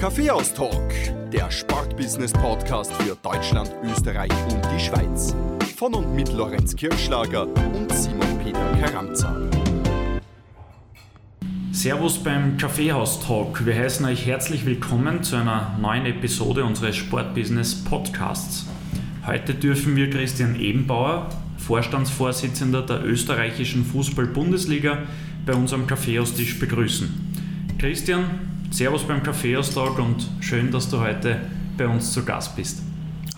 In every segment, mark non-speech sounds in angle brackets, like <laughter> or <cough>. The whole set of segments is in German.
Kaffeehaus-Talk, der Sportbusiness-Podcast für Deutschland, Österreich und die Schweiz. Von und mit Lorenz Kirschlager und Simon Peter Karamza. Servus beim Kaffeehaus-Talk. Wir heißen euch herzlich willkommen zu einer neuen Episode unseres Sportbusiness-Podcasts. Heute dürfen wir Christian Ebenbauer, Vorstandsvorsitzender der österreichischen Fußball-Bundesliga, bei unserem Kaffeehaustisch begrüßen. Christian, Servus beim Kaffeehaustag und schön, dass du heute bei uns zu Gast bist.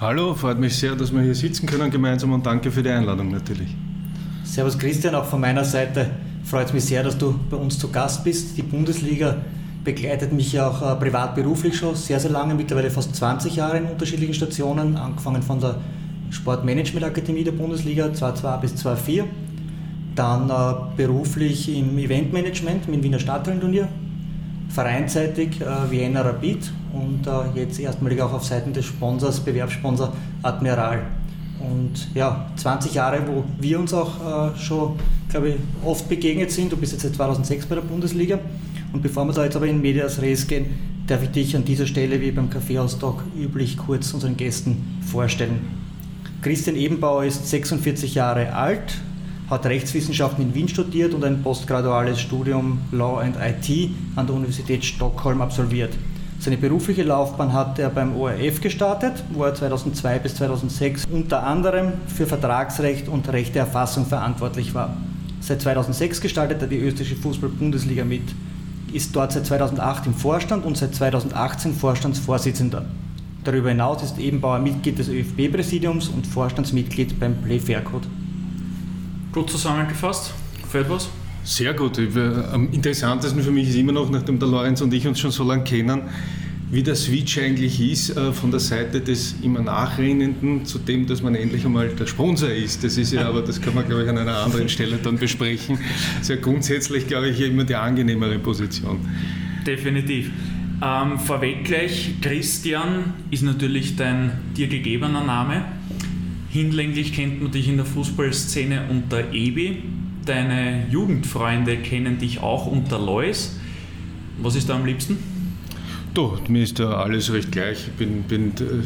Hallo, freut mich sehr, dass wir hier sitzen können gemeinsam und danke für die Einladung natürlich. Servus Christian, auch von meiner Seite freut es mich sehr, dass du bei uns zu Gast bist. Die Bundesliga begleitet mich ja auch äh, privat beruflich schon sehr, sehr lange, mittlerweile fast 20 Jahre in unterschiedlichen Stationen, angefangen von der Sportmanagement Akademie der Bundesliga 2.2 bis 2.4, dann äh, beruflich im Eventmanagement mit dem Wiener Stadthallenturnier vereinsseitig äh, Vienna Rapid und äh, jetzt erstmalig auch auf Seiten des Sponsors, Bewerbssponsor Admiral. Und ja, 20 Jahre, wo wir uns auch äh, schon, glaube ich, oft begegnet sind. Du bist jetzt seit 2006 bei der Bundesliga. Und bevor wir da jetzt aber in Medias Res gehen, darf ich dich an dieser Stelle, wie beim Kaffeehaustag üblich, kurz unseren Gästen vorstellen. Christian Ebenbauer ist 46 Jahre alt, hat Rechtswissenschaften in Wien studiert und ein postgraduales Studium Law and IT an der Universität Stockholm absolviert. Seine berufliche Laufbahn hat er beim ORF gestartet, wo er 2002 bis 2006 unter anderem für Vertragsrecht und Rechteerfassung verantwortlich war. Seit 2006 gestaltet er die österreichische Fußball-Bundesliga mit, ist dort seit 2008 im Vorstand und seit 2018 Vorstandsvorsitzender. Darüber hinaus ist Ebenbauer Mitglied des ÖFB-Präsidiums und Vorstandsmitglied beim Play Faircode. Gut zusammengefasst. Fällt was? Sehr gut. Am interessantesten für mich ist immer noch, nachdem der Lorenz und ich uns schon so lange kennen, wie der Switch eigentlich ist äh, von der Seite des immer Nachrennenden zu dem, dass man endlich einmal der Sponsor ist. Das ist ja, aber das kann man, glaube ich, an einer anderen Stelle dann besprechen. Ja grundsätzlich, glaube ich, immer die angenehmere Position. Definitiv. Ähm, vorweg gleich, Christian ist natürlich dein dir gegebener Name. Hinlänglich kennt man dich in der Fußballszene unter Ebi. Deine Jugendfreunde kennen dich auch unter Lois. Was ist da am liebsten? Du, mir ist da alles recht gleich. Ich bin, bin äh,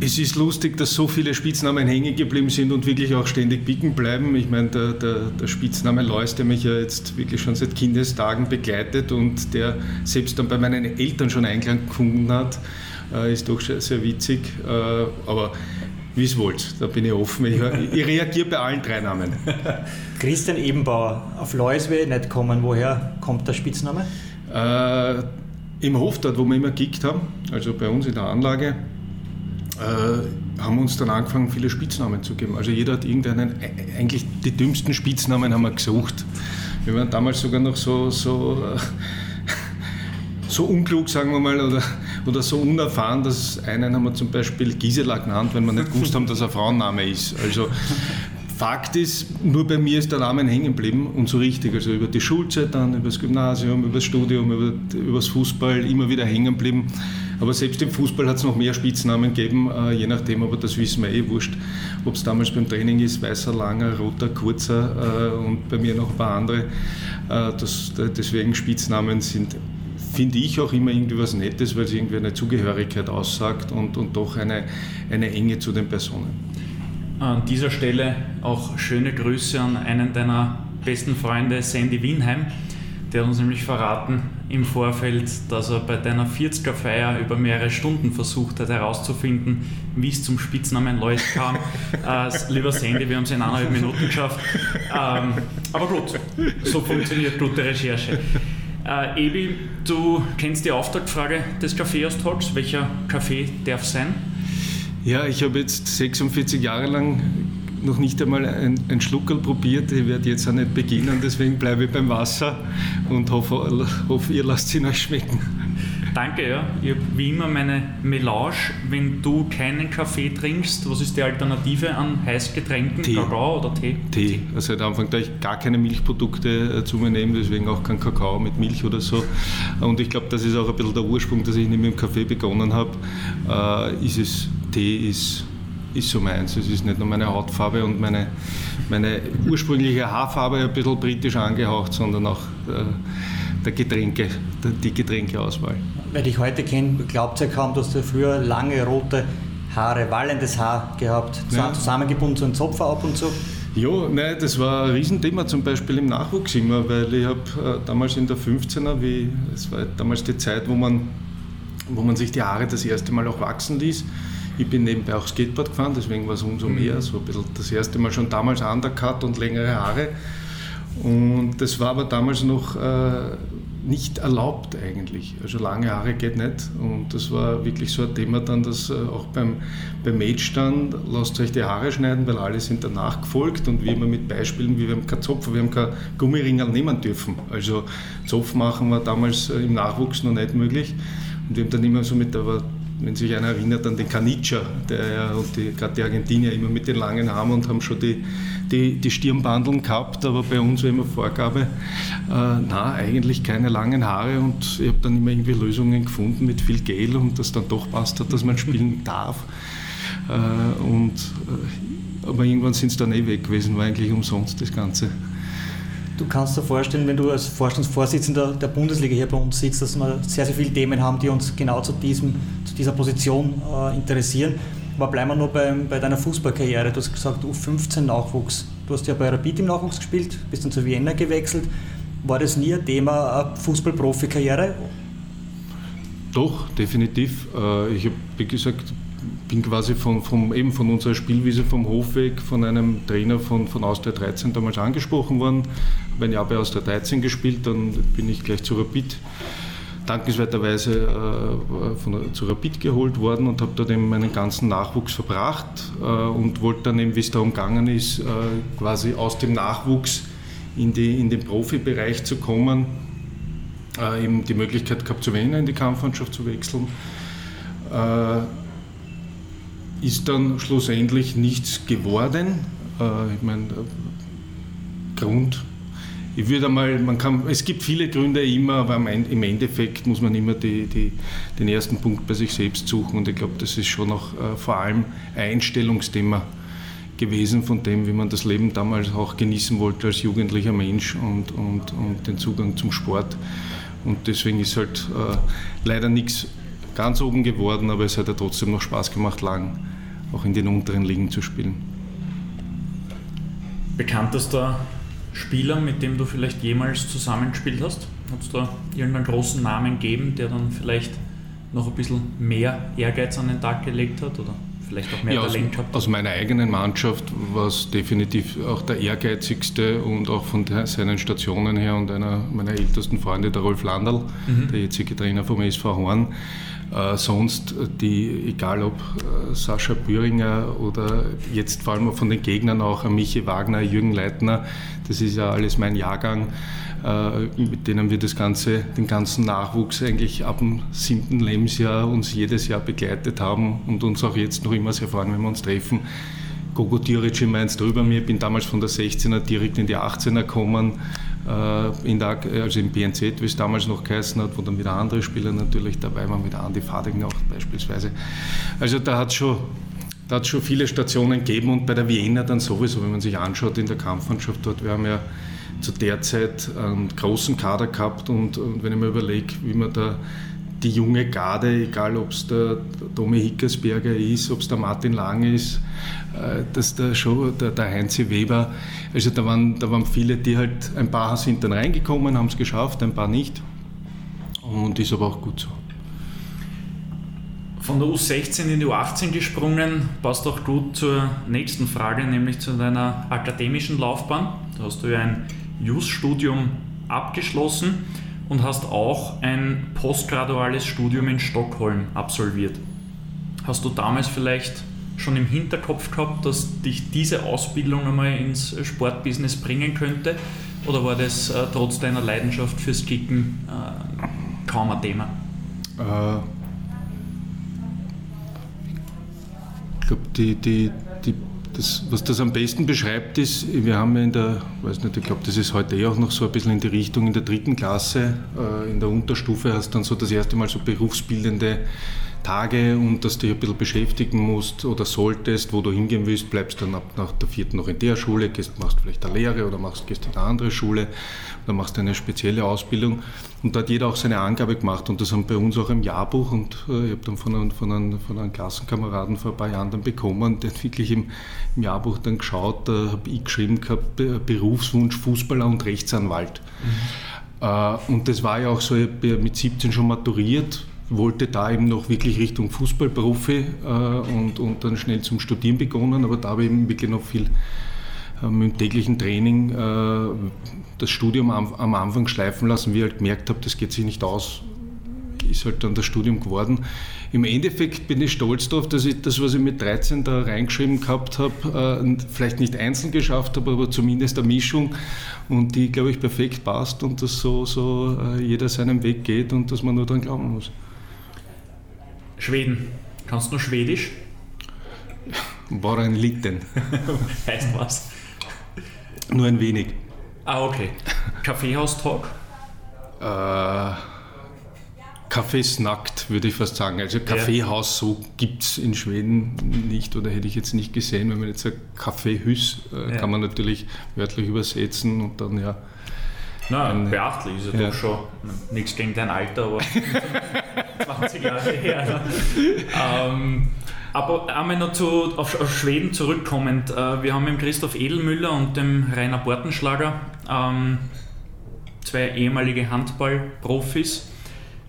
es ist lustig, dass so viele Spitznamen hängen geblieben sind und wirklich auch ständig bicken bleiben. Ich meine, der, der, der, Spitzname Lois, der mich ja jetzt wirklich schon seit Kindestagen begleitet und der selbst dann bei meinen Eltern schon Einklang gefunden hat, äh, ist doch sehr witzig. Äh, aber wie es wollt, da bin ich offen. Ich, ich reagiere bei allen drei Namen. <laughs> Christian Ebenbauer, auf Lois will ich nicht kommen. Woher kommt der Spitzname? Äh, Im Hof, dort wo wir immer gekickt haben, also bei uns in der Anlage, äh, haben uns dann angefangen, viele Spitznamen zu geben. Also jeder hat irgendeinen, eigentlich die dümmsten Spitznamen haben wir gesucht. Wir waren damals sogar noch so, so, <laughs> so unklug, sagen wir mal, oder oder so unerfahren, dass einen haben wir zum Beispiel Gisela genannt, wenn wir nicht gewusst haben, dass er Frauenname ist. Also Fakt ist, nur bei mir ist der Name hängen geblieben und so richtig. Also über die Schulzeit dann, über das Gymnasium, über das Studium, über, über das Fußball immer wieder hängen geblieben. Aber selbst im Fußball hat es noch mehr Spitznamen gegeben, äh, je nachdem, aber das wissen wir eh wurscht. Ob es damals beim Training ist, weißer, langer, roter, kurzer äh, und bei mir noch ein paar andere. Äh, das, deswegen Spitznamen sind finde ich auch immer irgendwie was Nettes, weil es irgendwie eine Zugehörigkeit aussagt und, und doch eine, eine Enge zu den Personen. An dieser Stelle auch schöne Grüße an einen deiner besten Freunde, Sandy Wienheim. Der hat uns nämlich verraten im Vorfeld, dass er bei deiner 40er-Feier über mehrere Stunden versucht hat herauszufinden, wie es zum Spitznamen Lloyd kam. <laughs> äh, lieber Sandy, wir haben es in eineinhalb Minuten geschafft. Ähm, aber gut, so funktioniert gute Recherche. Äh, Ebi, du kennst die Auftaktfrage des Kaffeehaus-Talks. Welcher Kaffee darf sein? Ja, ich habe jetzt 46 Jahre lang noch nicht einmal ein, ein Schluckerl probiert. Ich werde jetzt auch nicht beginnen, deswegen bleibe ich beim Wasser und hoffe, hoffe ihr lasst ihn euch schmecken. Danke, ja. Ich habe wie immer meine Melange. Wenn du keinen Kaffee trinkst, was ist die Alternative an Heißgetränken? Tee. Kakao oder Tee? Tee. Also am Anfang ich gar keine Milchprodukte äh, zu mir nehme, deswegen auch kein Kakao mit Milch oder so. Und ich glaube, das ist auch ein bisschen der Ursprung, dass ich nicht mit dem Kaffee begonnen habe. Äh, ist es, Tee ist, ist so meins. Es ist nicht nur meine Hautfarbe und meine, meine ursprüngliche Haarfarbe ein bisschen britisch angehaucht, sondern auch äh, der Getränke, die Getränkeauswahl. Wer dich heute kennt, glaubt ja kaum, dass du früher lange rote Haare, wallendes Haar gehabt, Ja. zusammengebunden zu einem Zopfer ab und zu. Ja, nein, das war ein Riesenthema, zum Beispiel im Nachwuchs immer, weil ich habe äh, damals in der 15er, wie, es war damals die Zeit, wo man, wo man sich die Haare das erste Mal auch wachsen ließ. Ich bin nebenbei auch Skateboard gefahren, deswegen war es umso mehr, so ein bisschen das erste Mal schon damals Undercut und längere Haare. Und das war aber damals noch äh, nicht erlaubt eigentlich. Also lange Haare geht nicht. Und das war wirklich so ein Thema dann, dass äh, auch beim, beim Mage dann, lasst euch die Haare schneiden, weil alle sind danach gefolgt und wir immer mit Beispielen, wie wir haben keinen Zopf, wir haben keinen Gummiringel nehmen dürfen. Also Zopf machen war damals äh, im Nachwuchs noch nicht möglich. Und wir haben dann immer so mit der wenn sich einer erinnert an den Canicha, der und die, gerade die Argentinier immer mit den langen Haaren und haben schon die, die, die Stirnbandeln gehabt, aber bei uns war immer Vorgabe, äh, na, eigentlich keine langen Haare und ich habe dann immer irgendwie Lösungen gefunden mit viel Gel und das dann doch passt hat, dass man spielen <laughs> darf. Äh, und, äh, aber irgendwann sind es dann eh weg gewesen, war eigentlich umsonst das Ganze. Du kannst dir vorstellen, wenn du als Vorstandsvorsitzender der Bundesliga hier bei uns sitzt, dass wir sehr, sehr viele Themen haben, die uns genau zu, diesem, dieser Position äh, interessieren. Aber bleiben wir nur beim, bei deiner Fußballkarriere. Du hast gesagt, U15 Nachwuchs. Du hast ja bei Rapid im Nachwuchs gespielt, bist dann zu Vienna gewechselt. War das nie ein Thema, Fußball-Profi-Karriere? Doch, definitiv. Äh, Ich habe, wie gesagt, bin quasi von, vom, eben von unserer Spielwiese vom Hof weg von einem Trainer von, von Austria 13 damals angesprochen worden. Habe ein Jahr bei Austria 13 gespielt, dann bin ich gleich zu Rapid dankenswerterweise äh, von, zu Rapid geholt worden und habe dort eben meinen ganzen Nachwuchs verbracht äh, und wollte dann eben, wie es darum gegangen ist, äh, quasi aus dem Nachwuchs in, die, in den Profibereich zu kommen, eben die Möglichkeit gehabt, zu Wiener in die Kampfmannschaft zu wechseln. Ist dann schlussendlich nichts geworden. Ich meine, Grund, ich würde einmal, man kann, es gibt viele Gründe immer, aber im Endeffekt muss man immer die, die, den ersten Punkt bei sich selbst suchen und ich glaube, das ist schon noch äh, vor allem ein Einstellungsthema gewesen von dem, wie man das Leben damals auch genießen wollte als jugendlicher Mensch und, und, und den Zugang zum Sport. Und deswegen ist halt äh, leider nichts ganz oben geworden, aber es hat ja trotzdem noch Spaß gemacht, lang auch in den unteren Ligen zu spielen. Bekanntester Spieler, mit dem du vielleicht jemals zusammengespielt hast? Hat es da irgendeinen großen Namen gegeben, der dann vielleicht noch ein bisschen mehr Ehrgeiz an den Tag gelegt hat oder vielleicht auch mehr Ja, aus, Talent gehabt hat? aus meiner eigenen Mannschaft war es definitiv auch der ehrgeizigste und auch von der, seinen Stationen her und einer meiner ältesten Freunde, der Rolf Landl, der jetzige Trainer vom SV Horn. Äh, sonst die, egal ob äh, Sascha Büringer oder jetzt vor allem von den Gegnern auch ein Michi Wagner, Jürgen Leitner, das ist ja alles mein Jahrgang, äh, mit denen wir das Ganze, den ganzen Nachwuchs eigentlich ab dem siebten Lebensjahr uns jedes Jahr begleitet haben und uns auch jetzt noch immer sehr freuen, wenn wir uns treffen. Gogo Djuric in Mainz drüber mir, bin damals von der 16er direkt in die 18er gekommen, äh, in der, also im BNZ, wie es damals noch geheißen hat, wo dann wieder andere Spieler natürlich dabei waren, mit Andi Fading auch beispielsweise. Also da hat schon, da hat's schon viele Stationen gegeben und bei der Vienna dann sowieso, wenn man sich anschaut in der Kampfmannschaft dort, wir haben ja zu der Zeit einen großen Kader gehabt und, und wenn ich mir überlege, wie man da die junge Garde, egal ob es der Tommy Hickersberger ist, ob es der Martin Lang ist, äh, dass der, schon, der, der Heinzi Weber, also da waren, da waren viele, die halt, ein paar sind dann reingekommen, haben es geschafft, ein paar nicht. Und ist aber auch gut so. Von der U16 in die U18 gesprungen, passt auch gut zur nächsten Frage, nämlich zu deiner akademischen Laufbahn. Da hast du ja ein Jus-Studium abgeschlossen und hast auch ein postgraduales Studium in Stockholm absolviert. Hast du damals vielleicht schon im Hinterkopf gehabt, dass dich diese Ausbildung einmal ins Sportbusiness bringen könnte? Oder war das äh, trotz deiner Leidenschaft fürs Kicken äh, kaum ein Thema? Äh, ich glaube, die, die, die, das, was das am besten beschreibt, ist, wir haben ja in der, weiß nicht, ich glaube, das ist heute eh auch noch so ein bisschen in die Richtung, in der dritten Klasse, äh, in der Unterstufe hast du dann so das erste Mal so berufsbildende Tage und dass du dich ein bisschen beschäftigen musst oder solltest, wo du hingehen willst, bleibst dann ab nach der vierten noch in der Schule, gehst, machst vielleicht eine Lehre oder machst, gehst in eine andere Schule oder machst eine spezielle Ausbildung. Und da hat jeder auch seine Angabe gemacht und das haben bei uns auch im Jahrbuch und äh, ich habe dann von einem, von, einem, von einem Klassenkameraden vor ein paar Jahren dann bekommen, der hat wirklich im, im Jahrbuch dann geschaut, da habe ich geschrieben gehabt, Berufswunsch Fußballer und Rechtsanwalt. Mhm. Äh, und das war ja auch so, ich habe mit 17 schon maturiert, wollte da eben noch wirklich Richtung Fußballprofi äh, und, und dann schnell zum Studieren begonnen, aber da habe ich eben wirklich noch viel äh, mit dem täglichen Training äh, das Studium am, am, Anfang schleifen lassen, wie ich halt gemerkt habe, das geht sich nicht aus, ist halt dann das Studium geworden. Im Endeffekt bin ich stolz darauf, dass ich das, was ich mit 13 da reingeschrieben gehabt habe, vielleicht nicht einzeln geschafft habe, aber zumindest eine Mischung und die, glaube ich, perfekt passt und dass so, so jeder seinen Weg geht und dass man nur daran glauben muss. Schweden. Kannst du nur Schwedisch? Ein Litten. <laughs> heißt was? Nur ein wenig. Ah, okay. Kaffeehaus-Talk? Äh, Kaffeesnackt, würde ich fast sagen. Also Kaffeehaus so gibt es in Schweden nicht oder hätte ich jetzt nicht gesehen. Wenn man jetzt sagt Kaffeehüss, äh, ja. kann man natürlich wörtlich übersetzen und dann ja na, ein, beachtlich ist ja, ja. doch schon. Nichts gegen dein Alter, aber <laughs> 20 Jahre her. Ähm, aber einmal noch zu, auf, auf Schweden zurückkommend. Äh, wir haben mit Christoph Edelmüller und dem Rainer Bortenschlager ähm, zwei ehemalige Handballprofis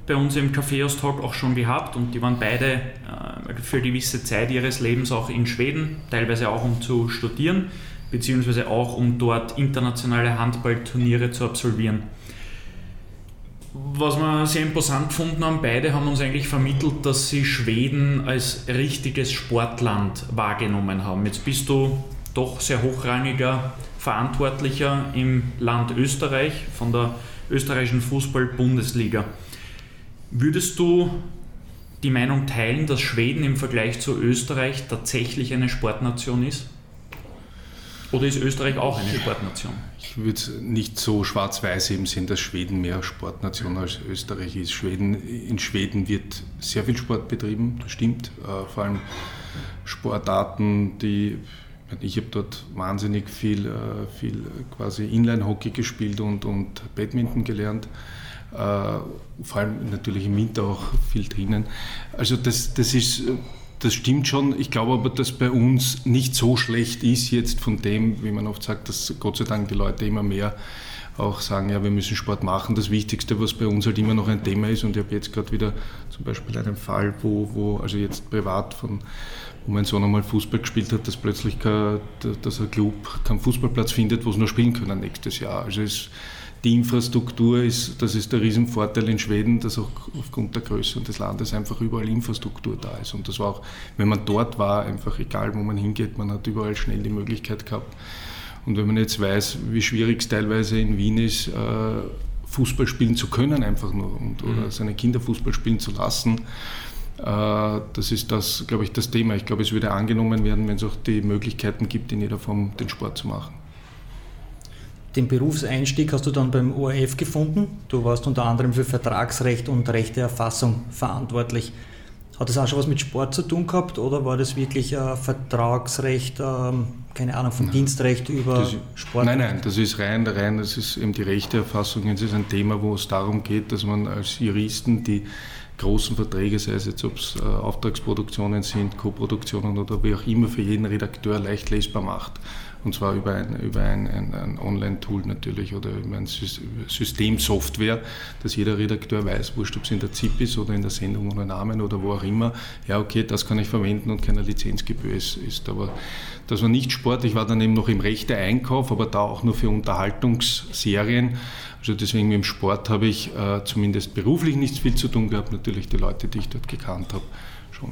bei uns im Kaffeehaus-Talk auch schon gehabt und die waren beide äh, für gewisse Zeit ihres Lebens auch in Schweden, teilweise auch um zu studieren beziehungsweise auch um dort internationale Handballturniere zu absolvieren. Was wir sehr imposant gefunden haben, beide haben uns eigentlich vermittelt, dass sie Schweden als richtiges Sportland wahrgenommen haben. Jetzt bist du doch sehr hochrangiger Verantwortlicher im Land Österreich von der österreichischen Fußball-Bundesliga. Würdest du die Meinung teilen, dass Schweden im Vergleich zu Österreich tatsächlich eine Sportnation ist? Oder ist Österreich auch eine Sportnation? Ich würde nicht so schwarz-weiß eben sehen, dass Schweden mehr Sportnation als Österreich ist. Schweden, in Schweden wird sehr viel Sport betrieben, das stimmt. Äh, vor allem Sportarten, die ich habe dort wahnsinnig viel, äh, viel quasi Inline-Hockey gespielt und, und Badminton gelernt. Äh, vor allem natürlich im Winter auch viel drinnen. Also das, das ist das stimmt schon. Ich glaube aber, dass bei uns nicht so schlecht ist jetzt von dem, wie man oft sagt, dass Gott sei Dank die Leute immer mehr auch sagen, ja, wir müssen Sport machen. Das Wichtigste, was bei uns halt immer noch ein Thema ist, und ich habe jetzt gerade wieder zum Beispiel einen Fall, wo, wo also jetzt privat von wo mein Sohn einmal Fußball gespielt hat, dass plötzlich kein, dass ein Club keinen Fußballplatz findet, wo sie nur spielen können nächstes Jahr. Also es die Infrastruktur ist, das ist der Riesenvorteil in Schweden, dass auch aufgrund der Größe des Landes einfach überall Infrastruktur da ist. Und das war auch, wenn man dort war, einfach egal, wo man hingeht, man hat überall schnell die Möglichkeit gehabt. Und wenn man jetzt weiß, wie schwierig es teilweise in Wien ist, äh, Fußball spielen zu können, einfach nur, und, oder mhm. seine Kinder Fußball spielen zu lassen, äh, das ist das, glaube ich, das Thema. Ich glaube, es würde angenommen werden, wenn es auch die Möglichkeiten gibt, in jeder Form den Sport zu machen. Den Berufseinstieg hast du dann beim ORF gefunden. Du warst unter anderem für Vertragsrecht und Rechteerfassung verantwortlich. Hat das auch schon was mit Sport zu tun gehabt oder war das wirklich äh, Vertragsrecht, ähm, keine Ahnung, vom nein. Dienstrecht über das, Sport? Nein, nein, das ist rein, rein, das ist eben die Rechteerfassung. Das ist ein Thema, wo es darum geht, dass man als Juristen die großen Verträge, sei es jetzt, ob es äh, Auftragsproduktionen sind, Koproduktionen oder wie auch immer, für jeden Redakteur leicht lesbar macht. Und zwar über ein, über ein, ein, ein Online-Tool natürlich oder über ein Systemsoftware, dass jeder Redakteur weiß, wurscht, ob es in der ZIP ist oder in der Sendung ohne Namen oder wo auch immer, ja okay, das kann ich verwenden und keine Lizenzgebühr ist. ist. Aber das war nicht Sport, ich war dann eben noch im Rechte-Einkauf, aber da auch nur für Unterhaltungsserien. Also deswegen mit dem Sport habe ich äh, zumindest beruflich nichts viel zu tun gehabt, natürlich die Leute, die ich dort gekannt habe, schon.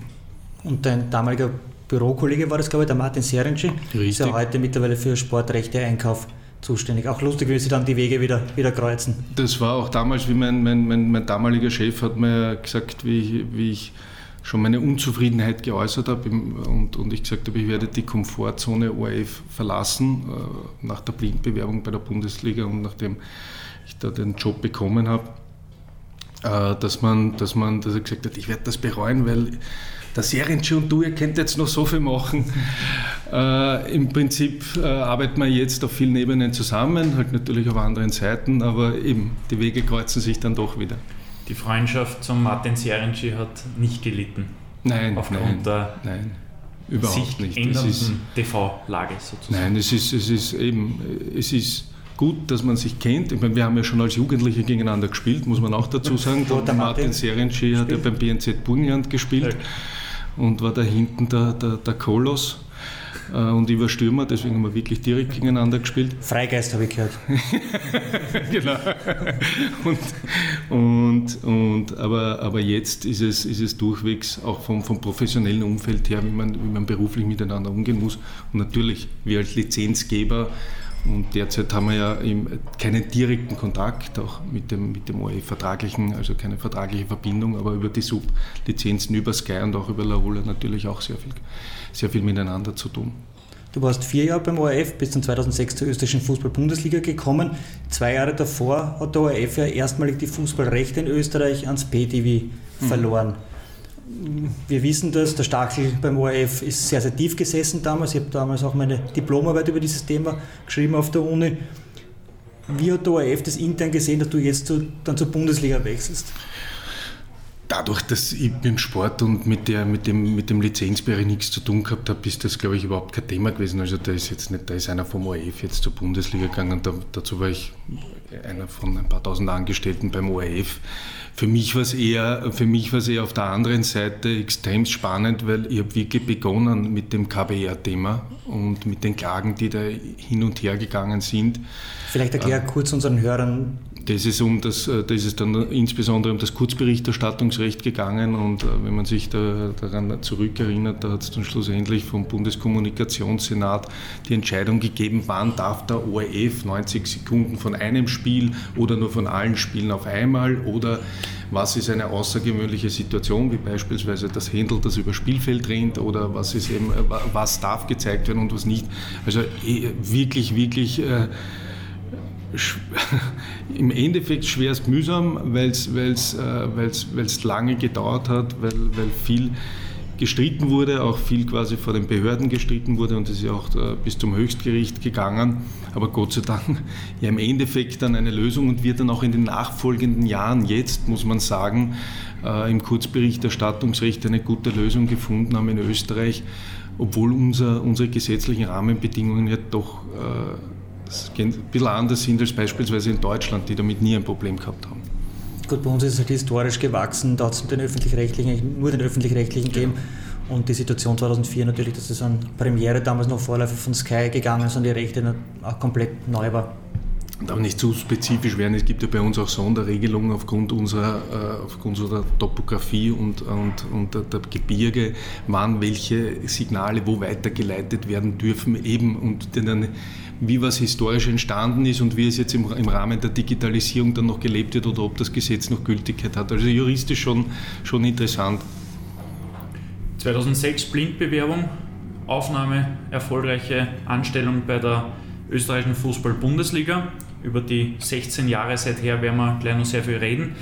Und dein damaliger Bürokollege war das, glaube ich, der Martin Serenci. Richtig. Ist ja heute mittlerweile für Sportrechte Einkauf zuständig. Auch lustig, wie sie dann die Wege wieder, wieder kreuzen. Das war auch damals, wie mein, mein, mein, mein damaliger Chef hat mir gesagt, wie ich, wie ich schon meine Unzufriedenheit geäußert habe und, und ich gesagt habe, ich werde die Komfortzone ORF verlassen äh, nach der Blindbewerbung bei der Bundesliga und nachdem ich da den Job bekommen habe, äh, dass man, dass man, dass er gesagt hat, ich werde das bereuen, weil der Serienchi und du, ihr könnt jetzt noch so viel machen. <laughs> Äh, Im Prinzip äh, arbeiten wir jetzt auf vielen Ebenen zusammen, halt natürlich auf anderen Seiten, aber eben die Wege kreuzen sich dann doch wieder. Die Freundschaft zum Martin Serienci hat nicht gelitten. Nein, aufgrund nein, der nein, überhaupt sich nicht. Ändernden TV-Lage sozusagen. nein, es ist, es ist eben, es ist gut, dass man sich kennt. Ich meine, wir haben ja schon als Jugendliche gegeneinander gespielt, muss man auch dazu sagen. Martin Martin Serienci hat ja beim BNZ Burgenland gespielt und war da hinten der, der, der Koloss. Äh, Und ich war Stürmer, deswegen haben wir wirklich direkt gegeneinander gespielt. Freigeist habe ich gehört. <laughs> genau. Und, und, und, aber, aber jetzt ist es, ist es durchwegs auch vom, vom professionellen Umfeld her, wie man, wie man beruflich miteinander umgehen muss. Und natürlich, wir als Lizenzgeber und derzeit haben wir ja keinen direkten Kontakt auch mit dem, mit dem ORF-vertraglichen, also keine vertragliche Verbindung, aber über die Sublizenzen, über Sky und auch über Laola natürlich auch sehr viel, sehr viel miteinander zu tun. Du warst vier Jahre beim ORF, bist dann 2006 zur österreichischen Fußball-Bundesliga gekommen. Zwei Jahre davor hat der ORF ja erstmalig die Fußballrechte in Österreich ans PTV verloren. Wir wissen das, der Stachel beim ORF ist sehr, sehr tief gesessen damals. Ich habe damals auch meine Diplomarbeit über dieses Thema geschrieben auf der Uni. Wie hat der ORF das intern gesehen, dass du jetzt zu, dann zur Bundesliga wechselst? Dadurch, dass ich mit Sport und mit, der, mit, dem, mit dem Lizenzbereich nichts zu tun gehabt habe, ist das, glaube ich, überhaupt kein Thema gewesen. Also da ist jetzt nicht, da ist einer vom ORF jetzt zur Bundesliga gegangen. Da, dazu war ich einer von ein paar tausend Angestellten beim ORF. Für mich war es eher, für mich war eher auf der anderen Seite extrem spannend, weil ich habe wirklich begonnen mit dem KBR-Thema und mit den Klagen, die da hin und her gegangen sind. Vielleicht erklär kurz unseren Hörern, Das ist, um das, äh, da ist dann insbesondere um das Kurzberichterstattungsrecht gegangen und äh, wenn man sich da, daran zurückerinnert, da hat es dann schlussendlich vom Bundeskommunikationssenat die Entscheidung gegeben, wann darf der ORF 90 Sekunden von einem Spiel oder nur von allen Spielen auf einmal oder was ist eine außergewöhnliche Situation, wie beispielsweise das Händel, das über Spielfeld rennt oder was ist eben, äh, was darf gezeigt werden und was nicht. Also eh, wirklich, wirklich <laughs> im Endeffekt schwerst mühsam, weil es lange gedauert hat, weil, weil viel gestritten wurde, auch viel quasi vor den Behörden gestritten wurde und es ist ja auch äh, bis zum Höchstgericht gegangen. Aber Gott sei Dank ja im Endeffekt dann eine Lösung und wir dann auch in den nachfolgenden Jahren jetzt, muss man sagen, äh, im Kurzberichterstattungsrecht eine gute Lösung gefunden haben in Österreich, obwohl unser, unsere gesetzlichen Rahmenbedingungen ja doch äh, ein bisschen anders sind als beispielsweise in Deutschland, die damit nie ein Problem gehabt haben. Gut, bei uns ist es halt historisch gewachsen, da hat es den öffentlich-rechtlichen, nur den öffentlich-rechtlichen gegeben. Und die Situation 2004 natürlich, dass es an Premiere damals noch Vorläufer von Sky gegangen ist und die Rechte auch komplett neu war. Darf nicht zu spezifisch werden, es gibt ja bei uns auch Sonderregelungen aufgrund unserer, äh, aufgrund unserer Topografie und, und, und der, der Gebirge, wann welche Signale wo weitergeleitet werden dürfen, eben und dann wie was historisch entstanden ist und wie es jetzt im, im, Rahmen der Digitalisierung dann noch gelebt wird oder ob das Gesetz noch Gültigkeit hat. Also juristisch schon, schon interessant. 2006 Blindbewerbung, Aufnahme, erfolgreiche Anstellung bei der österreichischen Fußball-Bundesliga. Über die 16 Jahre seither werden wir gleich noch sehr viel reden.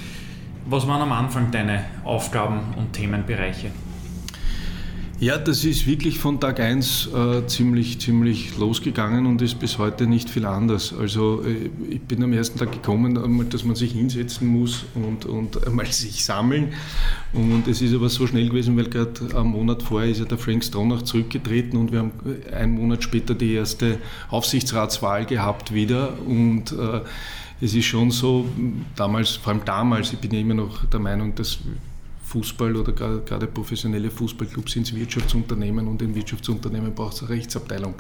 Was waren am Anfang deine Aufgaben und Themenbereiche? Ja, das ist wirklich von Tag 1 äh, ziemlich, ziemlich losgegangen und ist bis heute nicht viel anders. Also äh, ich bin am ersten Tag gekommen, einmal, dass man sich hinsetzen muss und, und <laughs> einmal sich sammeln. Und es ist aber so schnell gewesen, weil gerade am Monat vorher ist ja der Frank Stronach zurückgetreten und wir haben einen Monat später die erste Aufsichtsratswahl gehabt wieder. Und äh, es ist schon so, damals, vor allem damals, ich bin ja immer noch der Meinung, dass Fußball oder gerade, professionelle Fußballclubs sind Wirtschaftsunternehmen und in Wirtschaftsunternehmen braucht es eine Rechtsabteilung.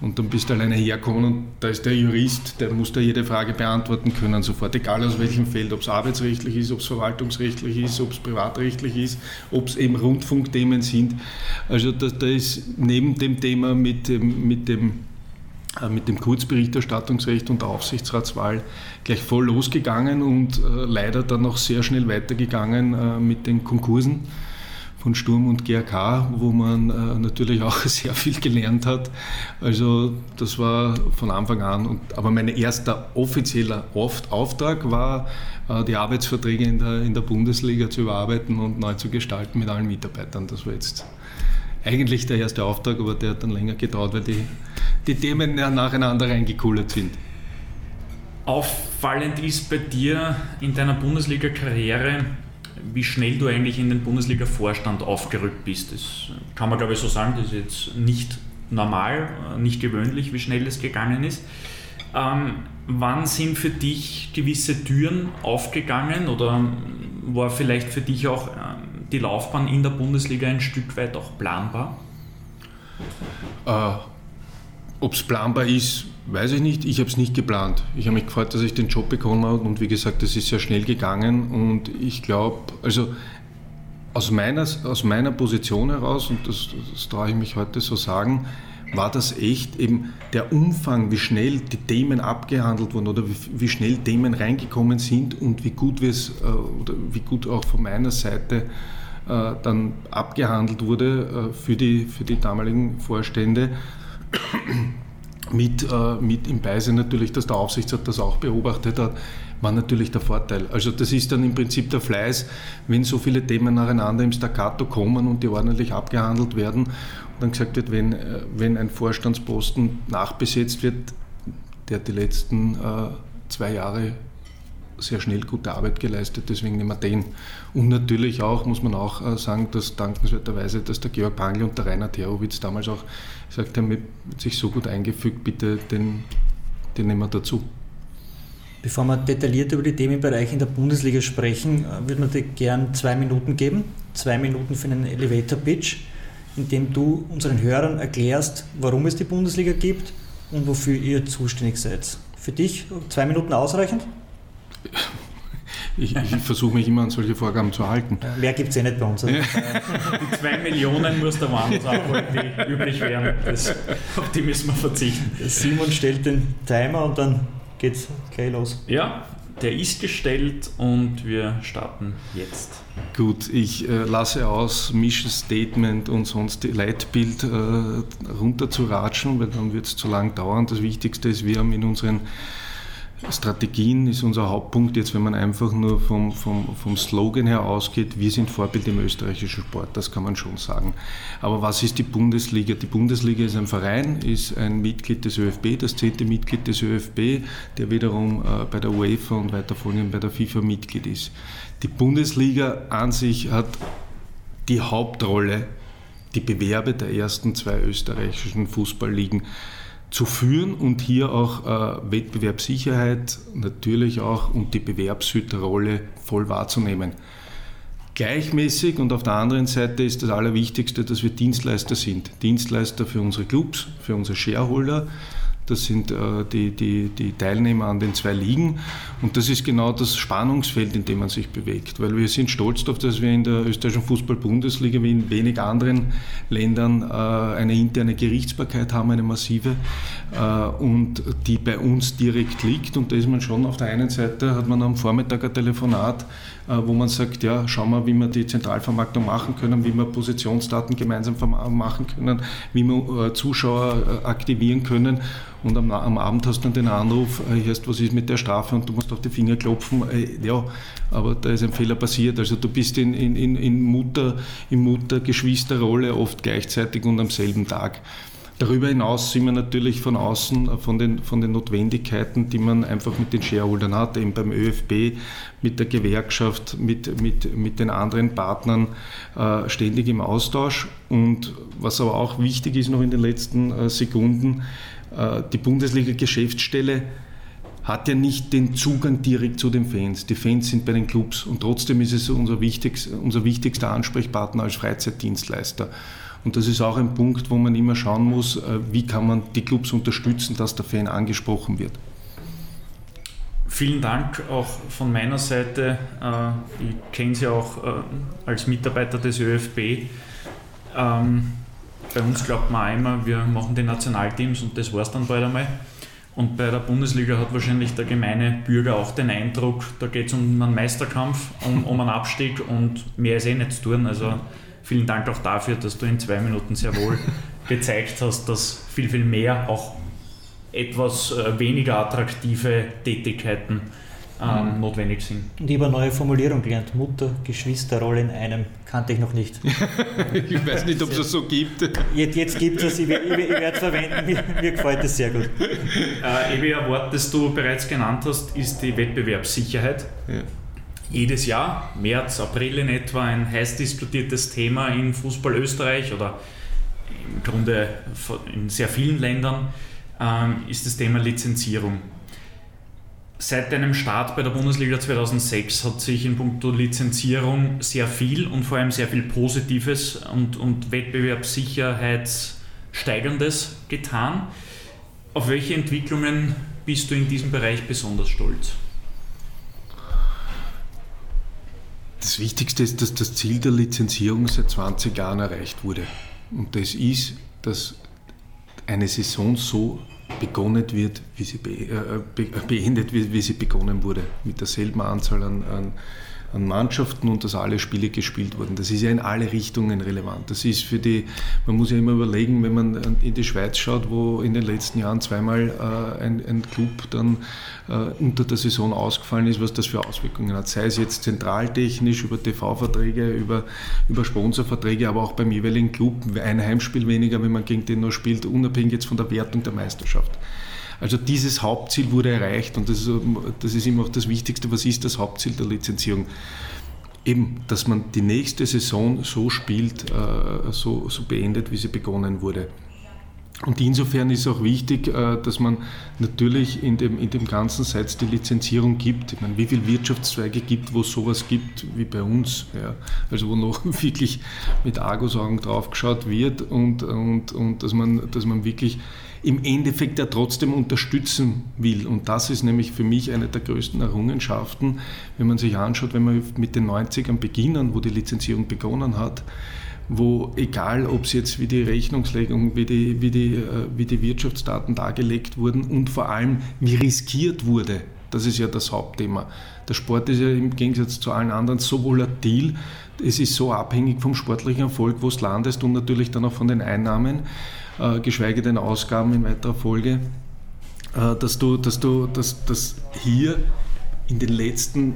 Und dann bist du alleine hergekommen und da ist der Jurist, der muss da jede Frage beantworten können, sofort, egal aus welchem Feld, ob es arbeitsrechtlich ist, ob es verwaltungsrechtlich ist, ob es privatrechtlich ist, ob es eben Rundfunkthemen sind. Also da, da ist neben dem Thema mit dem, mit dem mit dem Kurzberichterstattungsrecht und der Aufsichtsratswahl gleich voll losgegangen und äh, leider dann noch sehr schnell weitergegangen äh, mit den Konkursen von Sturm und GRK, wo man äh, natürlich auch <laughs> sehr viel gelernt hat. Also das war von Anfang an. Und, aber mein erster offizieller Auftrag war, äh, die Arbeitsverträge in der, in der Bundesliga zu überarbeiten und neu zu gestalten mit allen Mitarbeitern. Das war jetzt eigentlich der erste Auftrag, aber der hat dann länger gedauert, weil die, die Themen nacheinander reingekullert sind. Auffallend ist bei dir in deiner Bundesliga-Karriere, wie schnell du eigentlich in den Bundesliga-Vorstand aufgerückt bist. Das kann man, glaube ich, so sagen, das ist jetzt nicht normal, nicht gewöhnlich, wie schnell es gegangen ist. Ähm, wann sind für dich gewisse Türen aufgegangen oder war vielleicht für dich auch ähm, die Laufbahn in der Bundesliga ein Stück weit auch planbar? Äh, Ob es planbar ist, weiß ich nicht. Ich habe es nicht geplant. Ich habe mich gefreut, dass ich den Job bekommen habe und wie gesagt, das ist sehr schnell gegangen und ich glaube, also aus meiner, aus meiner Position heraus, und das, das traue ich mich heute so sagen, war das echt eben der Umfang, wie schnell die Themen abgehandelt wurden oder wie, wie schnell Themen reingekommen sind und wie gut wir es äh, oder wie gut auch von meiner Seite äh, dann abgehandelt wurde äh, für, die, für die damaligen Vorstände. Mit, mit im Beisein natürlich, dass der Aufsichtsrat das auch beobachtet hat, war natürlich der Vorteil. Also das ist dann im Prinzip der Fleiß, wenn so viele Themen nacheinander im Staccato kommen und die ordentlich abgehandelt werden und dann gesagt wird, wenn, wenn ein Vorstandsposten nachbesetzt wird, der die letzten äh, zwei Jahre sehr schnell gute Arbeit geleistet, deswegen nehmen wir den. Und natürlich auch, muss man auch äh, sagen, dass dankenswerterweise, dass der Georg Pangl und der Rainer Terowitz damals auch gesagt haben, mit sich so gut eingefügt, bitte den, den nehmen wir dazu. Bevor wir detailliert über die Themenbereiche in der Bundesliga sprechen, äh, würde man dir gern zwei Minuten geben. Zwei Minuten für einen Elevator-Pitch, in dem du unseren Hörern erklärst, warum es die Bundesliga gibt und wofür ihr zuständig seid. Für dich zwei Minuten ausreichend? <laughs> Ich, ich versuche mich immer an solche Vorgaben zu halten. Mehr gibt es eh nicht bei uns. Also die zwei Millionen muss der woanders abholen, die üblich wären. Das, auf die müssen wir verzichten. Simon stellt den Timer und dann geht's gleich los. Ja, der ist gestellt und wir starten jetzt. Gut, ich äh, lasse aus Mission Statement und sonst die Leitbild äh, runterzuratschen, weil dann wird es zu lang dauern. Das Wichtigste ist, wir haben in unseren Strategien ist unser Hauptpunkt jetzt, wenn man einfach nur vom, vom, vom Slogan her ausgeht, wir sind Vorbild im österreichischen Sport, das kann man schon sagen. Aber was ist die Bundesliga? Die Bundesliga ist ein Verein, ist ein Mitglied des ÖFB, das zehnte Mitglied des ÖFB, der wiederum äh, bei der UEFA und weiter folgend bei der FIFA Mitglied ist. Die Bundesliga an sich hat die Hauptrolle, die Bewerbe der ersten zwei österreichischen Fußballligen zu führen und hier auch äh, Wettbewerbssicherheit natürlich auch und die Bewerbshüterrolle voll wahrzunehmen. Gleichmäßig und auf der anderen Seite ist das Allerwichtigste, dass wir Dienstleister sind. Dienstleister für unsere Clubs, für unsere Shareholder, das sind äh, die, die, die Teilnehmer an den zwei Ligen. Und das ist genau das Spannungsfeld, in dem man sich bewegt. Weil wir sind stolz darauf, dass wir in der österreichischen Fußball-Bundesliga wie in wenig anderen Ländern äh, eine interne Gerichtsbarkeit haben, eine massive, äh, und die bei uns direkt liegt. Und da ist man schon auf der einen Seite, hat man am Vormittag ein Telefonat, wo man sagt, ja, schauen wir, wie wir die Zentralvermarktung machen können, wie wir Positionsdaten gemeinsam machen können, wie wir Zuschauer aktivieren können und am, am, Abend hast du dann den Anruf, äh, hörst, was ist mit der Strafe und du musst auf die Finger klopfen. Äh, ja, aber da ist ein Fehler passiert. Also du bist in, in, in Mutter, in Mutter-Geschwisterrolle oft gleichzeitig und am selben Tag. Darüber hinaus sind wir natürlich von außen, äh, von den, von den Notwendigkeiten, die man einfach mit den Shareholdern hat, eben beim ÖFB, mit der Gewerkschaft, mit, mit, mit den anderen Partnern äh, ständig im Austausch. Und was aber auch wichtig ist noch in den letzten äh, Sekunden, äh, die Bundesliga-Geschäftsstelle hat ja nicht den Zugang direkt zu den Fans. Die Fans sind bei den Clubs und trotzdem ist es unser, wichtigst, unser wichtigster Ansprechpartner als Freizeitdienstleister. Und das ist auch ein Punkt, wo man immer schauen muss, äh, wie kann man die Clubs unterstützen, dass der Fan angesprochen wird. Vielen Dank auch von meiner Seite. Äh, ich kenne Sie auch äh, als Mitarbeiter des ÖFB. Ähm, bei uns glaubt man einmal, wir machen die Nationalteams und das war es dann bald einmal. Und bei der Bundesliga hat wahrscheinlich der gemeine Bürger auch den Eindruck, da geht es um einen Meisterkampf, um, um einen Abstieg und mehr ist eh nicht zu tun. Also vielen Dank auch dafür, dass du in zwei Minuten sehr wohl <laughs> gezeigt hast, dass viel, viel mehr auch etwas äh, weniger attraktive Tätigkeiten ähm, mhm. notwendig sind. Und ich habe eine neue Formulierung gelernt. Mutter, Geschwisterrolle in einem kannte ich noch nicht. <laughs> ich weiß nicht, ob es das so gibt. Jetzt, jetzt gibt es, ich, ich, ich werde es verwenden, mir, mir, gefällt es sehr gut. Äh, ein Wort, das du bereits genannt hast, ist die Wettbewerbssicherheit. Ja. Jedes Jahr, März, April in etwa, ein heiß diskutiertes Thema in Fußball Österreich oder im Grunde in sehr vielen Ländern ähm, ist das Thema Lizenzierung. Seit deinem Start bei der Bundesliga 2006 hat sich in puncto Lizenzierung sehr viel und vor allem sehr viel Positives und, und Wettbewerbssicherheitssteigerndes getan. Auf welche Entwicklungen bist du in diesem Bereich besonders stolz? Das Wichtigste ist, dass das Ziel der Lizenzierung seit 20 Jahren erreicht wurde. Und das ist, dass eine Saison so begonnen wird, wie sie be äh, be beendet wird, wie sie begonnen wurde, mit derselben Anzahl an, an an Mannschaften und dass alle Spiele gespielt wurden. Das ist ja in alle Richtungen relevant. Das ist für die, man muss ja immer überlegen, wenn man in die Schweiz schaut, wo in den letzten Jahren zweimal äh, ein, ein, Club dann äh, unter der Saison ausgefallen ist, was das für Auswirkungen hat. Sei es jetzt zentraltechnisch über TV-Verträge, über, über Sponsorverträge, aber auch beim jeweiligen Club ein Heimspiel weniger, wenn man gegen den noch spielt, unabhängig jetzt von der Wertung der Meisterschaft. Also dieses Hauptziel wurde erreicht und das ist, das ist immer auch das Wichtigste. Was ist das Hauptziel der Lizenzierung? Eben, dass man die nächste Saison so spielt, äh, so, so beendet, wie sie begonnen wurde. Und insofern ist auch wichtig, äh, dass man natürlich in dem, in dem Ganzen, seit es die Lizenzierung gibt, ich meine, wie viele Wirtschaftszweige gibt, wo es sowas gibt wie bei uns, ja, also wo noch <laughs> wirklich mit Argusaugen draufgeschaut wird und, und, und dass, man, dass man wirklich im Endeffekt ja trotzdem unterstützen will. Und das ist nämlich für mich eine der größten Errungenschaften, wenn man sich anschaut, wenn man mit den 90ern beginnen, wo die Lizenzierung begonnen hat, wo egal, ob es jetzt wie die Rechnungslegung, wie die, wie, die, äh, wie die Wirtschaftsdaten dargelegt wurden und vor allem wie riskiert wurde, das ist ja das Hauptthema. Der Sport ist ja im Gegensatz zu allen anderen so volatil, es ist so abhängig vom sportlichen Erfolg, wo es landest und natürlich dann auch von den Einnahmen. Äh, geschweige denn Ausgaben in weiterer Folge, äh, dass du, dass du, dass, dass hier in den letzten,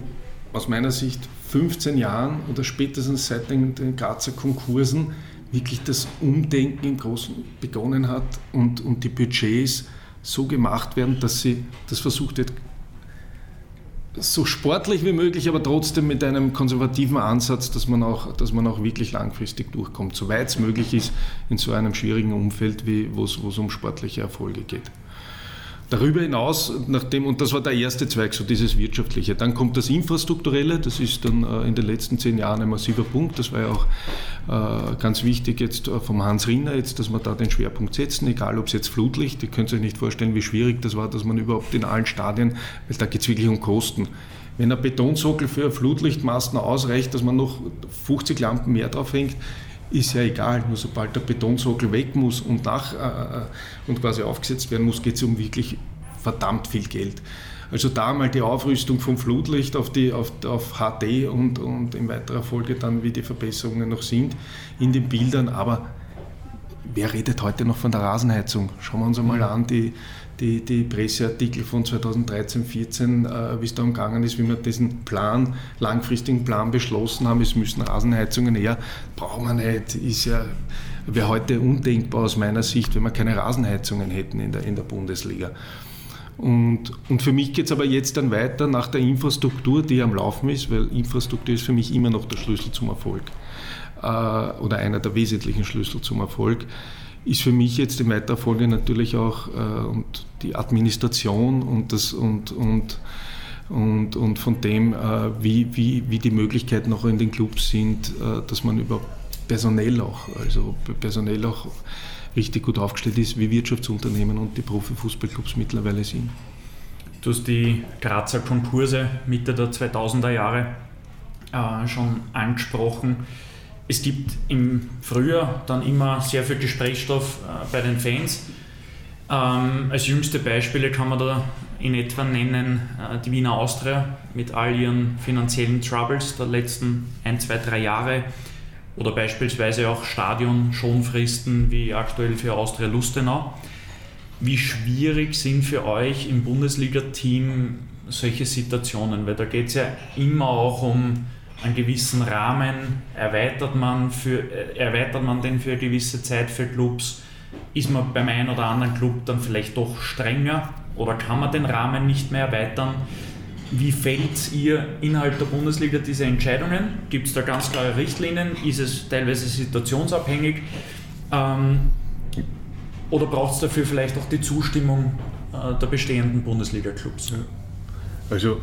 aus meiner Sicht, 15 Jahren oder spätestens seit den, den Grazer Konkursen wirklich das Umdenken im Großen begonnen hat und, und die Budgets so gemacht werden, dass sie, das versucht wird, so sportlich wie möglich, aber trotzdem mit einem konservativen Ansatz, dass man auch, dass man auch wirklich langfristig durchkommt, soweit es möglich ist in so einem schwierigen Umfeld, wo es um sportliche Erfolge geht. Darüber hinaus, nachdem, und das war der erste Zweig, so dieses wirtschaftliche, dann kommt das Infrastrukturelle, das ist dann äh, in den letzten zehn Jahren ein massiver Punkt, das war ja auch äh, ganz wichtig jetzt äh, vom Hans Rinner, jetzt, dass wir da den Schwerpunkt setzen, egal ob es jetzt Flutlicht, ihr könnt euch nicht vorstellen, wie schwierig das war, dass man überhaupt in allen Stadien, weil da geht es wirklich um Kosten. Wenn ein Betonsockel für Flutlichtmasten ausreicht, dass man noch 50 Lampen mehr drauf hängt, ist ja egal, nur sobald der Betonsockel weg muss und, nach, äh, und quasi aufgesetzt werden muss, geht es um wirklich verdammt viel Geld. Also da mal die Aufrüstung vom Flutlicht auf, die, auf, auf HD und, und in weiterer Folge dann, wie die Verbesserungen noch sind in den Bildern. Aber wer redet heute noch von der Rasenheizung? Schauen wir uns einmal an, die, die, die Presseartikel von 2013, 2014, äh, wie es da umgegangen ist, wie wir diesen Plan, langfristigen Plan beschlossen haben, es müssen Rasenheizungen her, brauchen wir nicht, ist ja, wäre heute undenkbar aus meiner Sicht, wenn wir keine Rasenheizungen hätten in der, in der Bundesliga. Und, und für mich geht es aber jetzt dann weiter nach der Infrastruktur, die am Laufen ist, weil Infrastruktur ist für mich immer noch der Schlüssel zum Erfolg äh, oder einer der wesentlichen Schlüssel zum Erfolg ist für mich jetzt in weiterer Folge natürlich auch äh, und die Administration und, das, und, und, und, und von dem, äh, wie, wie, wie die Möglichkeiten auch in den Clubs sind, äh, dass man überhaupt personell auch, also personell auch richtig gut aufgestellt ist, wie Wirtschaftsunternehmen und die Profifußballclubs mittlerweile sind. Du hast die Grazer Konkurse Mitte der 2000er Jahre äh, schon angesprochen. Es gibt im Frühjahr dann immer sehr viel Gesprächsstoff äh, bei den Fans. Ähm, als jüngste Beispiele kann man da in etwa nennen äh, die Wiener Austria mit all ihren finanziellen Troubles der letzten ein, zwei, drei Jahre oder beispielsweise auch Stadion-Schonfristen wie aktuell für Austria Lustenau. Wie schwierig sind für euch im Bundesliga-Team solche Situationen? Weil da geht es ja immer auch um einen gewissen Rahmen. Erweitert man, für, äh, erweitert man den für eine gewisse Zeit für Clubs? Ist man beim einen oder anderen Club dann vielleicht doch strenger oder kann man den Rahmen nicht mehr erweitern? Wie fällt ihr innerhalb der Bundesliga diese Entscheidungen? Gibt es da ganz klare Richtlinien? Ist es teilweise situationsabhängig? Ähm, oder braucht es dafür vielleicht auch die Zustimmung äh, der bestehenden Bundesliga-Clubs? Ja. Also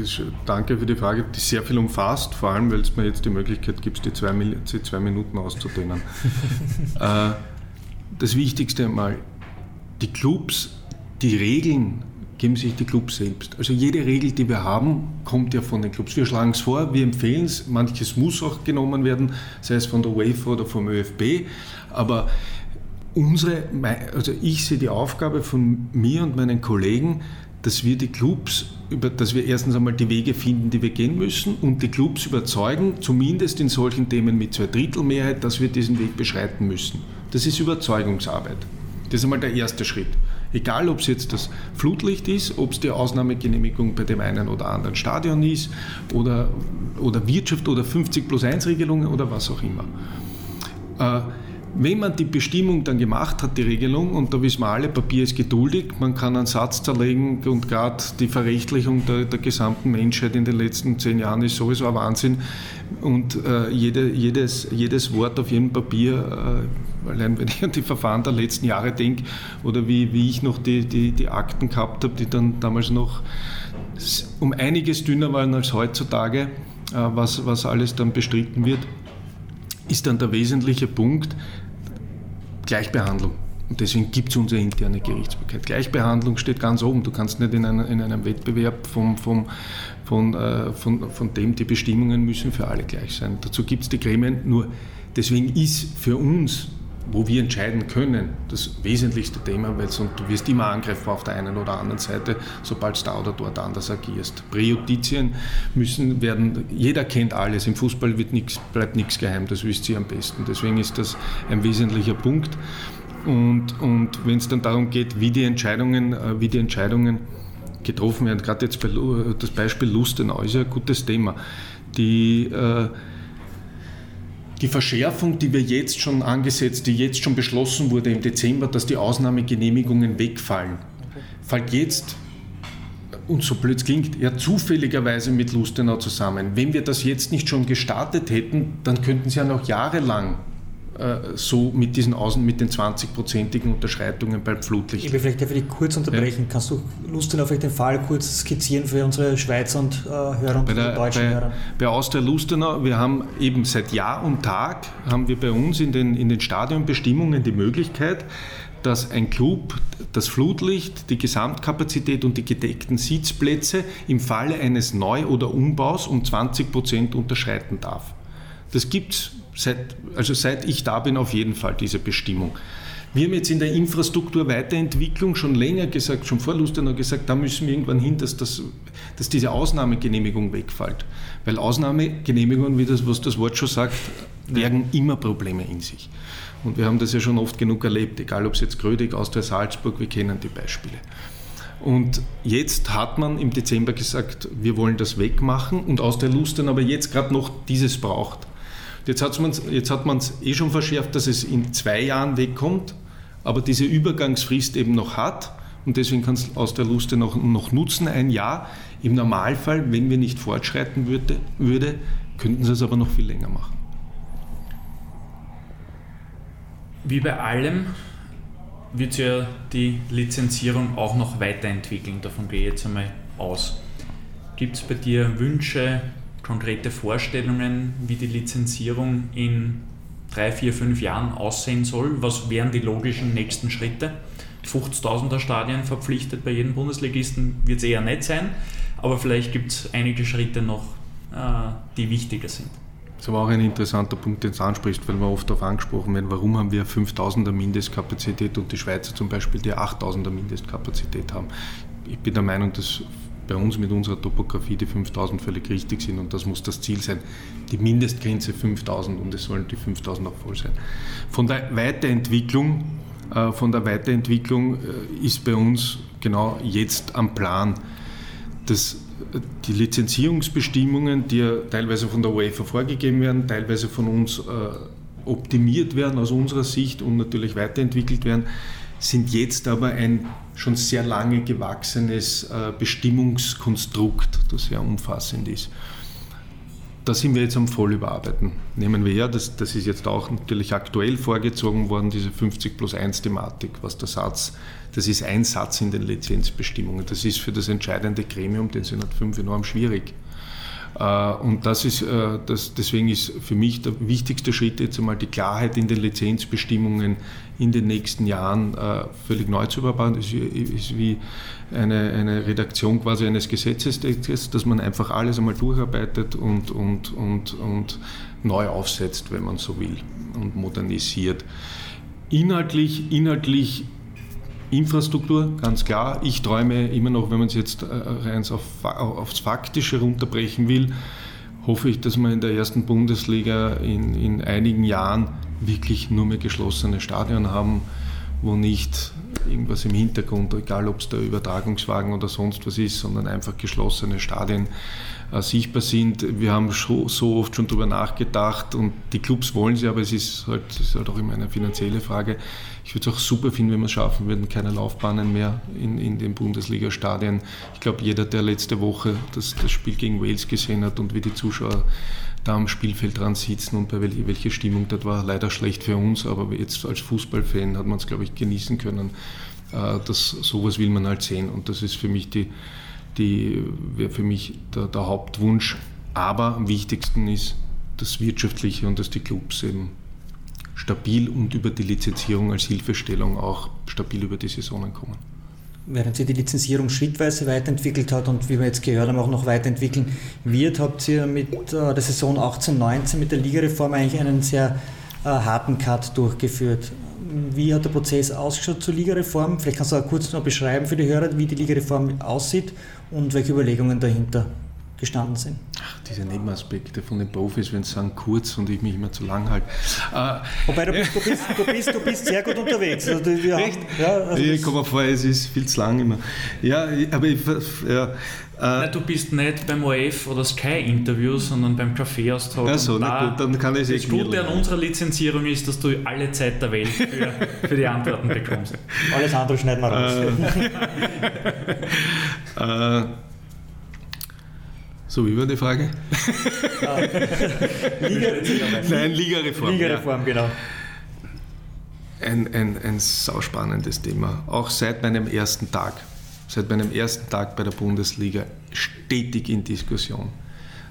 ist, danke für die Frage, die sehr viel umfasst, vor allem weil es mir jetzt die Möglichkeit gibt, die zwei, die zwei Minuten auszudehnen. <laughs> äh, das Wichtigste einmal, die Clubs, die Regeln geben sich die Clubs selbst. Also jede Regel, die wir haben, kommt ja von den Clubs. Wir schlagen es vor, wir empfehlen es, manches muss auch genommen werden, sei es von der UEFA oder vom ÖFB, aber unsere, also ich sehe die Aufgabe von mir und meinen Kollegen, dass wir die Clubs, dass wir erstens einmal die Wege finden, die wir gehen müssen und die Clubs überzeugen, zumindest in solchen Themen mit zwei Drittel Mehrheit, dass wir diesen Weg beschreiten müssen. Das ist Überzeugungsarbeit. Das ist einmal der erste Schritt. Egal, ob es jetzt das Flutlicht ist, ob es die Ausnahmegenehmigung bei dem einen oder anderen Stadion ist oder, oder Wirtschaft oder 50 plus 1 Regelungen oder was auch immer. Äh, wenn man die Bestimmung dann gemacht hat, die Regelung, und da wissen wir alle, Papier ist geduldig, man kann einen Satz zerlegen und gerade die Verrechtlichung der, der, gesamten Menschheit in den letzten zehn Jahren ist sowieso ein Wahnsinn. Und äh, jede, jedes, jedes Wort auf jedem Papier, äh, allein wenn ich an die Verfahren der letzten Jahre denke, oder wie, wie ich noch die, die, die Akten gehabt habe, die dann damals noch um einiges dünner waren als heutzutage, äh, was, was alles dann bestritten wird, ist dann der wesentliche Punkt, Gleichbehandlung. Und deswegen gibt es unsere interne Gerichtsbarkeit. Gleichbehandlung steht ganz oben. Du kannst nicht in, einer, in einem Wettbewerb vom, vom, von, äh, von, von dem, die Bestimmungen müssen für alle gleich sein. Dazu gibt es die Gremien. Nur deswegen ist für uns wo wir entscheiden können, das wesentlichste Thema, weil sonst, du wirst immer angreifbar auf der einen oder anderen Seite, sobald du da oder dort anders agierst. Präjudizien müssen werden, jeder kennt alles, im Fußball wird nix, bleibt nichts geheim, das wisst ihr am besten. Deswegen ist das ein wesentlicher Punkt. Und, und wenn es dann darum geht, wie die Entscheidungen, äh, wie die Entscheidungen getroffen werden, gerade jetzt bei, das Beispiel Lustenau ist ja ein gutes Thema. Die äh, die Verschärfung, die wir jetzt schon angesetzt, die jetzt schon beschlossen wurde im Dezember, dass die Ausnahmegenehmigungen wegfallen, fällt jetzt, und so blöd klingt, ja zufälligerweise mit Lustenau zusammen. Wenn wir das jetzt nicht schon gestartet hätten, dann könnten sie ja noch jahrelang so mit diesen Außen, mit den 20-prozentigen Unterschreitungen beim Flutlicht. Ich will vielleicht einfach kurz unterbrechen. Ja. Kannst du Lust auf den Fall kurz skizzieren für unsere Schweizer und äh, Hörer und bei der, deutschen bei, Hörer? Bei Austria Lustenau, wir haben eben seit Jahr und Tag, haben wir bei uns in den, in den Stadionbestimmungen die Möglichkeit, dass ein Club das Flutlicht, die Gesamtkapazität und die gedeckten Sitzplätze im Falle eines Neu- oder Umbaus um 20 Prozent unterschreiten darf. Das gibt es seit, also seit ich da bin auf jeden Fall diese Bestimmung. Wir haben jetzt in der Infrastrukturweiterentwicklung schon länger gesagt, schon vor Lustenau gesagt, da müssen wir irgendwann hin, dass, das, dass diese Ausnahmegenehmigung wegfällt. Weil Ausnahmegenehmigungen, wie das, was das Wort schon sagt, bergen immer Probleme in sich. Und wir haben das ja schon oft genug erlebt, egal ob es jetzt Grödig, Austria Salzburg, wir kennen die Beispiele. Und jetzt hat man im Dezember gesagt, wir wollen das wegmachen und aus der Lustenau aber jetzt gerade noch dieses braucht. Jetzt, hat man es eh schon verschärft, dass es in zwei Jahren wegkommt, aber diese Übergangsfrist eben noch hat. Und deswegen kann es aus der Luste noch, noch nutzen, ein Jahr. Im Normalfall, wenn wir nicht fortschreiten würde, würde könnten sie es aber noch viel länger machen. Wie bei allem wird ja die Lizenzierung auch noch weiterentwickeln. Davon gehe ich jetzt einmal aus. Gibt es bei dir Wünsche, konkrete Vorstellungen, wie die Lizenzierung in drei, vier, fünf Jahren aussehen soll. Was wären die logischen nächsten Schritte? 50.000er Stadien verpflichtet bei jedem Bundesligisten wird es eher nicht sein, aber vielleicht gibt es einige Schritte noch, äh, die wichtiger sind. Das aber auch ein interessanter Punkt, den du ansprichst, weil wir oft darauf angesprochen werden, warum haben wir 5000er Mindestkapazität und die Schweizer zum Beispiel die 8000er Mindestkapazität haben. Ich bin der Meinung, dass bei uns mit unserer Topografie die 5000 völlig richtig sind und das muss das Ziel sein. Die Mindestgrenze 5000 und es sollen die 5000 auch voll sein. Von der Weiterentwicklung, äh, von der Weiterentwicklung äh, ist bei uns genau jetzt am Plan, dass die Lizenzierungsbestimmungen, die ja teilweise von der UEFA vorgegeben werden, teilweise von uns äh, optimiert werden aus unserer Sicht und natürlich weiterentwickelt werden, sind jetzt aber ein schon sehr lange gewachsenes äh, Bestimmungskonstrukt, das sehr umfassend ist. Da sind wir jetzt am Vollüberarbeiten. Nehmen wir her, das, das ist jetzt auch natürlich aktuell vorgezogen worden, diese 50 plus 1 Thematik, was der Satz das ist ein Satz in den Lizenzbestimmungen. Das ist für das entscheidende Gremium, den Senat 5, enorm schwierig. Äh, und das ist, äh, das, deswegen ist für mich der wichtigste Schritt jetzt einmal die Klarheit in den Lizenzbestimmungen in den nächsten Jahren äh, völlig neu zu überbauen. Das ist wie eine, eine Redaktion quasi eines Gesetzes, dass man einfach alles einmal durcharbeitet und, und, und, und neu aufsetzt, wenn man so will, und modernisiert. Inhaltlich, inhaltlich Infrastruktur, ganz klar. Ich träume immer noch, wenn man es jetzt äh, rein auf, aufs Faktische runterbrechen will, hoffe ich, dass wir in der ersten Bundesliga in, in einigen Jahren wirklich nur mehr geschlossene Stadien haben, wo nicht irgendwas im Hintergrund, egal ob es der Übertragungswagen oder sonst was ist, sondern einfach geschlossene Stadien äh, sichtbar sind. Wir haben so, so oft schon darüber nachgedacht und die Clubs wollen sie, aber es ist halt, ist halt auch immer eine finanzielle Frage. Ich würde es auch super finden, wenn wir es schaffen würden, keine Laufbahnen mehr in, in den Bundesliga-Stadien. Ich glaube, jeder, der letzte Woche das, das Spiel gegen Wales gesehen hat und wie die Zuschauer da am Spielfeld dran sitzen und bei wel welche Stimmung dort war, leider schlecht für uns, aber jetzt als Fußballfan hat man es, glaube ich, genießen können. Äh, das, sowas will man halt sehen und das ist für mich die, die wäre für mich der, der Hauptwunsch. Aber am wichtigsten ist das Wirtschaftliche und dass die Clubs eben stabil und über die Lizenzierung als Hilfestellung auch stabil über die Saisonen kommen. Während sich die Lizenzierung schrittweise weiterentwickelt hat und wie wir jetzt gehört haben, auch noch weiterentwickeln wird, habt ihr mit äh, der Saison 18-19 mit der Ligareform eigentlich einen sehr äh, harten Cut durchgeführt. Wie hat der Prozess ausgeschaut zur Ligareform? Vielleicht kannst du auch kurz noch beschreiben für die Hörer, wie die Ligareform aussieht und welche Überlegungen dahinter gestanden sind. Ach, diese Nebenaspekte von den Profis, wenn sie sagen kurz und ich mich immer zu lang halte. Äh, Wobei du bist, du, bist, du, bist, du bist sehr gut unterwegs. Also, wir Echt? Haben, ja, also ich komme vor, es ist viel zu lang immer. Ja, aber ich, ja, Nein, du bist nicht beim ORF oder Sky-Interview, sondern beim Kaffeeaustausch. Also, na gut, dann kann ich es Das Gute an unserer Lizenzierung ist, dass du alle Zeit der Welt für, für die Antworten bekommst. Alles andere schneiden wir raus. äh, <laughs> so, wie war die Frage? <laughs> Liga, Nein, Ligareform. Ligareform, ja. genau. Ein, ein, ein sauspannendes Thema. Auch seit meinem ersten Tag, seit meinem ersten Tag bei der Bundesliga stetig in Diskussion.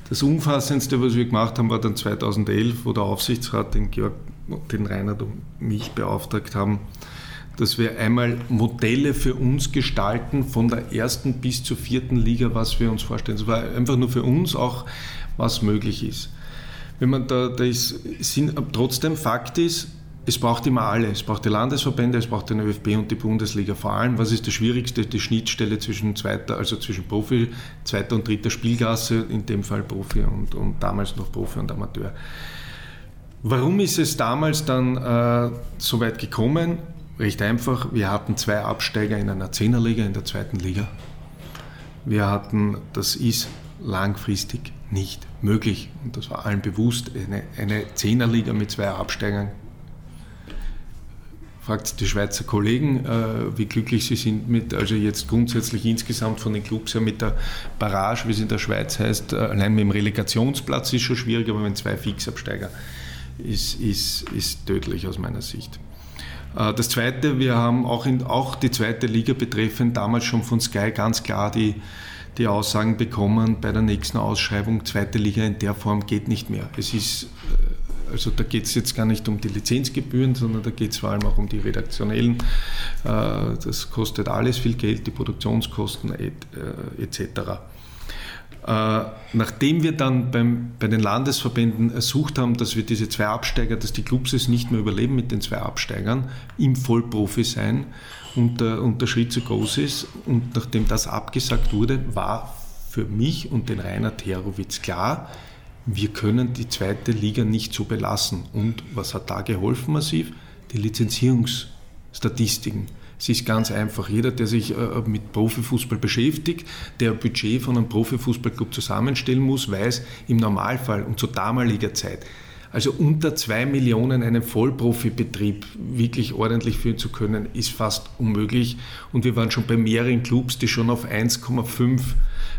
Das Umfassendste, was wir gemacht haben, war dann 2011, wo der Aufsichtsrat den, Georg, den Reinhard und mich beauftragt haben, dass wir einmal Modelle für uns gestalten, von der ersten bis zur vierten Liga, was wir uns vorstellen. Das war einfach nur für uns auch, was möglich ist. Wenn man da, da ist, trotzdem Fakt ist, es braucht immer alle. Es braucht die Landesverbände, es braucht den ÖFB und die Bundesliga. Vor allem, was ist das Schwierigste? Die Schnittstelle zwischen zweiter, also zwischen Profi, zweiter und dritter Spielgasse, in dem Fall Profi und, und damals noch Profi und Amateur. Warum ist es damals dann äh, so weit gekommen? Recht einfach, wir hatten zwei Absteiger in einer Zehnerliga, in der zweiten Liga. Wir hatten, das ist langfristig nicht möglich und das war allen bewusst, eine, eine Zehnerliga mit zwei Absteigern. Fragt die Schweizer Kollegen, äh, wie glücklich sie sind mit, also jetzt grundsätzlich insgesamt von den Clubs her mit der Barrage, wie es in der Schweiz heißt, äh, allein mit dem Relegationsplatz ist schon schwierig, aber wenn zwei Fixabsteiger ist, ist, ist tödlich aus meiner Sicht. Äh, das Zweite, wir haben auch, in, auch die zweite Liga betreffend damals schon von Sky ganz klar die, die Aussagen bekommen bei der nächsten Ausschreibung, zweite Liga in der Form geht nicht mehr. Es ist, also da geht es jetzt gar nicht um die Lizenzgebühren, sondern da geht es vor allem auch um die redaktionellen. Äh, das kostet alles viel Geld, die Produktionskosten etc. Äh, nachdem wir dann beim, bei den Landesverbänden ersucht haben, dass wir diese zwei Absteiger, dass die Clubs es nicht mehr überleben mit den zwei Absteigern, im Vollprofi sein und der, und der Schritt zu groß ist, und nachdem das abgesagt wurde, war für mich und den Rainer Terowitz klar, wir können die zweite Liga nicht so belassen. Und was hat da geholfen massiv? Die Lizenzierungsstatistiken. Es ist ganz einfach. Jeder, der sich äh, mit Profifußball beschäftigt, der ein Budget von einem Profifußballclub zusammenstellen muss, weiß im Normalfall und zu damaliger Zeit, also unter zwei Millionen einen Vollprofibetrieb wirklich ordentlich führen zu können, ist fast unmöglich. Und wir waren schon bei mehreren Clubs, die schon auf 1,5,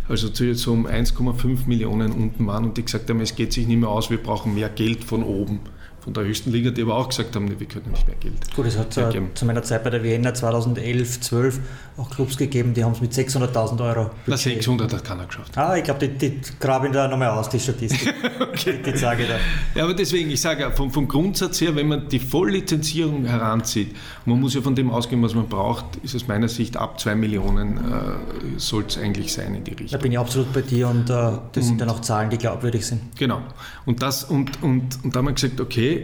also so um 1,5 Millionen unten waren und die gesagt haben, es geht sich nicht mehr aus, wir brauchen mehr Geld von oben von der höchsten Liga, die aber auch gesagt haben, wir können nicht mehr Geld. Gut, es hat äh, zu meiner Zeit bei der Vienna 2011, 12 auch Clubs gegeben, die haben es mit 600.000 Euro. Na, 600 hat keiner geschafft. Ah, ich glaube, die, die grabe ich da nochmal aus, die Statistik. <laughs> okay. Die, die sage da. Ja, aber deswegen, ich sage, vom, vom Grundsatz her, wenn man die Volllizenzierung heranzieht, man muss ja von dem ausgehen, was man braucht, ist aus meiner Sicht ab 2 Millionen äh, soll es eigentlich sein in die Richtung. Da bin ich absolut bei dir und äh, das und, sind dann auch Zahlen, die glaubwürdig sind. Genau. Und, das, und, und, und da haben wir gesagt, okay,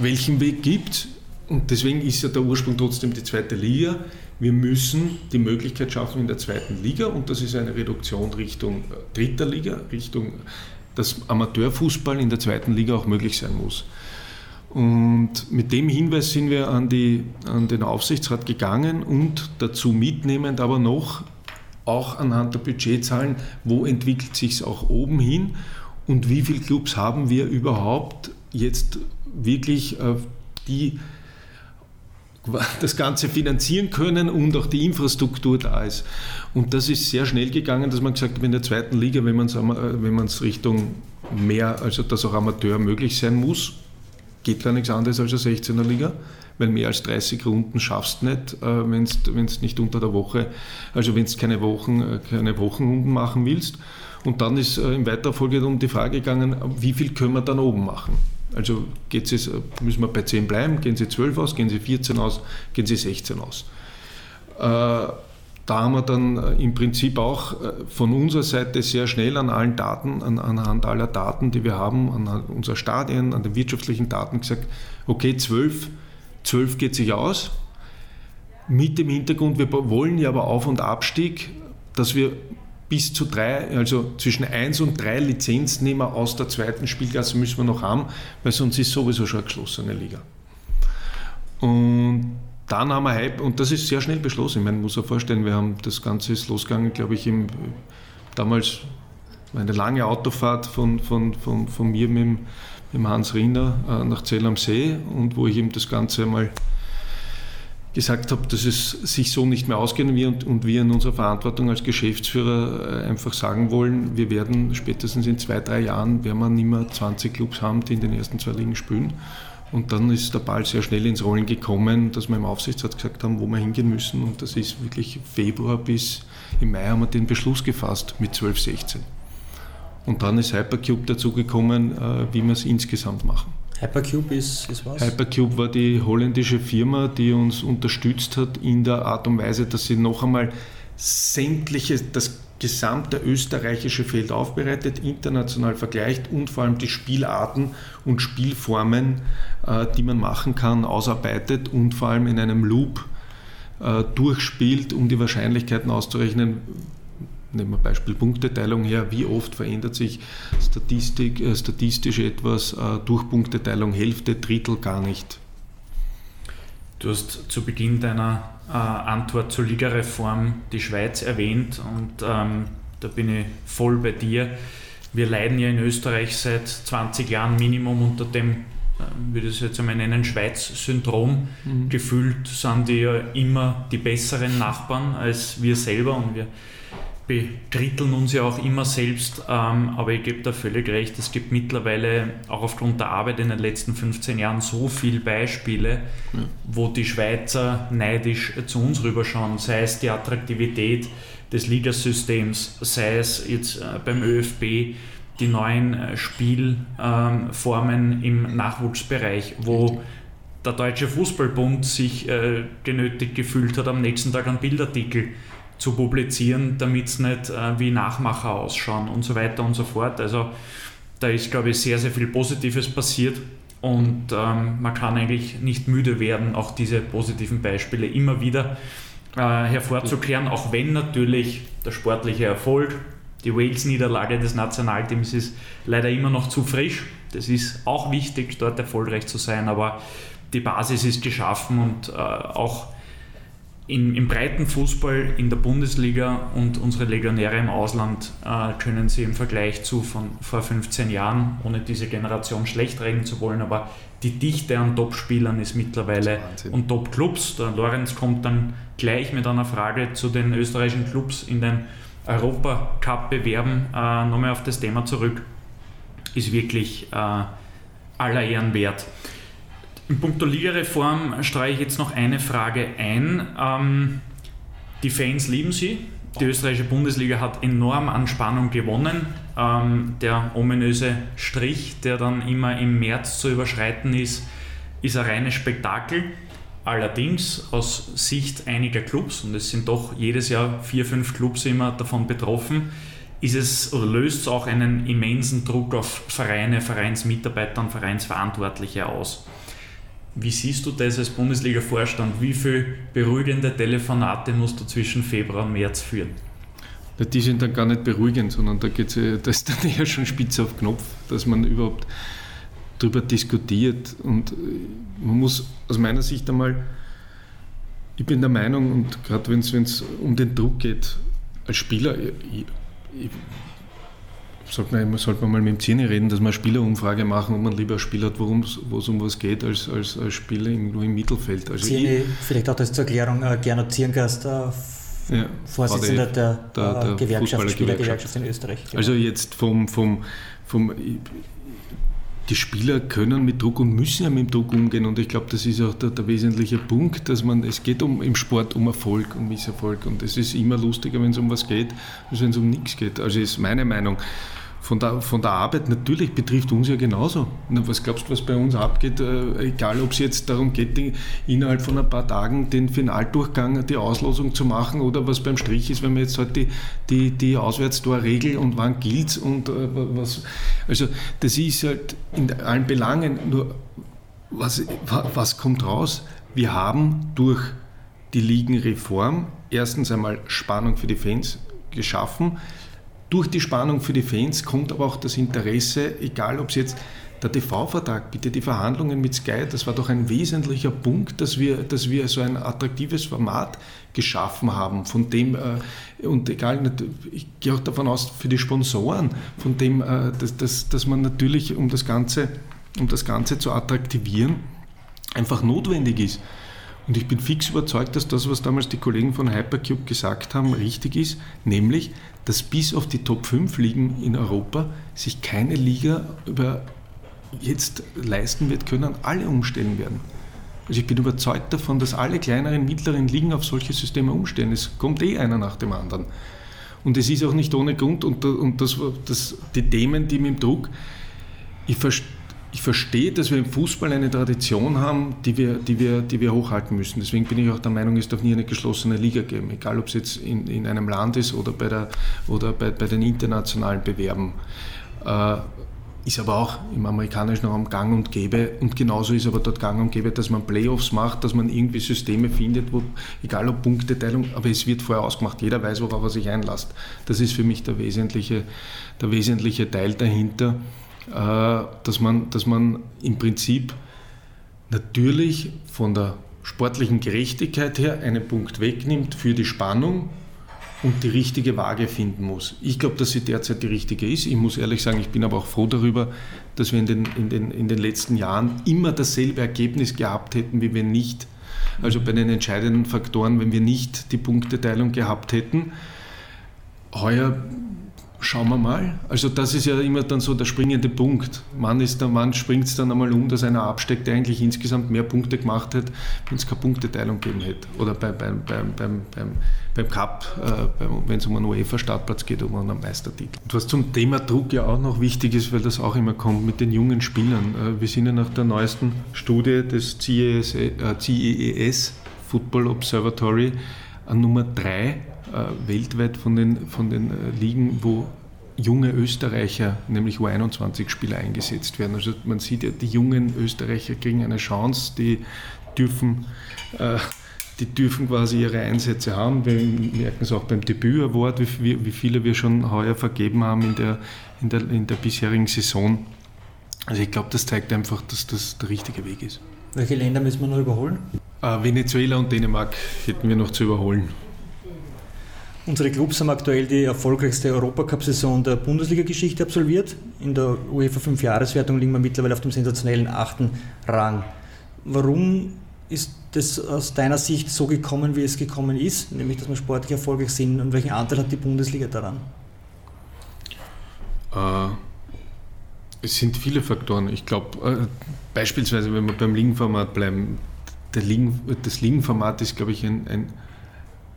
welchen Weg gibt? Und deswegen ist ja der Ursprung trotzdem die zweite Liga. Wir müssen die Möglichkeit schaffen in der zweiten Liga, und das ist eine Reduktion Richtung äh, dritter Liga, Richtung, dass Amateurfußball in der zweiten Liga auch möglich sein muss. Und mit dem Hinweis sind wir an, die, an den Aufsichtsrat gegangen und dazu mitnehmend aber noch auch anhand der Budgetzahlen, wo entwickelt sich es auch oben hin und wie viele Clubs haben wir überhaupt jetzt wirklich äh, die das Ganze finanzieren können und auch die Infrastruktur da ist. Und das ist sehr schnell gegangen, dass man gesagt hat, in der zweiten Liga, wenn man es wenn Richtung mehr, also dass auch Amateur möglich sein muss, geht gar nichts anderes als eine 16er Liga, weil mehr als 30 Runden schaffst du nicht, äh, wenn du nicht unter der Woche, also wenn du keine, Wochen, äh, keine Wochenrunden machen willst. Und dann ist in weiterer Folge um die Frage gegangen, wie viel können wir dann oben machen? Also geht es, müssen wir bei 10 bleiben, gehen Sie 12 aus, gehen Sie 14 aus, gehen Sie 16 aus. Äh, da haben wir dann äh, im Prinzip auch äh, von unserer Seite sehr schnell an allen Daten, an, anhand aller Daten, die wir haben, an unserer Stadien, an den wirtschaftlichen Daten gesagt, okay, 12, 12 geht sich aus. Mit dem Hintergrund, wir wollen ja aber Auf- und Abstieg, dass wir bis zu drei, also zwischen eins und drei Lizenznehmer aus der zweiten Spielklasse müssen wir noch haben, weil sonst ist sowieso schon eine geschlossene Liga. Und dann haben wir Hype, und das ist sehr schnell beschlossen. Ich meine, man muss sich vorstellen, wir haben das Ganze ist losgegangen, glaube ich, im, damals eine lange Autofahrt von, von, von, von mir mit mit Hans Rinder äh, nach Zell am See und wo ich ihm das Ganze mal gesagt habe, dass es sich so nicht mehr ausgeht und, und wir in unserer Verantwortung als Geschäftsführer äh, einfach sagen wollen, wir werden spätestens in zwei, drei Jahren, werden wir nicht mehr 20 Clubs haben, die in den ersten zwei Ligen spielen. Und dann ist der Ball sehr schnell ins Rollen gekommen, dass wir im Aufsichtsrat gesagt haben, wo wir hingehen müssen. Und das ist wirklich Februar bis im Mai haben wir den Beschluss gefasst mit 12, 16. Und dann ist Hypercube dazugekommen, äh, wie wir es insgesamt machen. Hypercube ist, ist was? Hypercube war die holländische Firma, die uns unterstützt hat in der Art und Weise, dass sie noch einmal sämtliche, das gesamte österreichische Feld aufbereitet, international vergleicht und vor allem die Spielarten und Spielformen, äh, die man machen kann, ausarbeitet und vor allem in einem Loop äh, durchspielt, um die Wahrscheinlichkeiten auszurechnen, nehmen wir Beispiel Punkteteilung her, wie oft verändert sich Statistik, äh, statistisch etwas äh, durch Punkteteilung, Hälfte, Drittel gar nicht. Du hast zu Beginn deiner äh, Antwort zur Ligareform die Schweiz erwähnt und ähm, da bin ich voll bei dir. Wir leiden ja in Österreich seit 20 Jahren Minimum unter dem, würde ich es jetzt einmal nennen, Schweiz-Syndrom. Mhm. Gefühlt sind die ja immer die besseren Nachbarn als wir selber und wir bedritteln uns ja auch immer selbst, ähm, aber ich gebe da völlig recht, es gibt mittlerweile auch aufgrund der Arbeit in den letzten 15 Jahren so viele Beispiele, ja. wo die Schweizer neidisch zu uns rüberschauen, sei es die Attraktivität des Ligasystems, sei es jetzt äh, beim ÖFB die neuen äh, Spielformen im Nachwuchsbereich, wo der Deutsche Fußballbund sich äh, genötigt gefühlt hat, am nächsten Tag einen Bildartikel zu publizieren, damit es nicht äh, wie Nachmacher ausschauen und so weiter und so fort. Also da ist, glaube ich, sehr, sehr viel Positives passiert und ähm, man kann eigentlich nicht müde werden, auch diese positiven Beispiele immer wieder äh, hervorzukehren, auch wenn natürlich der sportliche Erfolg, die Wales-Niederlage des Nationalteams ist leider immer noch zu frisch. Das ist auch wichtig, dort erfolgreich zu sein, aber die Basis ist geschaffen und äh, auch in, im breiten Fußball in der Bundesliga und unsere Legionäre im Ausland äh, können sie im Vergleich zu von vor 15 Jahren, ohne diese Generation schlecht reden zu wollen, aber die Dichte an Top-Spielern ist mittlerweile und Top-Clubs. Der Lorenz kommt dann gleich mit einer Frage zu den österreichischen Clubs in den Europacup-Bewerben äh, nochmal auf das Thema zurück. Ist wirklich äh, aller Ehren wert. In puncto Ligareform streue ich jetzt noch eine Frage ein. Ähm, die Fans lieben sie. Die österreichische Bundesliga hat enorm an Spannung gewonnen. Ähm, der ominöse Strich, der dann immer im März zu überschreiten ist, ist ein reines Spektakel. Allerdings aus Sicht einiger Clubs, und es sind doch jedes Jahr vier, fünf Clubs immer davon betroffen, ist es oder löst es auch einen immensen Druck auf Vereine, Vereinsmitarbeiter und Vereinsverantwortliche aus. Wie siehst du das als Bundesliga-Vorstand? Wie viele beruhigende Telefonate musst du zwischen Februar und März führen? Die sind dann gar nicht beruhigend, sondern da geht es das ist <laughs> dann eher schon spitze auf Knopf, dass man überhaupt darüber diskutiert. Und man muss aus meiner Sicht einmal, ich bin der Meinung, und gerade wenn es um den Druck geht, als Spieler, ich, ich, sollte man, sollte man mal mit dem Zähne reden, dass wir eine Spielerumfrage machen, ob man lieber ein Spiel hat, wo es um was geht, als, als, als Spieler irgendwo im Mittelfeld. Also Ziene, vielleicht auch das zur Erklärung, äh, Gernot Zierngast, äh, ja, Vorsitzender der, der, der, der Gewerkschaft, Spielergewerkschaft in Österreich. Genau. Also jetzt vom, vom, vom die Spieler können mit Druck und müssen ja mit Druck umgehen. Und ich glaube, das ist auch der, der, wesentliche Punkt, dass man, es geht um, im Sport um Erfolg und Misserfolg. Und es ist immer lustiger, wenn es um was geht, als wenn es um nichts geht. Also ist meine Meinung von der, von der Arbeit natürlich betrifft uns ja genauso. Was glaubst du, was bei uns abgeht? Äh, egal, ob es jetzt darum geht, innerhalb von ein paar Tagen den Finaldurchgang, die Auslosung zu machen oder was beim Strich ist, wenn man jetzt halt die, die, die Auswärtstorregel und wann gilt und äh, was. Also, das ist halt in allen Belangen nur, was, was kommt raus? Wir haben durch die Ligenreform erstens einmal Spannung für die Fans geschaffen. Durch die Spannung für die Fans kommt aber auch das Interesse, egal ob es jetzt der TV-Vertrag, bitte die Verhandlungen mit Sky, das war doch ein wesentlicher Punkt, dass wir, dass wir so ein attraktives Format geschaffen haben, von dem, äh, und egal, ich gehe auch davon aus, für die Sponsoren, von dem, äh, dass, dass, dass man natürlich, um das Ganze, um das Ganze zu attraktivieren, einfach notwendig ist. Und ich bin fix überzeugt, dass das, was damals die Kollegen von Hypercube gesagt haben, richtig ist, nämlich, dass bis auf die Top 5 Ligen in Europa sich keine Liga über jetzt leisten wird können, alle umstellen werden. Also ich bin überzeugt davon, dass alle kleineren, mittleren Ligen auf solche Systeme umstellen. Es kommt eh einer nach dem anderen. Und es ist auch nicht ohne Grund, und, und das, das, die Themen, die mit dem Druck, ich verstehe ich verstehe, dass wir im Fußball eine Tradition haben, die wir, die, wir, die wir hochhalten müssen. Deswegen bin ich auch der Meinung, es darf nie eine geschlossene Liga geben, egal ob es jetzt in, in einem Land ist oder bei, der, oder bei, bei den internationalen Bewerben. Äh, ist aber auch im amerikanischen Raum gang und gäbe. Und genauso ist aber dort gang und gäbe, dass man Playoffs macht, dass man irgendwie Systeme findet, wo, egal ob Punkteteilung, aber es wird vorher ausgemacht. Jeder weiß, worauf er sich einlässt. Das ist für mich der wesentliche, der wesentliche Teil dahinter. Äh, dass man, dass man im Prinzip natürlich von der sportlichen Gerechtigkeit her einen Punkt wegnimmt für die Spannung und die richtige Waage finden muss. Ich glaube, dass sie derzeit die richtige ist. Ich muss ehrlich sagen, ich bin aber auch froh darüber, dass wir in den, in den, in den letzten Jahren immer dasselbe Ergebnis gehabt hätten, wie wir nicht, also bei den entscheidenden Faktoren, wenn wir nicht die Punkteteilung gehabt hätten. Heuer Schauen wir mal. Also das ist ja immer dann so der springende Punkt. Wann, wann springt es dann einmal um, dass einer absteckt, der eigentlich insgesamt mehr Punkte gemacht hat, wenn es keine Punkteteilung gegeben hätte. Oder bei, beim, beim, beim, beim, beim Cup, äh, wenn es um einen UEFA-Startplatz geht oder um einen Meistertitel. Und was zum Thema Druck ja auch noch wichtig ist, weil das auch immer kommt mit den jungen Spielern. Äh, wir sind ja nach der neuesten Studie des CES, äh, CEES Football Observatory an Nummer 3 äh, weltweit von den, von den äh, Ligen, wo junge Österreicher, nämlich U21-Spieler eingesetzt werden. Also man sieht ja, die jungen Österreicher kriegen eine Chance, die dürfen, äh, die dürfen quasi ihre Einsätze haben. Wir merken es auch beim Debüt-Award, wie, wie, viele wir schon heuer vergeben haben in der, in der, in der bisherigen Saison. Also ich glaube, das zeigt einfach, dass das der richtige Weg ist. Welche Länder müssen wir noch überholen? Äh, Venezuela und Dänemark hätten wir noch zu überholen. Unsere Clubs haben aktuell die erfolgreichste Europacup-Saison der Bundesliga-Geschichte absolviert. In der UEFA 5-Jahreswertung liegen wir mittlerweile auf dem sensationellen achten Rang. Warum ist das aus deiner Sicht so gekommen, wie es gekommen ist, nämlich dass wir sportlich erfolgreich sind und welchen Anteil hat die Bundesliga daran? Äh, es sind viele Faktoren. Ich glaube, äh, beispielsweise, wenn wir beim Ligenformat bleiben, Ligen, das Ligenformat ist, glaube ich, ein, ein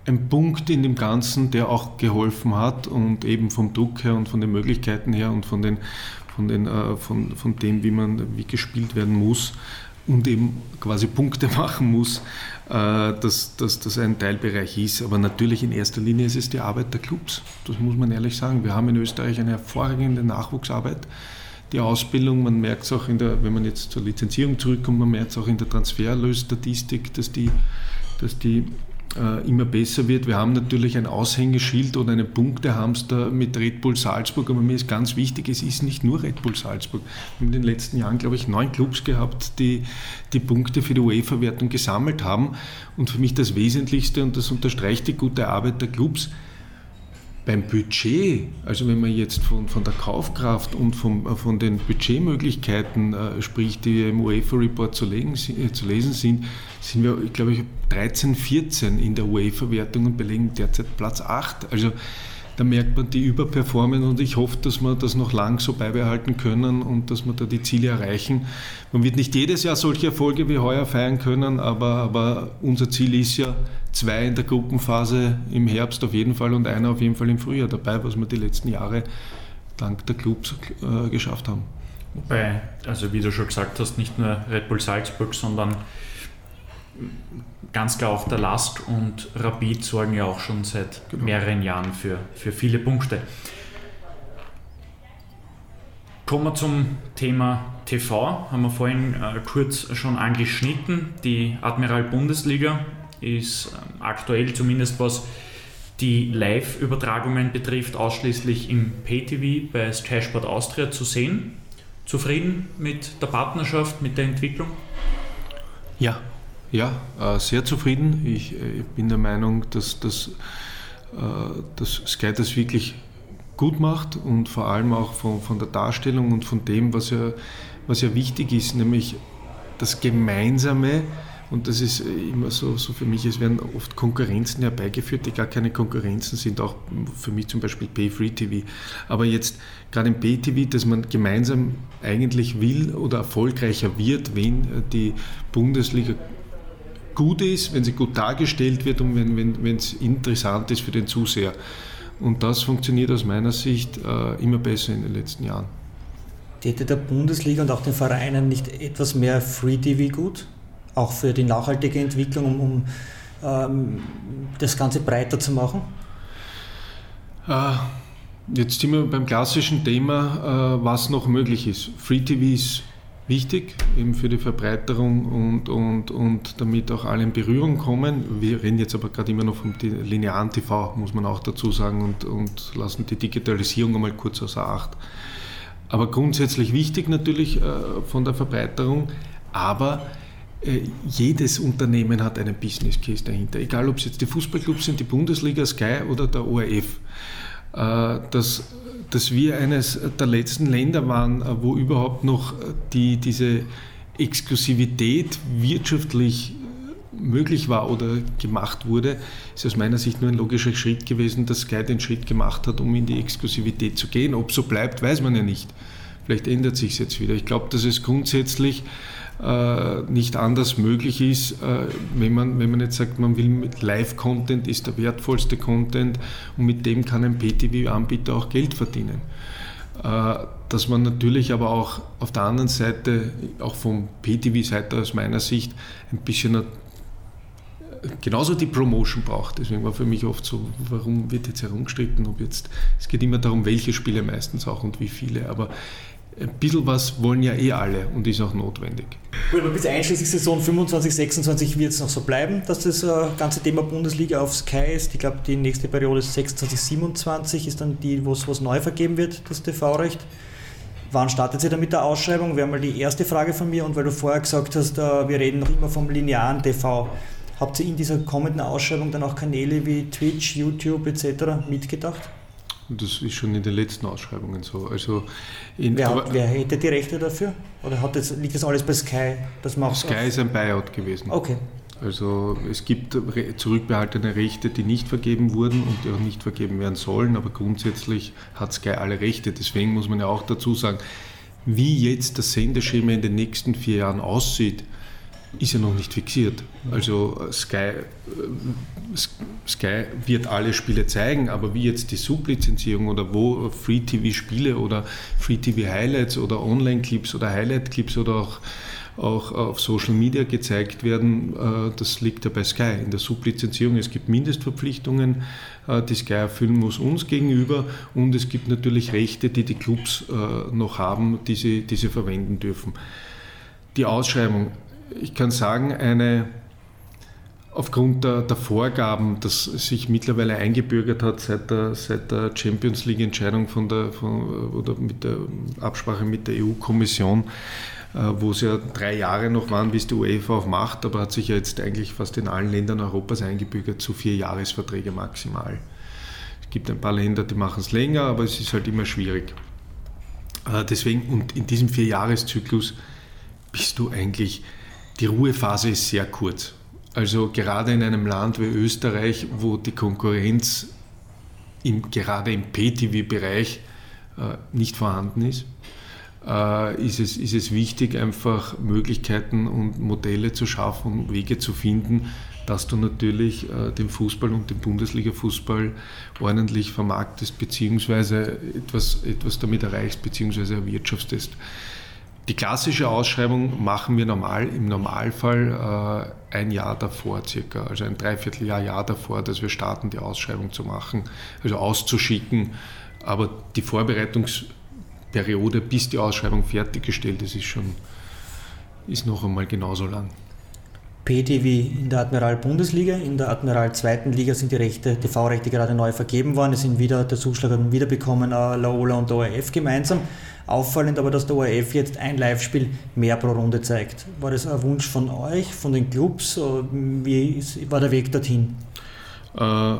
ein Punkt in dem Ganzen, der auch geholfen hat und eben vom Druck her und von den Möglichkeiten her und von, den, von, den, äh, von, von dem, wie man wie gespielt werden muss und eben quasi Punkte <laughs> machen muss, äh, dass, dass das ein Teilbereich ist. Aber natürlich in erster Linie ist es die Arbeit der Clubs. Das muss man ehrlich sagen. Wir haben in Österreich eine hervorragende Nachwuchsarbeit. Die Ausbildung, man merkt es auch in der, wenn man jetzt zur Lizenzierung zurückkommt, man merkt es auch in der Transferlösstatistik, dass die, dass die immer besser wird. Wir haben natürlich ein Aushängeschild oder einen Punktehamster mit Red Bull Salzburg, aber mir ist ganz wichtig, es ist nicht nur Red Bull Salzburg. Wir haben in den letzten Jahren, glaube ich, neun Clubs gehabt, die die Punkte für die UEFA-Wertung gesammelt haben. Und für mich das Wesentlichste, und das unterstreicht die gute Arbeit der Clubs, beim Budget, also wenn man jetzt von, von der Kaufkraft und vom, äh, von den Budgetmöglichkeiten äh, spricht, die im UEFA-Report zu, äh, zu, lesen sind, sind wir, glaube ich, 13, 14 in der UEFA-Wertung und belegen derzeit Platz 8. Also da merkt man die Überperformen und ich hoffe, dass wir das noch lang so beibehalten können und dass wir da die Ziele erreichen. Man wird nicht jedes Jahr solche Erfolge wie heuer feiern können, aber, aber unser Ziel ist ja zwei in der Gruppenphase im Herbst auf jeden Fall und einer auf jeden Fall im Frühjahr dabei, was wir die letzten Jahre dank der Clubs äh, geschafft haben. Wobei, also wie du schon gesagt hast, nicht nur Red Bull Salzburg, sondern ganz klar auch der Last und Rapid sorgen ja auch schon seit genau. mehreren Jahren für, für viele Punkte. Kommen wir zum Thema TV. Haben wir vorhin äh, kurz schon angeschnitten. Die Admiral Bundesliga ist äh, aktuell zumindest was die Live-Übertragungen betrifft, ausschließlich im Pay-TV bei Sky Sport Austria zu sehen. Zufrieden mit der Partnerschaft, mit der Entwicklung? Ja, ja, äh, sehr zufrieden. Ich, äh, ich bin der Meinung, dass, dass, äh, dass Sky das wirklich gut macht und vor allem auch von, von der Darstellung und von dem, was ja, was ja wichtig ist, nämlich das Gemeinsame. Und das ist immer so, so für mich, es werden oft Konkurrenzen herbeigeführt, die gar keine Konkurrenzen sind, auch für mich zum Beispiel Pay-Free-TV. Aber jetzt gerade im Pay-TV, dass man gemeinsam eigentlich will oder erfolgreicher wird, wenn die Bundesliga gut ist, wenn sie gut dargestellt wird und wenn, wenn, wenn es interessant ist für den Zuseher. Und das funktioniert aus meiner Sicht äh, immer besser in den letzten Jahren. Täte der Bundesliga und auch den Vereinen nicht etwas mehr Free TV gut? Auch für die nachhaltige Entwicklung, um, um ähm, das Ganze breiter zu machen? Äh, jetzt sind wir beim klassischen Thema, äh, was noch möglich ist. Free TV ist wichtig, eben für die Verbreiterung und, und, und damit auch alle in Berührung kommen. Wir reden jetzt aber gerade immer noch vom linearen TV, muss man auch dazu sagen, und, und lassen die Digitalisierung einmal kurz außer Acht. Aber grundsätzlich wichtig natürlich äh, von der Verbreiterung, aber jedes Unternehmen hat einen Business Case dahinter, egal ob es jetzt die Fußballclubs sind, die Bundesliga, Sky oder der ORF. Äh, das dass wir eines der letzten Länder waren, äh, wo überhaupt noch die, diese Exklusivität wirtschaftlich möglich war oder gemacht wurde, ist aus meiner Sicht nur ein logischer Schritt gewesen, dass Sky den Schritt gemacht hat, um in die Exklusivität zu gehen. Ob so bleibt, weiß man ja nicht. Vielleicht ändert sich es jetzt wieder. Ich glaube, dass es grundsätzlich äh, nicht anders möglich ist, äh, wenn, man, wenn man jetzt sagt, man will mit Live-Content ist der wertvollste Content und mit dem kann ein PTV-Anbieter auch Geld verdienen. Äh, dass man natürlich aber auch auf der anderen Seite, auch vom PTV-Seite aus meiner Sicht, ein bisschen genauso die Promotion braucht. Deswegen war für mich oft so, warum wird jetzt herumgestritten, ob jetzt, es geht immer darum, welche Spiele meistens auch und wie viele, aber ein bisschen was wollen ja eh alle und ist auch notwendig. Gut, aber bis einschließlich Saison 25, 26 wird es noch so bleiben, dass das äh, ganze Thema Bundesliga auf Sky ist. Ich glaube, die nächste Periode ist 26, 27 ist dann die, wo es neu vergeben wird, das TV-Recht. Wann startet sie dann mit der Ausschreibung? Wäre mal die erste Frage von mir. Und weil du vorher gesagt hast, äh, wir reden noch immer vom linearen TV. Habt ihr in dieser kommenden Ausschreibung dann auch Kanäle wie Twitch, YouTube etc. mitgedacht? Das ist schon in den letzten Ausschreibungen so. Also in, wer, hat, wer, hätte die Rechte dafür? Oder hat das, liegt das alles bei Sky? Das macht Sky ist ein Buyout gewesen. Okay. Also es gibt zurückbehaltene Rechte, die nicht vergeben wurden und die auch nicht vergeben werden sollen, aber grundsätzlich hat Sky alle Rechte. Deswegen muss man ja auch dazu sagen, wie jetzt das Sendeschema in den nächsten vier Jahren aussieht, ist ja noch nicht fixiert. Also äh, Sky, äh, Sky wird alle Spiele zeigen, aber wie jetzt die Sublizenzierung oder wo Free-TV-Spiele oder Free-TV-Highlights oder Online-Clips oder Highlight-Clips oder auch, auch auf Social Media gezeigt werden, äh, das liegt ja bei Sky. In der Sublizenzierung, es gibt Mindestverpflichtungen, die Sky erfüllen muss uns gegenüber und es gibt natürlich Rechte, die die Clubs noch haben, die sie, die sie verwenden dürfen. Die Ausschreibung ich kann sagen, eine aufgrund der, der, Vorgaben, das sich mittlerweile eingebürgert hat seit der, seit der Champions League-Entscheidung von der, von, oder mit der Absprache mit der EU-Kommission, äh, wo es ja drei Jahre noch waren, bis die UEFA auch macht, aber hat sich ja jetzt eigentlich fast in allen Ländern Europas eingebürgert, zu vier Jahresverträge maximal. Es gibt ein paar Länder, die machen es länger, aber es ist halt immer schwierig. Äh, deswegen, und in diesem Vierjahreszyklus bist du eigentlich die Ruhephase ist sehr kurz. Also gerade in einem Land wie Österreich, wo die Konkurrenz im, gerade im PTV-Bereich äh, nicht vorhanden ist, äh, ist, es, ist es wichtig, einfach Möglichkeiten und Modelle zu schaffen und Wege zu finden, dass du natürlich äh, den Fußball und den Bundesliga-Fußball ordentlich vermarktest, beziehungsweise etwas, etwas damit erreichst, beziehungsweise erwirtschaftest. Die klassische Ausschreibung machen wir normal, im Normalfall äh, ein Jahr davor circa, also ein Dreivierteljahr, Jahr davor, dass wir starten, die Ausschreibung zu machen, also auszuschicken. Aber die Vorbereitungsperiode, bis die Ausschreibung fertiggestellt ist, ist schon ist noch einmal genauso lang. PTV in der Admiral Bundesliga, in der Admiral zweiten Liga sind die Rechte, TV-Rechte gerade neu vergeben worden. Es sind wieder, der Zuschlag hat wiederbekommen, äh, Laola und ORF gemeinsam. Auffallend aber, dass der ORF jetzt ein Live-Spiel mehr pro Runde zeigt. War das ein Wunsch von euch, von den Clubs? Wie war der Weg dorthin? Äh,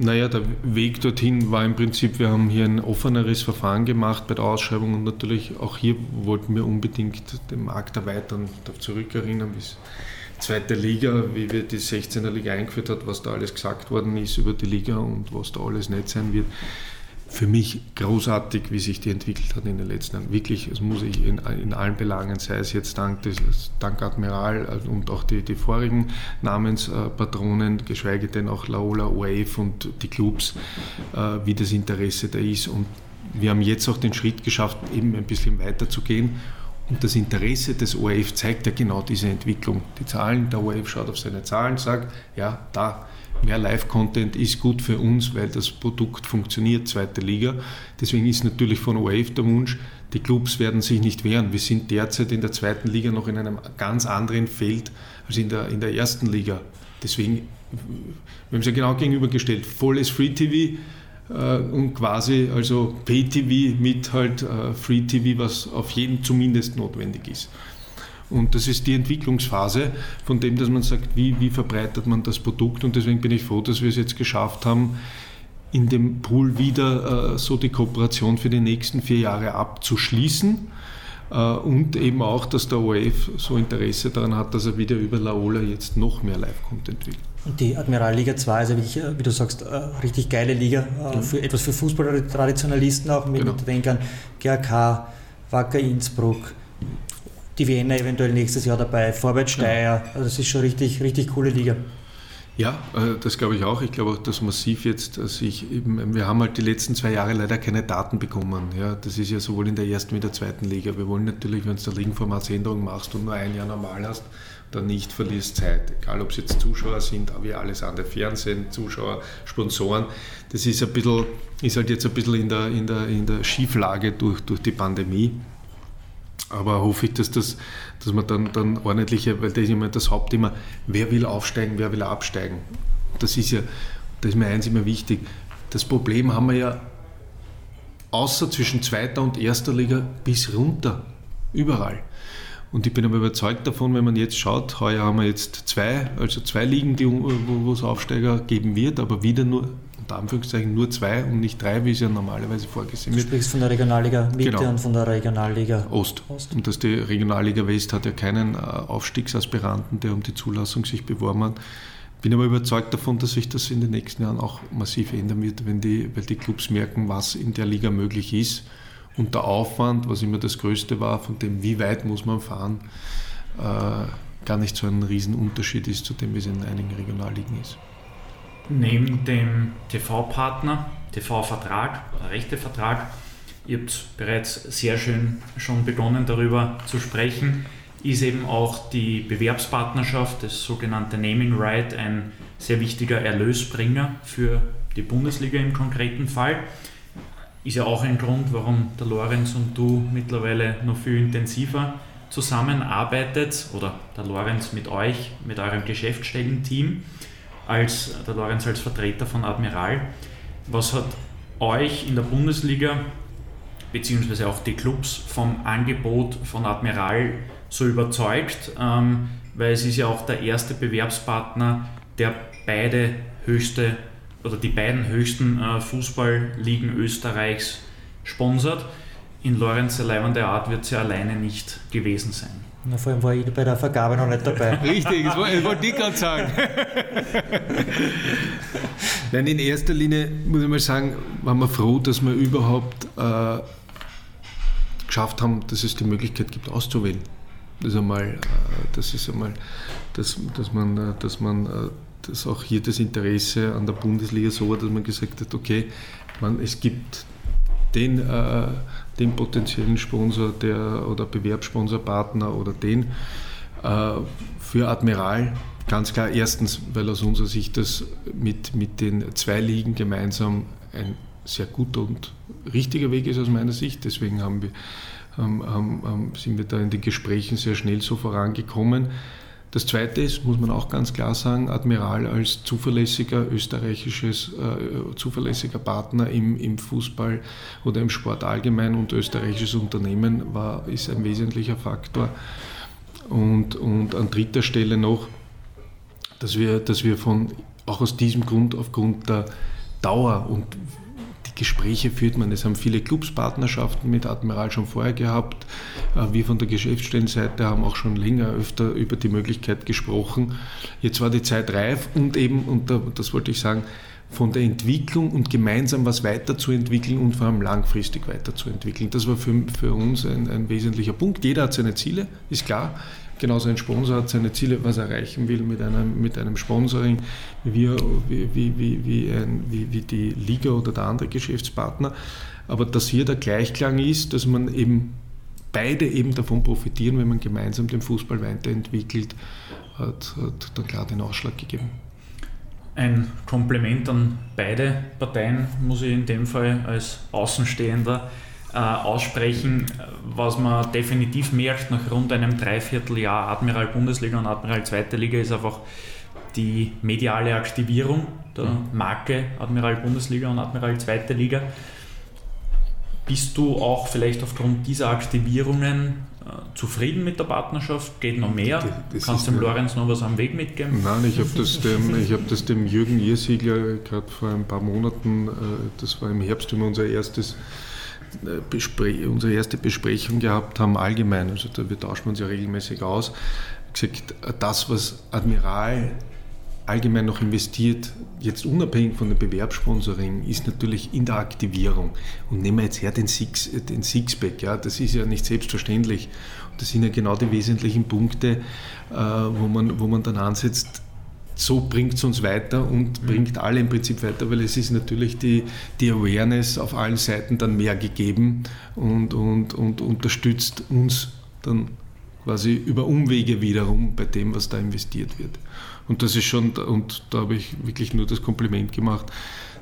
naja, der Weg dorthin war im Prinzip, wir haben hier ein offeneres Verfahren gemacht bei der Ausschreibung und natürlich auch hier wollten wir unbedingt den Markt erweitern, zurückerinnern bis zweite Liga, wie wir die 16er Liga eingeführt hat, was da alles gesagt worden ist über die Liga und was da alles nicht sein wird für mich großartig, wie sich die entwickelt hat in den letzten Jahren. Wirklich, es muss ich in, in allen Belangen, sei es jetzt dank, des, dank Admiral und auch die, die vorigen Namenspatronen, geschweige denn auch Laola, OAF und die Clubs, äh, wie das Interesse da ist. Und wir haben jetzt auch den Schritt geschafft, eben ein bisschen weiter zu gehen. Und das Interesse des ORF zeigt ja genau diese Entwicklung. Die Zahlen, der ORF schaut auf seine Zahlen, sagt, ja, da mehr Live-Content ist gut für uns, weil das Produkt funktioniert, zweite Liga. Deswegen ist natürlich von OAF der Wunsch, die Clubs werden sich nicht wehren. Wir sind derzeit in der zweiten Liga noch in einem ganz anderen Feld als in der, in der ersten Liga. Deswegen, wir haben es ja genau gegenübergestellt, volles Free-TV äh, und quasi also Pay-TV mit halt äh, Free-TV, was auf jeden zumindest notwendig ist. Und das ist die Entwicklungsphase von dem, dass man sagt, wie, wie verbreitet man das Produkt. Und deswegen bin ich froh, dass wir es jetzt geschafft haben, in dem Pool wieder äh, so die Kooperation für die nächsten vier Jahre abzuschließen. und eben auch, dass der ORF so Interesse daran hat, dass er wieder über Laola jetzt noch mehr Live-Content entwickelt. Und die Admiralliga 2 ist ja wirklich, wie du sagst, eine richtig geile Liga, ja. für, etwas für Fußballtraditionalisten auch, mit genau. Denkern, GAK, Wacker Innsbruck, die Vienna eventuell nächstes Jahr dabei, Vorwärts Steyr, also das ist schon richtig, richtig coole Liga. Ja, äh, das glaube ich auch. Ich glaube auch, dass massiv jetzt sich eben, wir haben halt die letzten zwei Jahre leider keine Daten bekommen. Ja, das ist ja sowohl in der ersten wie in der zweiten Liga. Wir wollen natürlich, wenn du eine Ligenformatsänderung machst und nur ein Jahr normal hast, dann nicht verlierst Zeit. Egal, ob es jetzt Zuschauer sind, wie alles andere, Fernsehen, Zuschauer, Sponsoren. Das ist ein bisschen, ist halt jetzt ein bisschen in der, in der, in der Schieflage durch, durch die Pandemie. Aber hoffe ich, dass, das, dass man dann, dann ordentliche, weil das ist immer das Hauptthema, wer will aufsteigen, wer will absteigen. Das ist ja, das ist mir eins immer wichtig. Das Problem haben wir ja außer zwischen zweiter und erster Liga bis runter, überall. Und ich bin aber überzeugt davon, wenn man jetzt schaut, heuer haben wir jetzt zwei, also zwei Ligen, die, wo es Aufsteiger geben wird, aber wieder nur, unter Anführungszeichen, nur zwei und nicht drei, wie es ja normalerweise vorgesehen wird. Du sprichst von der Regionalliga Mitte genau. und von der Regionalliga Ost. Ost. Und dass die Regionalliga West hat ja keinen äh, Aufstiegsaspiranten, der um die Zulassung sich beworben hat. Bin aber überzeugt davon, dass sich das in den nächsten Jahren auch massiv ändern wird, wenn die, weil die Clubs merken, was in der Liga möglich ist und der Aufwand, was immer das Größte war, von dem, wie weit muss man fahren, äh, gar nicht so ein Riesenunterschied ist zu dem, wie es in einigen Regionalligen ist. Neben dem TV-Partner, TV-Vertrag, Rechtevertrag, ihr habt bereits sehr schön schon begonnen darüber zu sprechen, ist eben auch die Bewerbspartnerschaft, das sogenannte Naming Right, ein sehr wichtiger Erlösbringer für die Bundesliga im konkreten Fall. Ist ja auch ein Grund, warum der Lorenz und du mittlerweile noch viel intensiver zusammenarbeitet oder der Lorenz mit euch, mit eurem Geschäftsstellenteam, als der Lorenz als Vertreter von Admiral. Was hat euch in der Bundesliga beziehungsweise auch die Clubs vom Angebot von Admiral so überzeugt? Ähm, weil es ist ja auch der erste Bewerbspartner, der beide höchste oder die beiden höchsten äh, Fußballligen Österreichs sponsert. In Lorenz Leibern der Art wird sie alleine nicht gewesen sein. Na, vor allem war ich bei der Vergabe noch nicht dabei. <laughs> Richtig, das wollte ich gerade sagen. <laughs> Nein, in erster Linie muss ich mal sagen, waren wir froh, dass wir überhaupt äh, geschafft haben, dass es die Möglichkeit gibt, auszuwählen. Das ist einmal, äh, das ist einmal, dass, dass man, äh, dass man äh, dass auch hier das Interesse an der Bundesliga so war, dass man gesagt hat, okay, man, es gibt den, äh, den potenziellen Sponsor der, oder Bewerbssponsorpartner oder den äh, für Admiral. Ganz klar, erstens, weil aus unserer Sicht das mit, mit den zwei Ligen gemeinsam ein sehr guter und richtiger Weg ist aus meiner Sicht. Deswegen haben wir, haben, haben, sind wir da in den Gesprächen sehr schnell so vorangekommen. Das Zweite ist, muss man auch ganz klar sagen, Admiral als zuverlässiger österreichisches, äh, zuverlässiger Partner im, im Fußball oder im Sport allgemein und österreichisches Unternehmen war, ist ein wesentlicher Faktor. Und, und an dritter Stelle noch, dass wir, dass wir von, auch aus diesem Grund, aufgrund der Dauer und Gespräche führt man. Es haben viele Clubs Partnerschaften mit Admiral schon vorher gehabt. Äh, wir von der Geschäftsstellenseite haben auch schon länger öfter über die Möglichkeit gesprochen. Jetzt war die Zeit reif und eben, und das wollte ich sagen, von der Entwicklung und gemeinsam was weiterzuentwickeln und vor allem langfristig weiterzuentwickeln. Das war für, für uns ein, ein wesentlicher Punkt. Jeder hat seine Ziele, ist klar. Genauso ein Sponsor hat seine Ziele, was er erreichen will mit einem, mit einem Sponsoring, wie, wie, wie, wie, ein, wie, wie die Liga oder der andere Geschäftspartner. Aber dass hier der Gleichklang ist, dass man eben beide eben davon profitieren, wenn man gemeinsam den Fußball weiterentwickelt, hat, hat dann klar den Ausschlag gegeben. Ein Kompliment an beide Parteien muss ich in dem Fall als Außenstehender äh, aussprechen, was man definitiv merkt nach rund einem Dreivierteljahr Admiral Bundesliga und Admiral Zweite Liga ist einfach die mediale Aktivierung der mhm. Marke Admiral Bundesliga und Admiral Zweite Liga. Bist du auch vielleicht aufgrund dieser Aktivierungen äh, zufrieden mit der Partnerschaft? Geht noch mehr? Das Kannst du dem Lorenz noch was am Weg mitgeben? Nein, ich habe das, dem, hab das dem Jürgen Iersiegler gerade vor ein paar Monaten, äh, das war im Herbst immer unser erstes unsere erste Besprechung gehabt haben, allgemein, also da, wir tauschen uns ja regelmäßig aus, gesagt, das, was Admiral allgemein noch investiert, jetzt unabhängig von dem Bewerbssponsoring, ist natürlich in der Aktivierung. Und nehmen wir jetzt her den, Six, den Sixpack, ja, das ist ja nicht selbstverständlich. Und das sind ja genau die wesentlichen Punkte, äh, wo, man, wo man dann ansetzt, so bringt es uns weiter und mhm. bringt alle im Prinzip weiter, weil es ist natürlich die, die Awareness auf allen Seiten dann mehr gegeben und, und, und unterstützt uns dann quasi über Umwege wiederum bei dem, was da investiert wird. Und das ist schon, und da habe ich wirklich nur das Kompliment gemacht,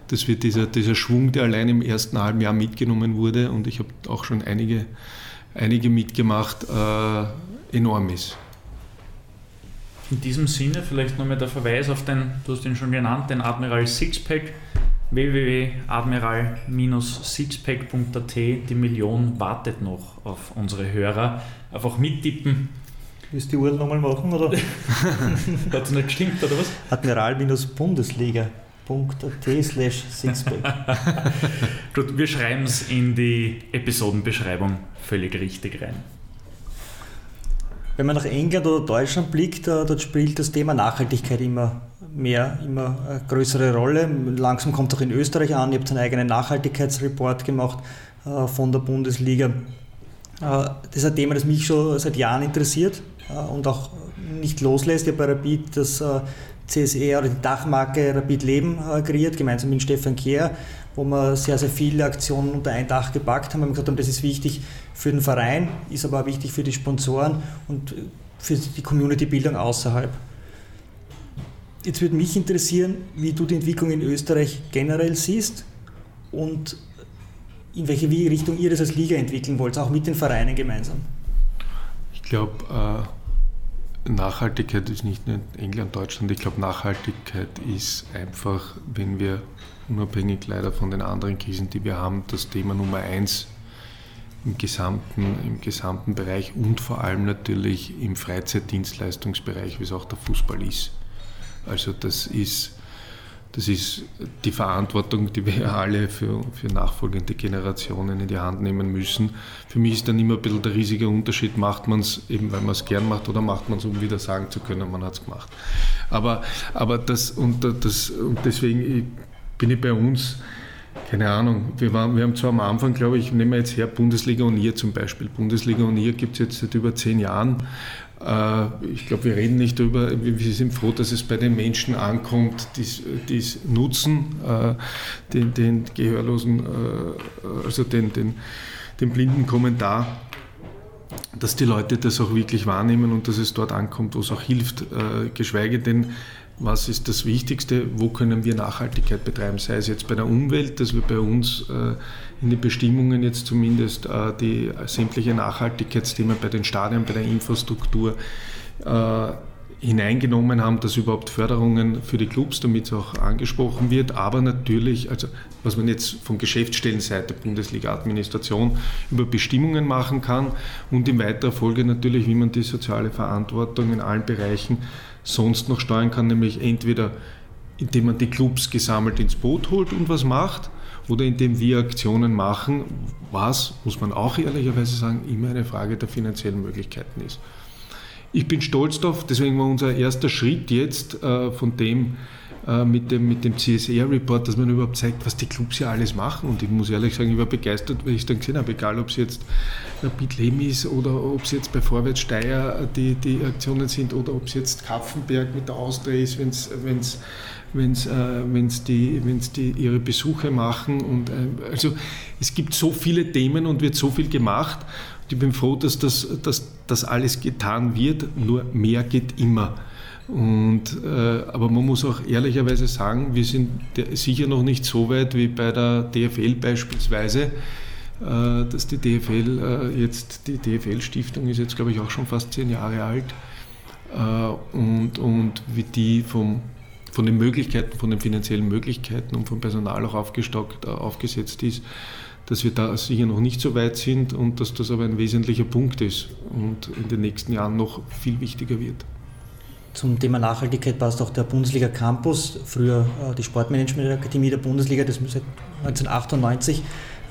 dass wir dieser, dieser Schwung, der allein im ersten halben Jahr mitgenommen wurde, und ich habe auch schon einige, einige mitgemacht, äh, enorm ist. In diesem Sinne vielleicht nochmal der Verweis auf den, du hast ihn schon genannt, den Admiral Sixpack www.admiral-sixpack.at. Die Million wartet noch auf unsere Hörer. Einfach mittippen. Willst du die Uhr nochmal machen? Oder? <laughs> Hat es nicht gestimmt, oder was? Admiral-bundesliga.at slash Sixpack. <laughs> Gut, wir schreiben es in die Episodenbeschreibung völlig richtig rein. Wenn man nach England oder Deutschland blickt, äh, dort spielt das Thema Nachhaltigkeit immer mehr, immer eine größere Rolle. Langsam kommt es auch in Österreich an. Ihr habt einen eigenen Nachhaltigkeitsreport gemacht äh, von der Bundesliga. Äh, das ist ein Thema, das mich schon seit Jahren interessiert und auch nicht loslässt. Ich bei Rapid das CSE oder die Dachmarke Rapid Leben kreiert, gemeinsam mit Stefan Kehr, wo wir sehr, sehr viele Aktionen unter ein Dach gepackt haben. Wir haben gesagt, das ist wichtig für den Verein, ist aber auch wichtig für die Sponsoren und für die Community-Bildung außerhalb. Jetzt würde mich interessieren, wie du die Entwicklung in Österreich generell siehst und in welche Richtung ihr das als Liga entwickeln wollt, auch mit den Vereinen gemeinsam. Ich glaube, äh, Nachhaltigkeit ist nicht nur England, Deutschland. Ich glaube, Nachhaltigkeit ist einfach, wenn wir unabhängig leider von den anderen Krisen, die wir haben, das Thema Nummer eins im gesamten, im gesamten Bereich und vor allem natürlich im Freizeitdienstleistungsbereich, wie es auch der Fußball ist. Also das ist, das ist die Verantwortung, die wir alle für, für nachfolgende Generationen in die Hand nehmen müssen. Für mich ist dann immer ein bisschen der riesige Unterschied, macht man es eben, weil man es gern macht oder macht man es, um wieder sagen zu können, man hat es gemacht. Aber, aber das, und, das, und deswegen bin ich bei uns, keine Ahnung, wir, waren, wir haben zwar am Anfang, glaube ich, nehmen wir jetzt her, Bundesliga und ihr zum Beispiel. Bundesliga und ihr gibt es jetzt seit über zehn Jahren ich glaube, wir reden nicht darüber, wir sind froh, dass es bei den Menschen ankommt, die es nutzen, äh, den, den Gehörlosen, äh, also den, den, den blinden Kommentar, dass die Leute das auch wirklich wahrnehmen und dass es dort ankommt, wo es auch hilft, geschweige denn, was ist das Wichtigste, wo können wir Nachhaltigkeit betreiben, sei es jetzt bei der Umwelt, dass wir bei uns in den Bestimmungen jetzt zumindest äh, die sämtliche Nachhaltigkeitsthemen bei den Stadien, bei der Infrastruktur äh, hineingenommen haben, dass überhaupt Förderungen für die Clubs, damit es auch angesprochen wird, aber natürlich, also was man jetzt von Geschäftsstellenseite Bundesliga-Administration über Bestimmungen machen kann und in weiterer Folge natürlich, wie man die soziale Verantwortung in allen Bereichen sonst noch steuern kann, nämlich entweder indem man die Clubs gesammelt ins Boot holt und was macht, oder indem wir Aktionen machen, was, muss man auch ehrlicherweise sagen, immer eine Frage der finanziellen Möglichkeiten ist. Ich bin stolz darauf, deswegen war unser erster Schritt jetzt äh, von dem, äh, mit dem, mit dem CSR-Report, dass man überhaupt zeigt, was die Clubs hier alles machen. Und ich muss ehrlich sagen, ich war begeistert, weil ich es dann gesehen habe, egal ob es jetzt Lehm ist oder ob es jetzt bei Vorwärts Steyr die, die Aktionen sind oder ob es jetzt Kapfenberg mit der Austria ist, wenn es wenn es äh, die, wenn's die ihre Besuche machen. Und, äh, also es gibt so viele Themen und wird so viel gemacht. Und ich bin froh, dass das, dass das alles getan wird, nur mehr geht immer. Und, äh, aber man muss auch ehrlicherweise sagen, wir sind sicher noch nicht so weit wie bei der DFL beispielsweise, äh, dass die DFL äh, jetzt, die DFL-Stiftung ist jetzt glaube ich auch schon fast zehn Jahre alt äh, und, und wie die vom von den Möglichkeiten, von den finanziellen Möglichkeiten und vom Personal auch aufgestockt, äh, aufgesetzt ist, dass wir da sicher noch nicht so weit sind und dass das aber ein wesentlicher Punkt ist und in den nächsten Jahren noch viel wichtiger wird. Zum Thema Nachhaltigkeit passt auch der Bundesliga Campus, früher äh, die Sportmanagement Akademie der Bundesliga, das seit 1998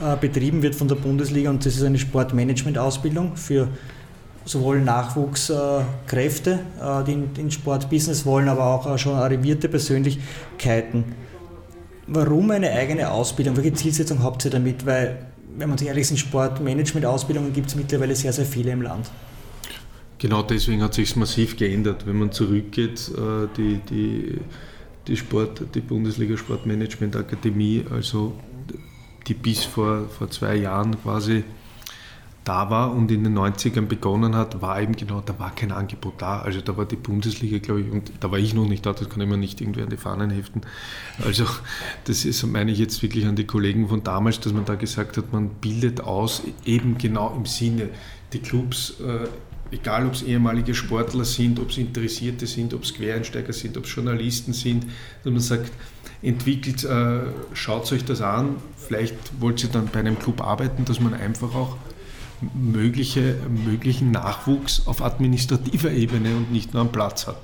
äh, betrieben wird von der Bundesliga und das ist eine Sportmanagement-Ausbildung für sowohl Nachwuchskräfte, äh, die in, in Sportbusiness wollen, aber auch schon arrivierte Persönlichkeiten. Warum eine eigene Ausbildung? Welche Zielsetzung habt ihr damit? Weil, wenn man sich ehrlich ist, Sportmanagement-Ausbildungen gibt es mittlerweile sehr, sehr viele im Land. Genau deswegen hat sich massiv geändert. Wenn man zurückgeht, äh, die, die, die, Sport, die Bundesliga Sportmanagement Akademie, also die bis vor, vor zwei Jahren quasi da war und in den 90ern begonnen hat, war eben genau, da war kein Angebot da. Also da war die Bundesliga, glaube ich, und da war ich noch nicht da, das kann ich mir nicht irgendwie an die Fahnen heften. Also das ist, meine ich jetzt wirklich an die Kollegen von damals, dass man da gesagt hat, man bildet aus, eben genau im Sinne, die Clubs, äh, egal ob es ehemalige Sportler sind, ob es Interessierte sind, ob es Quereinsteiger sind, ob es Journalisten sind, dass man sagt, entwickelt, äh, schaut euch das an, vielleicht wollt ihr dann bei einem Club arbeiten, dass man einfach auch mögliche, möglichen Nachwuchs auf administrativer Ebene und nicht nur am Platz hat.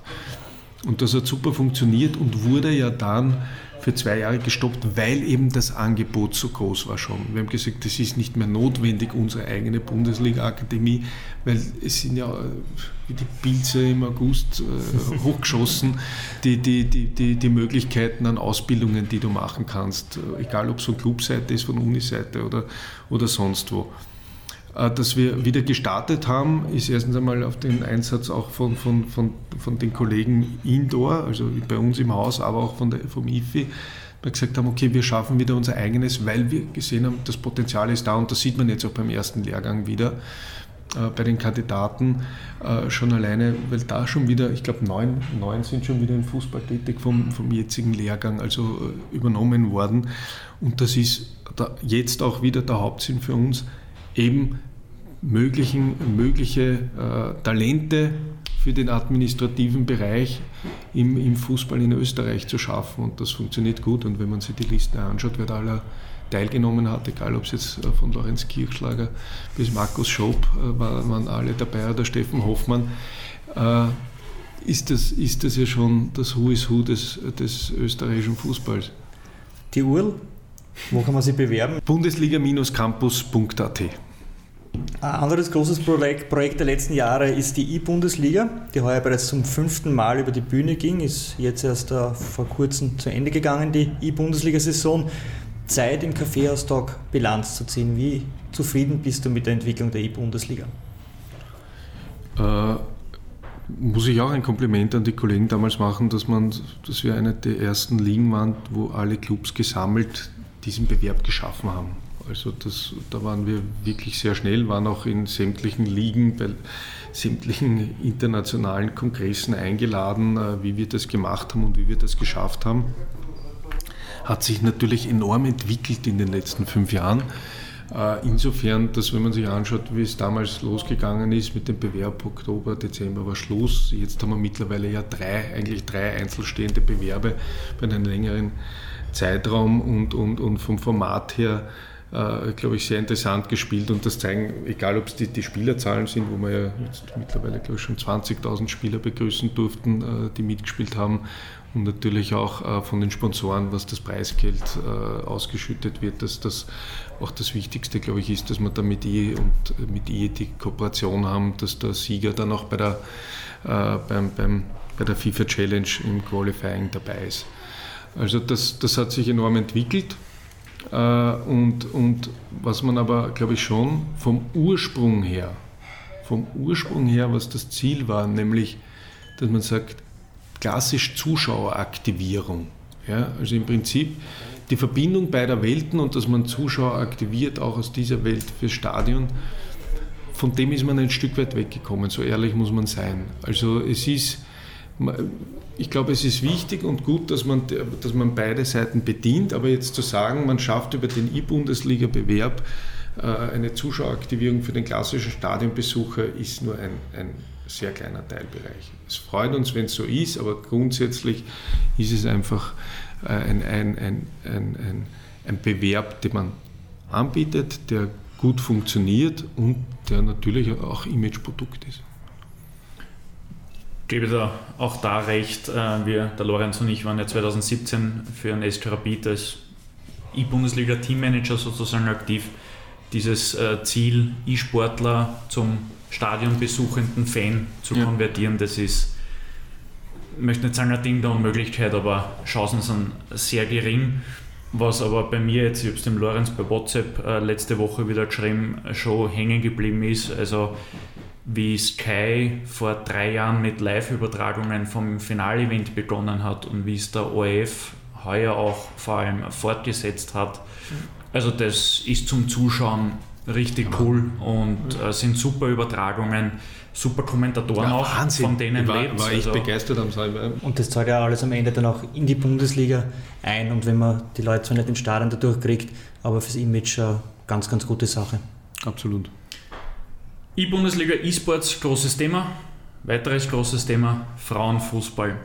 Und das hat super funktioniert und wurde ja dann für zwei Jahre gestoppt, weil eben das Angebot so groß war schon. Wir haben gesagt, das ist nicht mehr notwendig, unsere eigene Bundesliga-Akademie, weil es sind ja wie die Pilze im August äh, <laughs> hochgeschossen, die, die, die, die, die Möglichkeiten an Ausbildungen, die du machen kannst, egal ob es von Clubseite ist, von Uniseite oder, oder sonst wo. Äh, dass wir wieder gestartet haben, ist erstens einmal auf den Einsatz auch von, von, von, von den Kollegen Indoor, also bei uns im Haus, aber auch von der, vom IFI, wir gesagt haben, okay, wir schaffen wieder unser eigenes, weil wir gesehen haben, das Potenzial ist da und das sieht man jetzt auch beim ersten Lehrgang wieder äh, bei den Kandidaten äh, schon alleine, weil da schon wieder, ich glaube, neun, neun sind schon wieder im Fußball tätig vom, vom jetzigen Lehrgang, also übernommen worden. Und das ist da jetzt auch wieder der Hauptsinn für uns, eben möglichen, mögliche äh, Talente für den administrativen Bereich im, im Fußball in Österreich zu schaffen. Und das funktioniert gut. Und wenn man sich die Liste anschaut, wer da aller teilgenommen hat, egal ob es jetzt äh, von Lorenz Kirchschlager bis Markus Schob äh, waren alle dabei oder Steffen Hoffmann, äh, ist das, ist das ja schon das Who is Who des, des österreichischen Fußballs. Die URL wo kann man sich bewerben? Bundesliga-campus.at. Ein anderes großes Projekt, Projekt der letzten Jahre ist die E-Bundesliga, die heuer bereits zum fünften Mal über die Bühne ging, ist jetzt erst uh, vor kurzem zu Ende gegangen, die E-Bundesliga-Saison. Zeit im Kaffeehaustag Bilanz zu ziehen. Wie zufrieden bist du mit der Entwicklung der E-Bundesliga? Äh, muss ich auch ein Kompliment an die Kollegen damals machen, dass, man, dass wir eine der ersten Ligen waren, wo alle Clubs gesammelt diesen Bewerb geschaffen haben. Also das, da waren wir wirklich sehr schnell, waren auch in sämtlichen Ligen, bei sämtlichen internationalen Kongressen eingeladen, äh, wie wir das gemacht haben und wie wir das geschafft haben. Hat sich natürlich enorm entwickelt in den letzten fünf Jahren. Äh, insofern, dass wenn man sich anschaut, wie es damals losgegangen ist mit dem Bewerb, Oktober, Dezember war Schluss. Jetzt haben wir mittlerweile ja drei, eigentlich drei einzelstehende Bewerbe bei einem längeren Zeitraum und, und, und vom Format her, äh, glaube ich, sehr interessant gespielt. Und das zeigen, egal ob es die, die Spielerzahlen sind, wo wir ja jetzt mittlerweile, glaube ich, schon 20.000 Spieler begrüßen durften, äh, die mitgespielt haben. Und natürlich auch äh, von den Sponsoren, was das Preisgeld äh, ausgeschüttet wird, dass das auch das Wichtigste, glaube ich, ist, dass wir da mit IE und mit IE die Kooperation haben, dass der Sieger dann auch bei der, äh, beim, beim, bei der FIFA Challenge im Qualifying dabei ist. Also das, das hat sich enorm entwickelt. Äh, und, und was man aber, glaube ich, schon vom Ursprung her, vom Ursprung her, was das Ziel war, nämlich, dass man sagt, klassisch Zuschaueraktivierung. Ja, also im Prinzip die Verbindung beider Welten und dass man Zuschauer aktiviert, auch aus dieser Welt fürs Stadion, von dem ist man ein Stück weit weggekommen, so ehrlich muss man sein. Also es ist, ich glaube, es ist wichtig und gut, dass man, dass man beide Seiten bedient, aber jetzt zu sagen, man schafft über den E-Bundesliga-Bewerb äh, eine Zuschaueraktivierung für den klassischen Stadionbesucher, ist nur ein, ein sehr kleiner Teilbereich. Es freut uns, wenn es so ist, aber grundsätzlich ist es einfach äh, ein, ein, ein, ein, ein Bewerb, den man anbietet, der gut funktioniert und der natürlich auch Imageprodukt ist gebe da auch da recht. Äh, wir, der Lorenz und ich waren ja 2017 für ein Rapid als E-Bundesliga-Teammanager sozusagen aktiv, dieses äh, Ziel, E-Sportler zum stadionbesuchenden Fan zu ja. konvertieren, das ist, ich möchte nicht sagen eine Ding der Unmöglichkeit, aber Chancen sind sehr gering. Was aber bei mir jetzt, ich habe es dem Lorenz bei WhatsApp äh, letzte Woche wieder geschrieben, schon hängen geblieben ist. Also wie Sky vor drei Jahren mit Live-Übertragungen vom Finalevent begonnen hat und wie es der ORF heuer auch vor allem fortgesetzt hat. Also das ist zum Zuschauen richtig cool und äh, sind super Übertragungen, super Kommentatoren ja, auch, Wahnsinn. von denen war, lebt. War ich also begeistert am Salbe. Und das zahlt ja alles am Ende dann auch in die Bundesliga ein und wenn man die Leute zwar nicht im Stadion dadurch kriegt, aber fürs Image eine ganz, ganz gute Sache. Absolut. E-Bundesliga E-Sports, großes Thema. Weiteres großes Thema, Frauenfußball.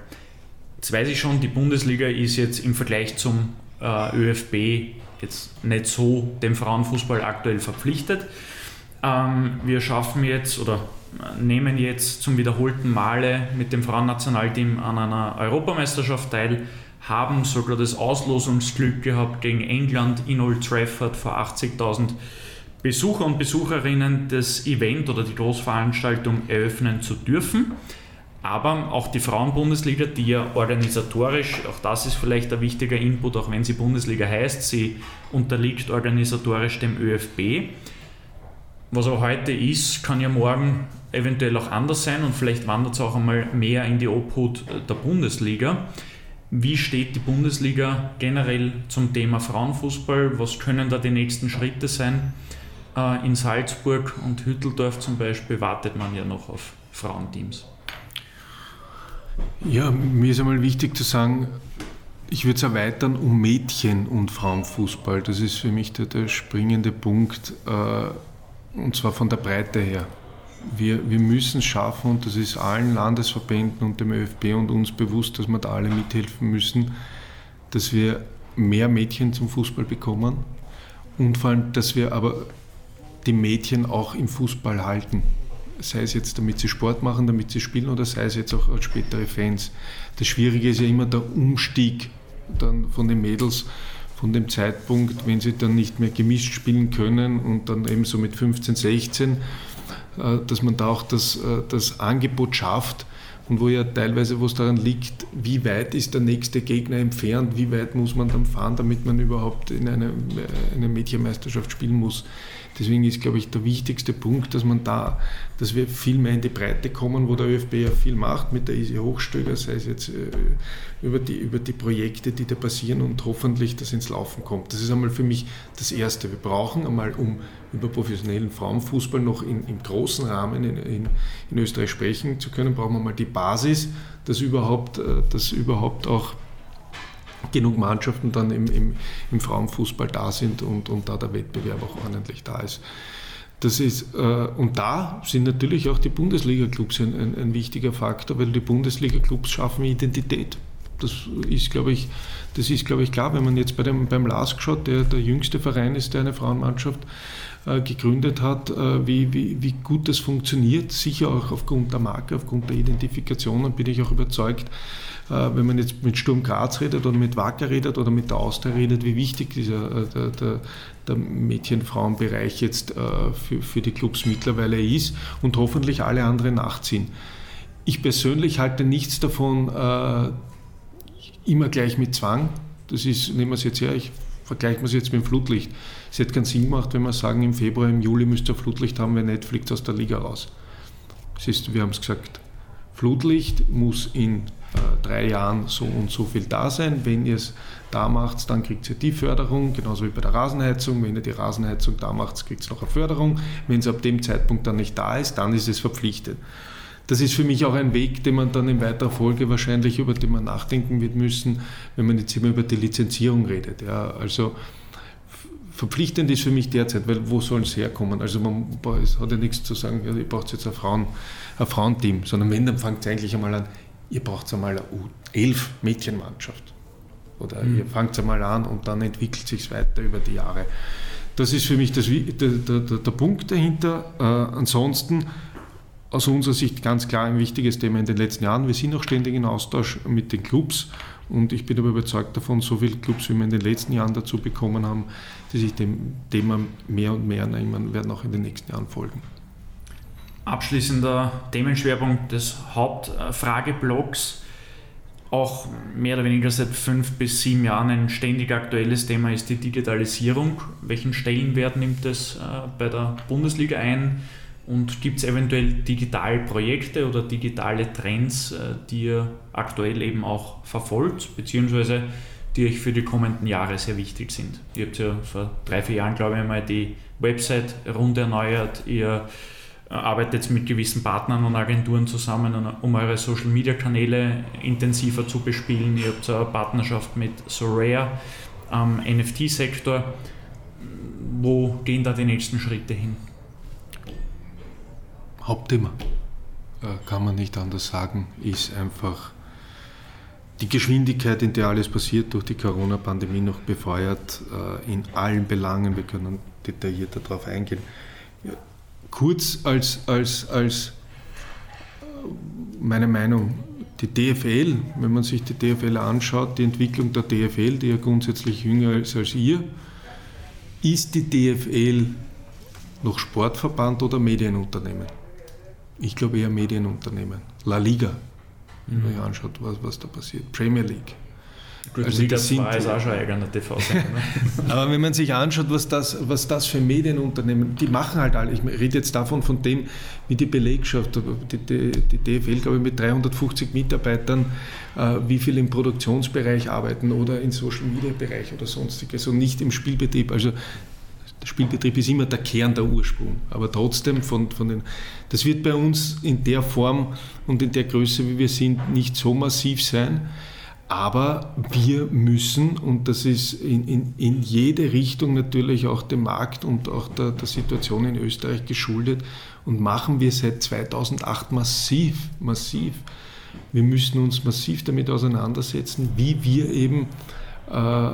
Jetzt weiß ich schon, die Bundesliga ist jetzt im Vergleich zum äh, ÖFB jetzt nicht so dem Frauenfußball aktuell verpflichtet. Ähm, wir schaffen jetzt oder äh, nehmen jetzt zum wiederholten Male mit dem Frauennationalteam an einer Europameisterschaft teil, haben sogar das Auslosungsglück gehabt, gegen England in Old Trafford vor 80.000 Besucher und Besucherinnen das Event oder die Großveranstaltung eröffnen zu dürfen. Aber auch die Frauenbundesliga, die ja organisatorisch, auch das ist vielleicht ein wichtiger Input, auch wenn sie Bundesliga heißt, sie unterliegt organisatorisch dem ÖFB. Was aber heute ist, kann ja morgen eventuell auch anders sein und vielleicht wandert es auch einmal mehr in die Obhut der Bundesliga. Wie steht die Bundesliga generell zum Thema Frauenfußball? Was können da die nächsten Schritte sein? Äh, in Salzburg und Hütteldorf zum Beispiel wartet man ja noch auf Frauenteams. Ja, mir ist einmal wichtig zu sagen, ich würde es erweitern um Mädchen- und Frauenfußball. Das ist für mich der, der springende Punkt, äh, und zwar von der Breite her. Wir, wir müssen es schaffen, und das ist allen Landesverbänden und dem ÖFB und uns bewusst, dass wir da alle mithelfen müssen, dass wir mehr Mädchen zum Fußball bekommen und vor allem, dass wir aber die Mädchen auch im Fußball halten sei es jetzt damit sie Sport machen, damit sie spielen oder sei es jetzt auch als spätere Fans. Das Schwierige ist ja immer der Umstieg dann von den Mädels von dem Zeitpunkt, wenn sie dann nicht mehr gemischt spielen können und dann eben so mit 15, 16, äh, dass man da auch das, äh, das Angebot schafft und wo ja teilweise, wo es daran liegt, wie weit ist der nächste Gegner entfernt, wie weit muss man dann fahren, damit man überhaupt in eine, eine Mädchenmeisterschaft spielen muss. Deswegen ist, glaube ich, der wichtigste Punkt, dass man da, dass wir viel mehr in die Breite kommen, wo der ÖFB ja viel macht mit der Easy Hochstöger, sei es jetzt äh, über die, über die Projekte, die da passieren und hoffentlich das ins Laufen kommt. Das ist einmal für mich das Erste. Wir brauchen einmal, um über professionellen Frauenfußball noch in, im großen Rahmen in, in, in Österreich sprechen zu können, brauchen wir mal die Basis, dass überhaupt, äh, dass überhaupt auch genug Mannschaften dann im, im, im Frauenfußball da sind und, und da der Wettbewerb auch ordentlich da ist. Das ist, äh, und da sind natürlich auch die Bundesliga-Clubs ein, ein, ein, wichtiger Faktor, weil die Bundesliga-Clubs schaffen Identität. Das ist, glaube ich, das ist, glaube ich, klar, wenn man jetzt bei dem, beim LASK schaut, der der jüngste Verein ist, der eine Frauenmannschaft äh, gegründet hat, äh, wie, wie, wie gut das funktioniert, sicher auch aufgrund der Marke, aufgrund der Identifikation, dann bin ich auch überzeugt, wenn man jetzt mit Sturm Graz redet oder mit Wacker redet oder mit der Austria redet, wie wichtig dieser, äh, der, der, der Mädchen-Frauen-Bereich jetzt äh, für, für die Clubs mittlerweile ist und hoffentlich alle anderen nachziehen. Ich persönlich halte nichts davon, immer gleich mit Zwang. Das ist, nehmen wir es jetzt her, ich vergleiche es jetzt mit dem Flutlicht. Es hätte keinen Sinn gemacht, wenn wir sagen, im Februar, im Juli müsst ihr Flutlicht haben, wenn nicht, fliegt aus der Liga raus. Das ist, wir haben es gesagt, Flutlicht muss in äh, drei Jahren so und so viel da sein. Wenn ihr es da macht, dann kriegt ihr die Förderung, genauso wie bei der Rasenheizung. Wenn ihr die Rasenheizung da macht, kriegt es noch eine Förderung. Wenn es ab dem Zeitpunkt dann nicht da ist, dann ist es verpflichtet. Das ist für mich auch ein Weg, den man dann in weiterer Folge wahrscheinlich über den man nachdenken wird müssen, wenn man jetzt immer über die Lizenzierung redet. Ja, also verpflichtend ist für mich derzeit, weil wo soll es herkommen? Also man es hat ja nichts zu sagen, ihr braucht jetzt ein, Frauen, ein Frauenteam, sondern wenn, dann fangt es eigentlich einmal an, ihr braucht einmal eine U11-Mädchenmannschaft. Oder mhm. ihr fangt einmal an und dann entwickelt sich weiter über die Jahre. Das ist für mich das, der, der, der, Punkt dahinter. Äh, ansonsten aus unserer Sicht ganz klar ein wichtiges Thema in den letzten Jahren. Wir sind auch ständig in Austausch mit den Clubs und ich bin aber überzeugt davon, so viele Clubs, wie wir in den letzten Jahren dazu bekommen haben, die sich dem Thema mehr und mehr nehmen, werden auch in den nächsten Jahren folgen. Abschließender Themenschwerpunkt des Hauptfrageblocks auch mehr oder weniger seit fünf bis sieben Jahren ein ständig aktuelles Thema ist die Digitalisierung. Welchen Stellenwert nimmt es äh, bei der Bundesliga ein? Und gibt es eventuell Digitalprojekte oder digitale Trends, äh, die ihr aktuell eben auch verfolgt, beziehungsweise die euch für die kommenden Jahre sehr wichtig sind? Ihr habt ja vor drei, vier Jahren, glaube ich, mal die Website rund erneuert. Ihr arbeitet mit gewissen Partnern und Agenturen zusammen, um eure Social Media Kanäle intensiver zu bespielen. Ihr habt eine Partnerschaft mit Soraya am NFT-Sektor. Wo gehen da die nächsten Schritte hin? Hauptthema, äh, kann man nicht anders sagen, ist einfach die Geschwindigkeit, in der alles passiert, durch die Corona-Pandemie noch befeuert, äh, in allen Belangen. Wir können detaillierter darauf eingehen kurz als, als, als meine Meinung, die DFL, wenn man sich die DFL anschaut, die Entwicklung der DFL, die ja grundsätzlich jünger ist als ihr, ist die DFL noch Sportverband oder Medienunternehmen? Ich glaube eher Medienunternehmen. La Liga, wenn man sich anschaut, was, was da passiert. Premier League. Gut, also Liga 2 ist auch schon ein eigener TV-Sender. Ne? <laughs> Aber wenn man sich anschaut, was das, was das für Medienunternehmen, die machen halt alle. Ich rede jetzt davon, von dem, wie die Belegschaft, die, die, die DFL, glaube ich, mit 350 Mitarbeitern, äh, wie viel im Produktionsbereich arbeiten oder im Social-Media-Bereich oder sonstiges und nicht im Spielbetrieb. Also der Spielbetrieb ist immer der Kern, der Ursprung. Aber trotzdem, von, von den, das wird bei uns in der Form und in der Größe, wie wir sind, nicht so massiv sein. Aber wir müssen, und das ist in, in, in jede Richtung natürlich auch dem Markt und auch der, der Situation in Österreich geschuldet und machen wir seit 2008 massiv, massiv. Wir müssen uns massiv damit auseinandersetzen, wie wir eben äh,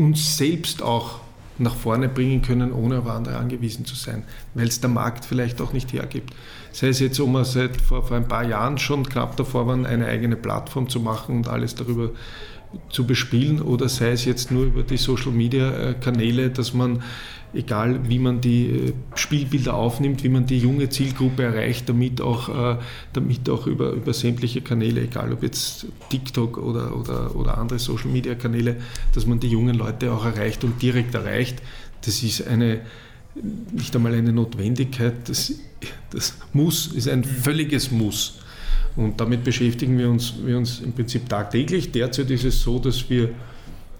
uns selbst auch nach vorne bringen können, ohne auf andere angewiesen zu sein, weil es der Markt vielleicht auch nicht hergibt. Sei es jetzt, um wir seit vor, vor ein paar Jahren schon knapp davor waren, eine eigene Plattform zu machen und alles darüber zu bespielen, oder sei es jetzt nur über die Social-Media-Kanäle, dass man egal wie man die äh, Spielbilder aufnimmt, wie man die junge Zielgruppe erreicht, damit auch, äh, damit auch über, über sämtliche Kanäle, egal ob jetzt TikTok oder, oder, oder andere Social-Media-Kanäle, dass man die jungen Leute auch erreicht und direkt erreicht. Das ist eine, nicht einmal eine Notwendigkeit, das, das muss, ist ein völliges Muss. Und damit beschäftigen wir uns, wir uns im Prinzip tagtäglich. Derzeit ist es so, dass wir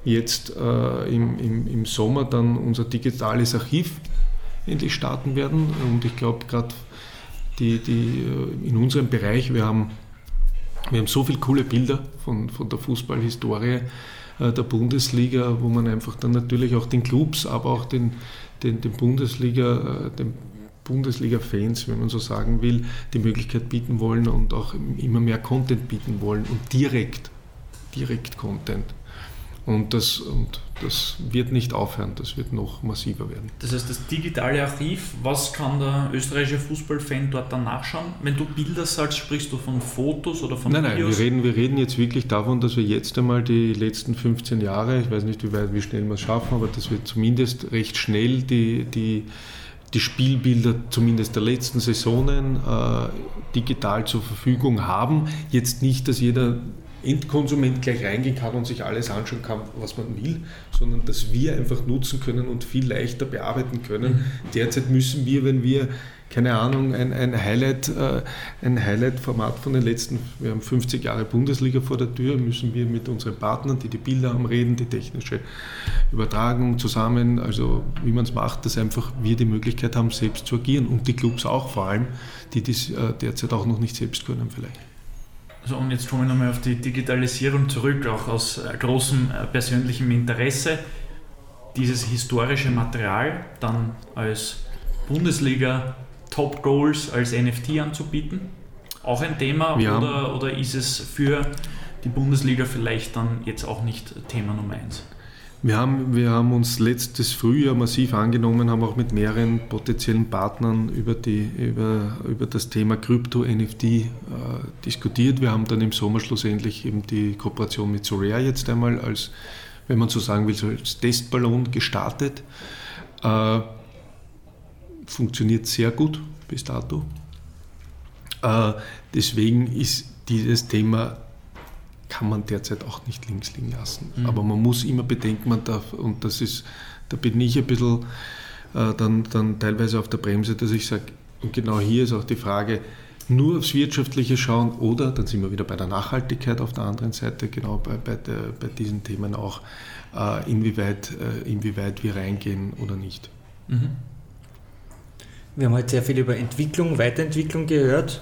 jetzt äh, im, im, im Sommer dann unser digitales Archiv endlich starten werden. Und ich glaube, gerade die, die, äh, in unserem Bereich, wir haben, wir haben so viele coole Bilder von, von der Fußballhistorie äh, der Bundesliga, wo man einfach dann natürlich auch den Clubs, aber auch den, den, den Bundesliga, äh, den Bundesliga-Fans, wenn man so sagen will, die Möglichkeit bieten wollen und auch immer mehr Content bieten wollen und direkt, direkt Content. Und das, und das wird nicht aufhören, das wird noch massiver werden. Das heißt, das digitale Archiv, was kann der österreichische Fußballfan dort dann nachschauen? Wenn du Bilder sagst, sprichst du von Fotos oder von nein, Videos? Nein, wir reden, wir reden jetzt wirklich davon, dass wir jetzt einmal die letzten 15 Jahre, ich weiß nicht, wie, weit, wie schnell wir es schaffen, aber dass wir zumindest recht schnell die, die, die Spielbilder zumindest der letzten Saisonen äh, digital zur Verfügung haben. Jetzt nicht, dass jeder Endkonsument gleich reingehen kann und sich alles anschauen kann, was man will, sondern dass wir einfach nutzen können und viel leichter bearbeiten können. Mhm. Derzeit müssen wir, wenn wir keine Ahnung, ein, ein Highlight, äh, ein Highlight-Format von den letzten, wir haben 50 Jahre Bundesliga vor der Tür, müssen wir mit unseren Partnern, die die Bilder haben, reden, die technische Übertragung zusammen, also wie man es macht, dass einfach wir die Möglichkeit haben, selbst zu agieren und die Clubs auch vor allem, die das äh, derzeit auch noch nicht selbst können vielleicht. Also und jetzt kommen wir nochmal auf die Digitalisierung zurück, auch aus äh, großem äh, persönlichem Interesse. Dieses historische Material dann als Bundesliga Top Goals als NFT anzubieten? Auch ein Thema oder, oder ist es für die Bundesliga vielleicht dann jetzt auch nicht Thema Nummer eins? Wir haben, wir haben uns letztes Frühjahr massiv angenommen, haben auch mit mehreren potenziellen Partnern über, die, über, über das Thema Krypto-NFT äh, diskutiert. Wir haben dann im Sommer schlussendlich eben die Kooperation mit Sorare jetzt einmal als, wenn man so sagen will, als Testballon gestartet. Äh, funktioniert sehr gut bis dato. Äh, deswegen ist dieses Thema kann man derzeit auch nicht links liegen lassen. Mhm. Aber man muss immer bedenken, man darf, und das ist, da bin ich ein bisschen äh, dann, dann teilweise auf der Bremse, dass ich sage, und genau hier ist auch die Frage, nur aufs Wirtschaftliche schauen oder, dann sind wir wieder bei der Nachhaltigkeit auf der anderen Seite, genau bei, bei, der, bei diesen Themen auch, äh, inwieweit, äh, inwieweit wir reingehen oder nicht. Mhm. Wir haben heute sehr viel über Entwicklung, Weiterentwicklung gehört.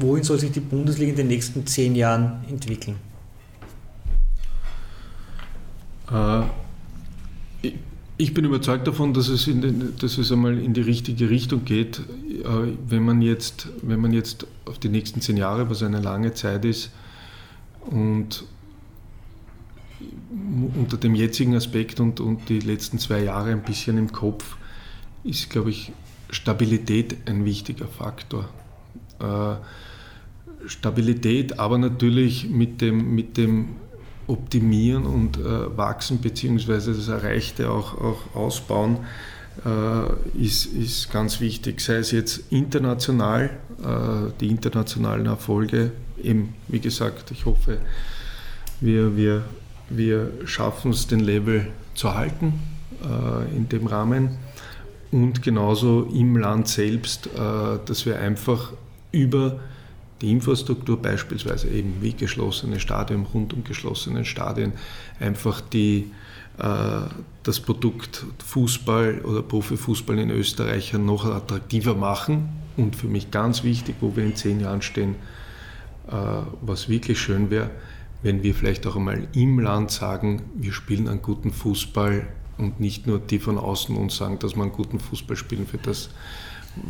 Wohin soll sich die Bundesliga in den nächsten zehn Jahren entwickeln? Äh, ich bin überzeugt davon, dass es, den, dass es einmal in die richtige Richtung geht. Äh, wenn man, jetzt, wenn man jetzt auf die nächsten zehn Jahre, was eine lange Zeit ist, und unter dem jetzigen Aspekt und, und die letzten zwei Jahre ein bisschen im Kopf, ist, glaube ich, Stabilität ein wichtiger Faktor. Äh, Stabilität, aber natürlich mit dem, mit dem Optimieren und äh, Wachsen bzw. das Erreichte auch, auch ausbauen äh, ist, ist ganz wichtig. Sei es jetzt international, äh, die internationalen Erfolge, eben wie gesagt, ich hoffe, wir, wir, wir schaffen es, den Level zu halten äh, in dem Rahmen und genauso im Land selbst, äh, dass wir einfach über die Infrastruktur beispielsweise eben wie geschlossene Stadien, rund um geschlossene Stadien, einfach die, äh, das Produkt Fußball oder Profifußball in Österreich noch attraktiver machen. Und für mich ganz wichtig, wo wir in zehn Jahren stehen, äh, was wirklich schön wäre, wenn wir vielleicht auch einmal im Land sagen, wir spielen einen guten Fußball und nicht nur die von außen uns sagen, dass wir einen guten Fußball spielen für, das,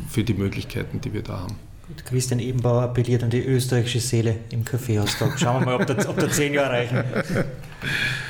für die Möglichkeiten, die wir da haben. Christian Ebenbauer appelliert an die österreichische Seele im Kaffeehaustag. Schauen wir mal, ob da, ob da zehn Jahre reichen. <laughs>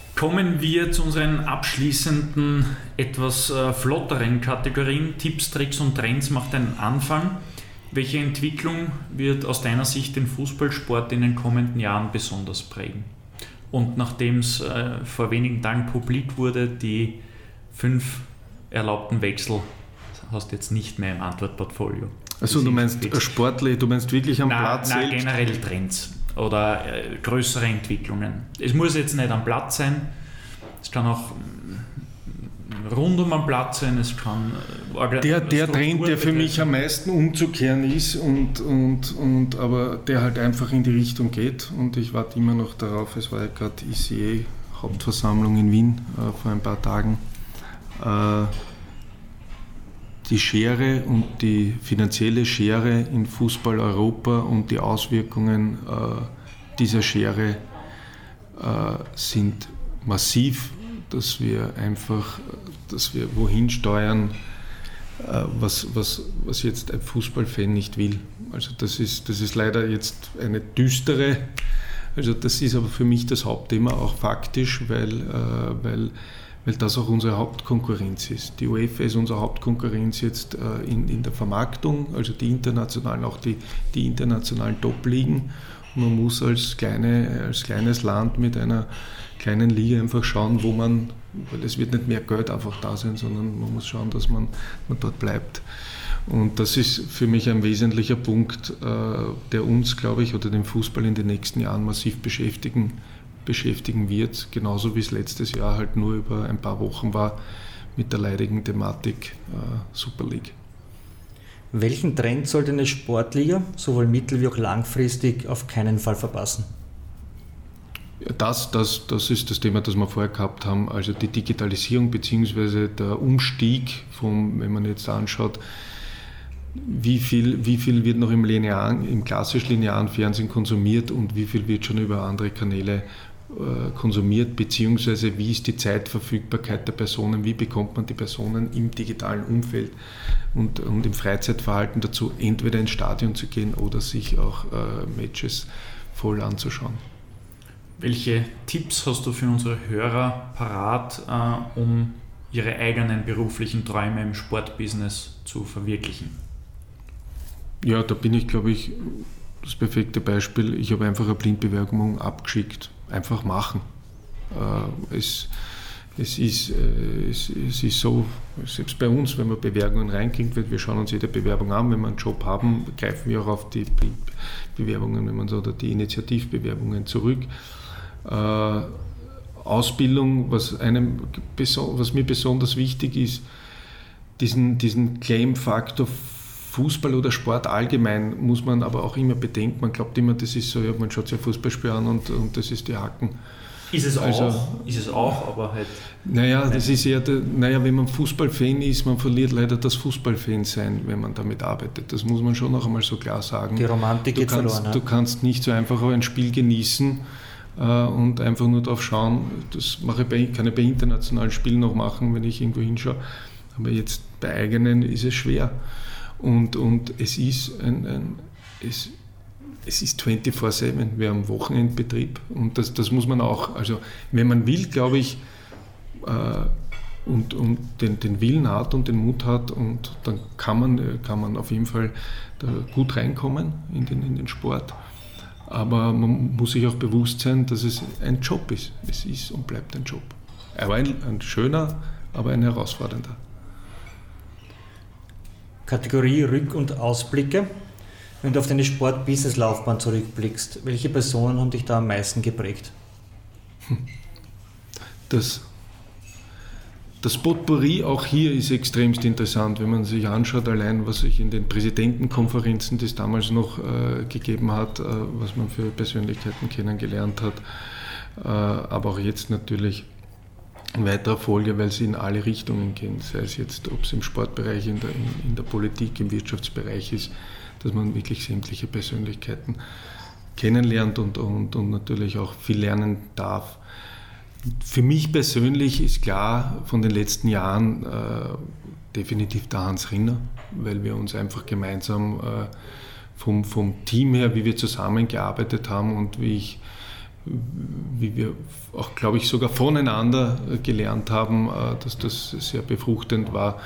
Kommen wir zu unseren abschließenden, etwas äh, flotteren Kategorien. Tipps, Tricks und Trends macht einen Anfang. Welche Entwicklung wird aus deiner Sicht den Fußballsport in den kommenden Jahren besonders prägen? Und nachdem es äh, vor wenigen Tagen publik wurde, die fünf erlaubten Wechsel hast du jetzt nicht mehr im Antwortportfolio. Also du meinst äh, sportlich, du meinst wirklich am na, Platz na, selbst? generell Trends oder äh, größere Entwicklungen. Es muss jetzt nicht am Platz sein, es kann auch mm, rund um den Platz sein, es kann... Äh, der, der Trend, der für mich am meisten umzukehren ist, und, und, und, aber der halt einfach in die Richtung geht und ich warte immer noch darauf, es war ja gerade ICA Hauptversammlung in Wien äh, vor ein paar Tagen. Äh, die Schere und die finanzielle Schere in Fußball Europa und die Auswirkungen äh, dieser Schere äh, sind massiv, dass wir einfach, dass wir wohin steuern, äh, was, was, was jetzt ein Fußballfan nicht will. Also das ist, das ist leider jetzt eine düstere, also das ist aber für mich das Hauptthema auch faktisch, weil, weil weil das auch unsere Hauptkonkurrenz ist. Die UEFA ist unsere Hauptkonkurrenz jetzt äh, in, in der Vermarktung, also die internationalen, auch die, die internationalen Top-Ligen. Man muss als, kleine, als kleines Land mit einer kleinen Liga einfach schauen, wo man, weil es wird nicht mehr Geld einfach da sein, sondern man muss schauen, dass man, man dort bleibt. Und das ist für mich ein wesentlicher Punkt, äh, der uns, glaube ich, oder den Fußball in den nächsten Jahren massiv beschäftigen beschäftigen wird, genauso wie es letztes Jahr halt nur über ein paar Wochen war mit der leidigen Thematik äh, Super League. Welchen Trend sollte eine Sportliga sowohl mittel- wie auch langfristig auf keinen Fall verpassen? Das, das, das ist das Thema, das wir vorher gehabt haben, also die Digitalisierung bzw. der Umstieg, vom, wenn man jetzt anschaut, wie viel, wie viel wird noch im, linearen, im klassisch linearen Fernsehen konsumiert und wie viel wird schon über andere Kanäle konsumiert, beziehungsweise wie ist die Zeitverfügbarkeit der Personen, wie bekommt man die Personen im digitalen Umfeld und, und im Freizeitverhalten dazu, entweder ins Stadion zu gehen oder sich auch äh, Matches voll anzuschauen. Welche Tipps hast du für unsere Hörer parat, äh, um ihre eigenen beruflichen Träume im Sportbusiness zu verwirklichen? Ja, da bin ich, glaube ich, das perfekte Beispiel. Ich habe einfach eine Blindbewerbung abgeschickt. Einfach machen. Äh, es, es, ist, äh, es, es ist so, selbst bei uns, wenn man Bewerbungen reinkriegt, wir schauen uns jede Bewerbung an, wenn wir einen Job haben, greifen wir auch auf die Bewerbungen wenn man so, oder die Initiativbewerbungen zurück. Äh, Ausbildung, was, einem, was mir besonders wichtig ist, diesen, diesen Claim-Faktor Fußball oder Sport allgemein muss man aber auch immer bedenken. Man glaubt immer, das ist so, ja, man schaut sich ein Fußballspiel an und, und das ist die Haken. Ist es also, auch, ist es auch, aber halt. Naja, das ist eher, der, naja, wenn man Fußballfan ist, man verliert leider das Fußballfan sein, wenn man damit arbeitet. Das muss man schon noch einmal so klar sagen. Die Romantik du geht kannst, verloren. Du kannst nicht so einfach ein Spiel genießen äh, und einfach nur darauf schauen. Das mache ich bei, kann ich bei internationalen Spielen noch machen, wenn ich irgendwo hinschaue. Aber jetzt bei eigenen ist es schwer. Und, und es ist ein, ein es, es ist 24-7, wir haben Wochenendbetrieb und das, das muss man auch, also wenn man will, glaube ich, äh, und, und den, den Willen hat und den Mut hat und dann kann man, kann man auf jeden Fall gut reinkommen in den, in den Sport. Aber man muss sich auch bewusst sein, dass es ein Job ist. Es ist und bleibt ein Job. Er war ein, ein schöner, aber ein herausfordernder. Kategorie Rück- und Ausblicke. Wenn du auf deine Sport-Business-Laufbahn zurückblickst, welche Personen haben dich da am meisten geprägt? Das, das Potpourri auch hier ist extremst interessant, wenn man sich anschaut, allein was sich in den Präsidentenkonferenzen, die es damals noch äh, gegeben hat, äh, was man für Persönlichkeiten kennengelernt hat, äh, aber auch jetzt natürlich in weiterer Folge, weil sie in alle Richtungen gehen, sei es jetzt, ob es im Sportbereich, in der, in, in der Politik, im Wirtschaftsbereich ist, dass man wirklich sämtliche Persönlichkeiten kennenlernt und, und, und natürlich auch viel lernen darf. Für mich persönlich ist klar von den letzten Jahren äh, definitiv der Hans Rinner, weil wir uns einfach gemeinsam äh, vom, vom Team her, wie wir zusammengearbeitet haben und wie ich wie wir auch, glaube ich, sogar voneinander gelernt haben, äh, dass das sehr befruchtend war.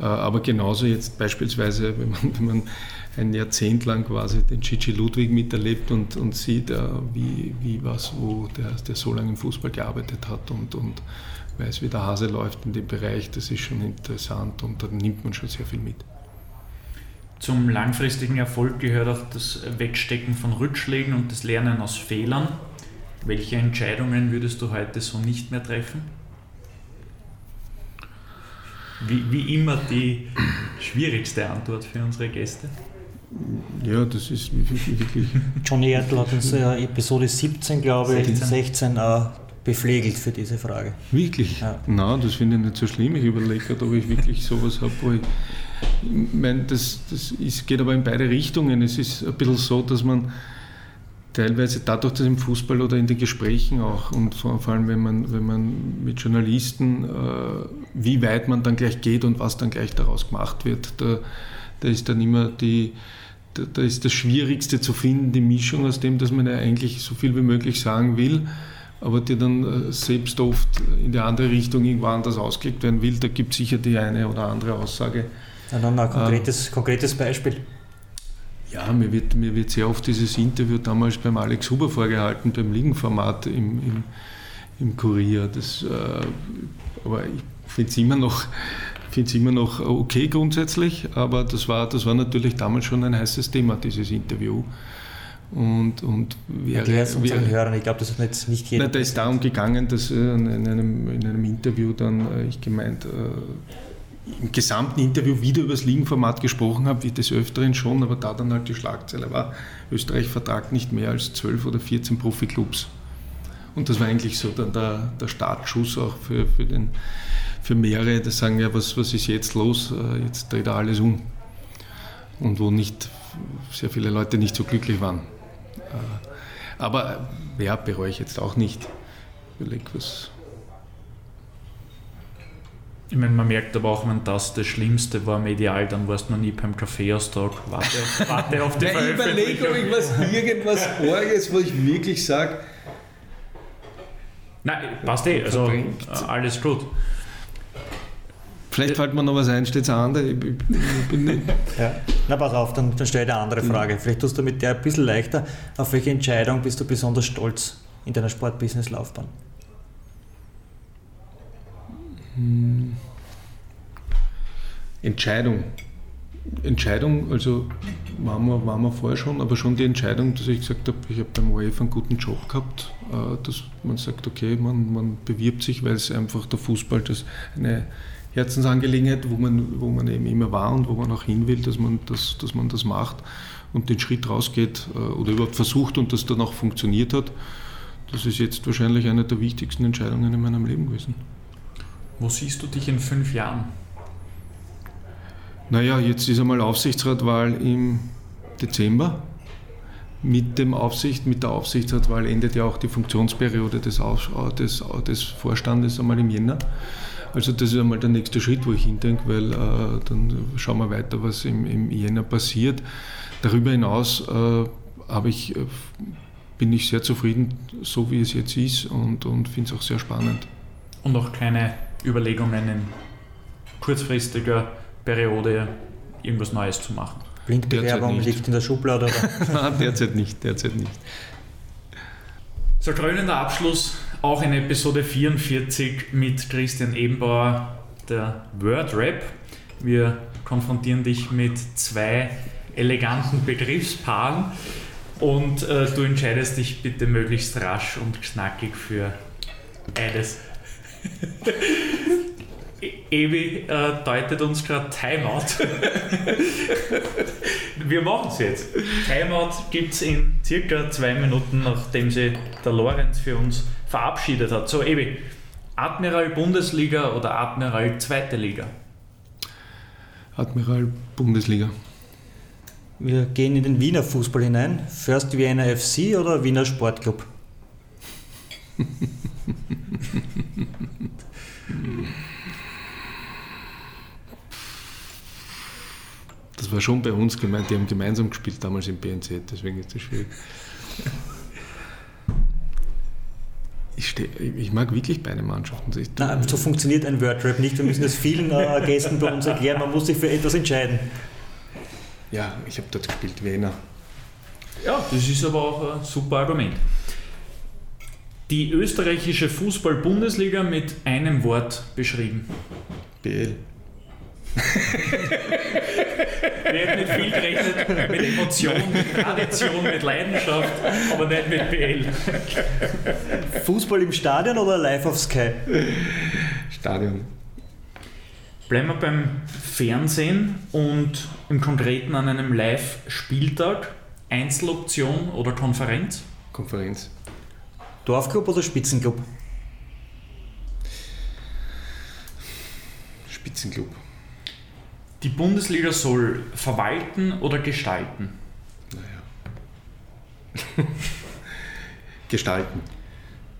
Äh, aber genauso jetzt beispielsweise, wenn man, wenn man ein Jahrzehnt lang quasi den Gigi Ludwig miterlebt und, und sieht, äh, wie, wie was, wo der, der so lange im Fußball gearbeitet hat und, und weiß, wie der Hase läuft in dem Bereich, das ist schon interessant und da nimmt man schon sehr viel mit. Zum langfristigen Erfolg gehört auch das Wegstecken von Rückschlägen und das Lernen aus Fehlern. Welche Entscheidungen würdest du heute so nicht mehr treffen? Wie, wie immer die schwierigste Antwort für unsere Gäste. Ja, das ist wirklich. Johnny Ertl hat uns ja Episode 17, glaube ich, 16, 16 äh, bepflegelt für diese Frage. Wirklich? Ja. Nein, das finde ich nicht so schlimm. Ich überlege gerade, ob ich wirklich sowas habe, wo ich. Ich meine, das, das ist, geht aber in beide Richtungen. Es ist ein bisschen so, dass man teilweise dadurch, dass im Fußball oder in den Gesprächen auch und vor allem, wenn man, wenn man mit Journalisten, äh, wie weit man dann gleich geht und was dann gleich daraus gemacht wird, da, da ist dann immer die, da, da, ist das Schwierigste zu finden, die Mischung aus dem, dass man ja eigentlich so viel wie möglich sagen will, aber die dann äh, selbst oft in die andere Richtung irgendwo anders ausgelegt werden will. Da gibt es sicher die eine oder andere Aussage. Ja, dann ein konkretes, äh, konkretes Beispiel. Ja, mir wird, mir wird sehr oft dieses Interview damals beim Alex Huber vorgehalten, beim Liegenformat im, im, im Kurier. Das, äh, aber ich finde es immer noch finde immer noch okay grundsätzlich, aber das war, das war natürlich damals schon ein heißes Thema, dieses Interview. Und, und wäre, Erklär es unseren Hörern, ich glaube, das ist jetzt nicht jeder. Nein, da ist darum gegangen, dass äh, in einem, in einem Interview dann äh, ich gemeint, äh, im gesamten Interview wieder über das Ligenformat gesprochen habe, wie des Öfteren schon, aber da dann halt die Schlagzeile war, Österreich vertragt nicht mehr als 12 oder 14 Profiklubs. Und das war eigentlich so dann der, der Startschuss auch für, für, den, für mehrere, die sagen, ja, was, was ist jetzt los? Äh, jetzt dreht er alles um. Und wo nicht sehr viele Leute nicht so glücklich waren. Äh, aber ja, bereue ich jetzt auch nicht. Überleg, was, ich meine, man merkt aber auch, wenn das das Schlimmste war medial, dann warst du noch nie beim Kaffeeaustausch. Warte, warte auf die Nein, Ich überlege, ob ich was, irgendwas Orges, wo ich wirklich sage. Nein, passt eh. Also verbringt. alles gut. Vielleicht fällt mir noch was ein, steht es an. Ich, ich ja. Na, pass auf, dann, dann stelle ich eine andere Frage. Vielleicht tust du mit der ein bisschen leichter. Auf welche Entscheidung bist du besonders stolz in deiner Sportbusiness-Laufbahn? Hm. Entscheidung. Entscheidung, also waren wir, waren wir vorher schon, aber schon die Entscheidung, dass ich gesagt habe, ich habe beim ORF einen guten Job gehabt, äh, dass man sagt, okay, man, man bewirbt sich, weil es einfach der Fußball das eine Herzensangelegenheit, wo man, wo man eben immer war und wo man auch hin will, dass man das, dass man das macht und den Schritt rausgeht äh, oder überhaupt versucht und das dann auch funktioniert hat. Das ist jetzt wahrscheinlich eine der wichtigsten Entscheidungen in meinem Leben gewesen. Wo siehst du dich in fünf Jahren? Naja, jetzt ist einmal Aufsichtsratwahl im Dezember. Mit, dem Aufsicht, mit der Aufsichtsratwahl endet ja auch die Funktionsperiode des, des, des Vorstandes einmal im Jänner. Also das ist einmal der nächste Schritt, wo ich hindenke, weil äh, dann schauen wir weiter, was im, im Jänner passiert. Darüber hinaus äh, ich, äh, bin ich sehr zufrieden, so wie es jetzt ist und, und finde es auch sehr spannend. Und auch keine Überlegungen in kurzfristiger Periode irgendwas Neues zu machen. Blindbewerbung liegt in der Schublade? Oder? <laughs> Nein, derzeit nicht, derzeit nicht. So krönender Abschluss, auch in Episode 44 mit Christian Ebenbauer, der Word Rap. Wir konfrontieren dich mit zwei eleganten Begriffspaaren und äh, du entscheidest dich bitte möglichst rasch und knackig für eines. <laughs> Ewi äh, deutet uns gerade Timeout. <laughs> Wir machen es jetzt. Timeout gibt es in circa zwei Minuten, nachdem sich der Lorenz für uns verabschiedet hat. So, Ewi, Admiral Bundesliga oder Admiral Zweite Liga? Admiral Bundesliga. Wir gehen in den Wiener Fußball hinein. First Vienna FC oder Wiener Sportclub? <laughs> Das war schon bei uns gemeint, die haben gemeinsam gespielt damals im BNZ, deswegen ist das schwierig. Ich, steh, ich, mag wirklich beide Mannschaften. Nein, so funktioniert ein Wordrap nicht. Wir müssen das vielen äh, Gästen bei uns erklären. Man muss sich für etwas entscheiden. Ja, ich habe dort gespielt, Wiener. Ja, das ist aber auch ein super Argument. Die österreichische Fußball-Bundesliga mit einem Wort beschrieben. BL. <laughs> Wir hätten nicht viel gerechnet mit Emotion, mit Tradition, mit Leidenschaft, aber nicht mit BL. Fußball im Stadion oder live auf Sky? Stadion. Bleiben wir beim Fernsehen und im Konkreten an einem Live-Spieltag. Einzeloption oder Konferenz? Konferenz. Dorfclub oder Spitzenclub? Spitzenclub. Die Bundesliga soll verwalten oder gestalten? Naja. <laughs> gestalten.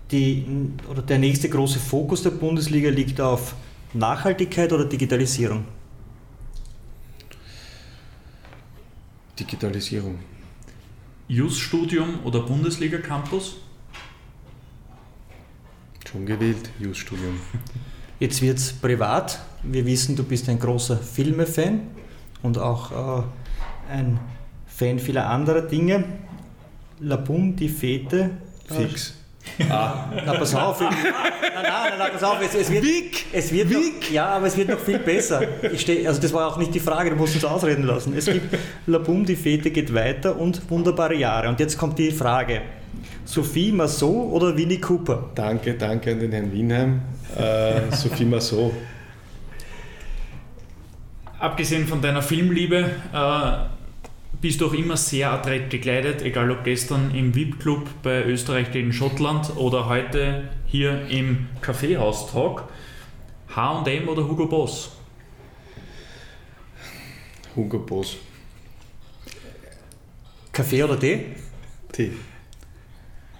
Die, oder der nächste große Fokus der Bundesliga liegt auf Nachhaltigkeit oder Digitalisierung? Digitalisierung. Jus-Studium oder Bundesliga-Campus? Schon gewählt, Jus-Studium. Jetzt wird es privat. Wir wissen, du bist ein großer Filme-Fan und auch äh, ein Fan vieler anderer Dinge. La Bum, die Fete. Fix. Ah. Na, pass auf. Nein, nein, nein, nein, pass auf. Es, es wird, Wick! Es wird Wick! Noch, ja, aber es wird noch viel besser. Ich steh, also das war auch nicht die Frage, du musst uns ausreden lassen. Es gibt La Bum, die Fete geht weiter und wunderbare Jahre. Und jetzt kommt die Frage. Sophie Massot oder Winnie Cooper? Danke, danke an den Herrn Wienheim. Äh, Sophie Massot. Abgesehen von deiner Filmliebe, äh, bist du auch immer sehr adrett gekleidet, egal ob gestern im VIP-Club bei Österreich gegen Schottland oder heute hier im Kaffeehaus-Talk. H&M oder Hugo Boss? Hugo Boss. Kaffee oder Tee? Tee.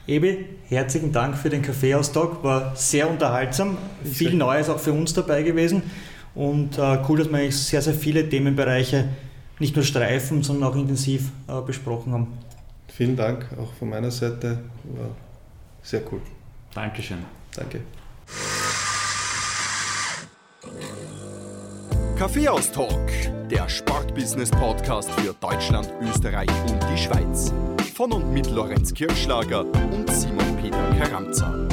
Ebi, herzlichen Dank für den Kaffeehaus-Talk. War sehr unterhaltsam. Viel Neues auch für uns dabei gewesen. Und äh, cool, dass wir eigentlich sehr, sehr viele Themenbereiche nicht nur streifen, sondern auch intensiv äh, besprochen haben. Vielen Dank auch von meiner Seite. War sehr cool. Dankeschön. Danke. Kaffeehaus Talk, der Sportbusiness Podcast für Deutschland, Österreich und die Schweiz. Von und mit Lorenz Kirschlager und Simon Peter Karamza.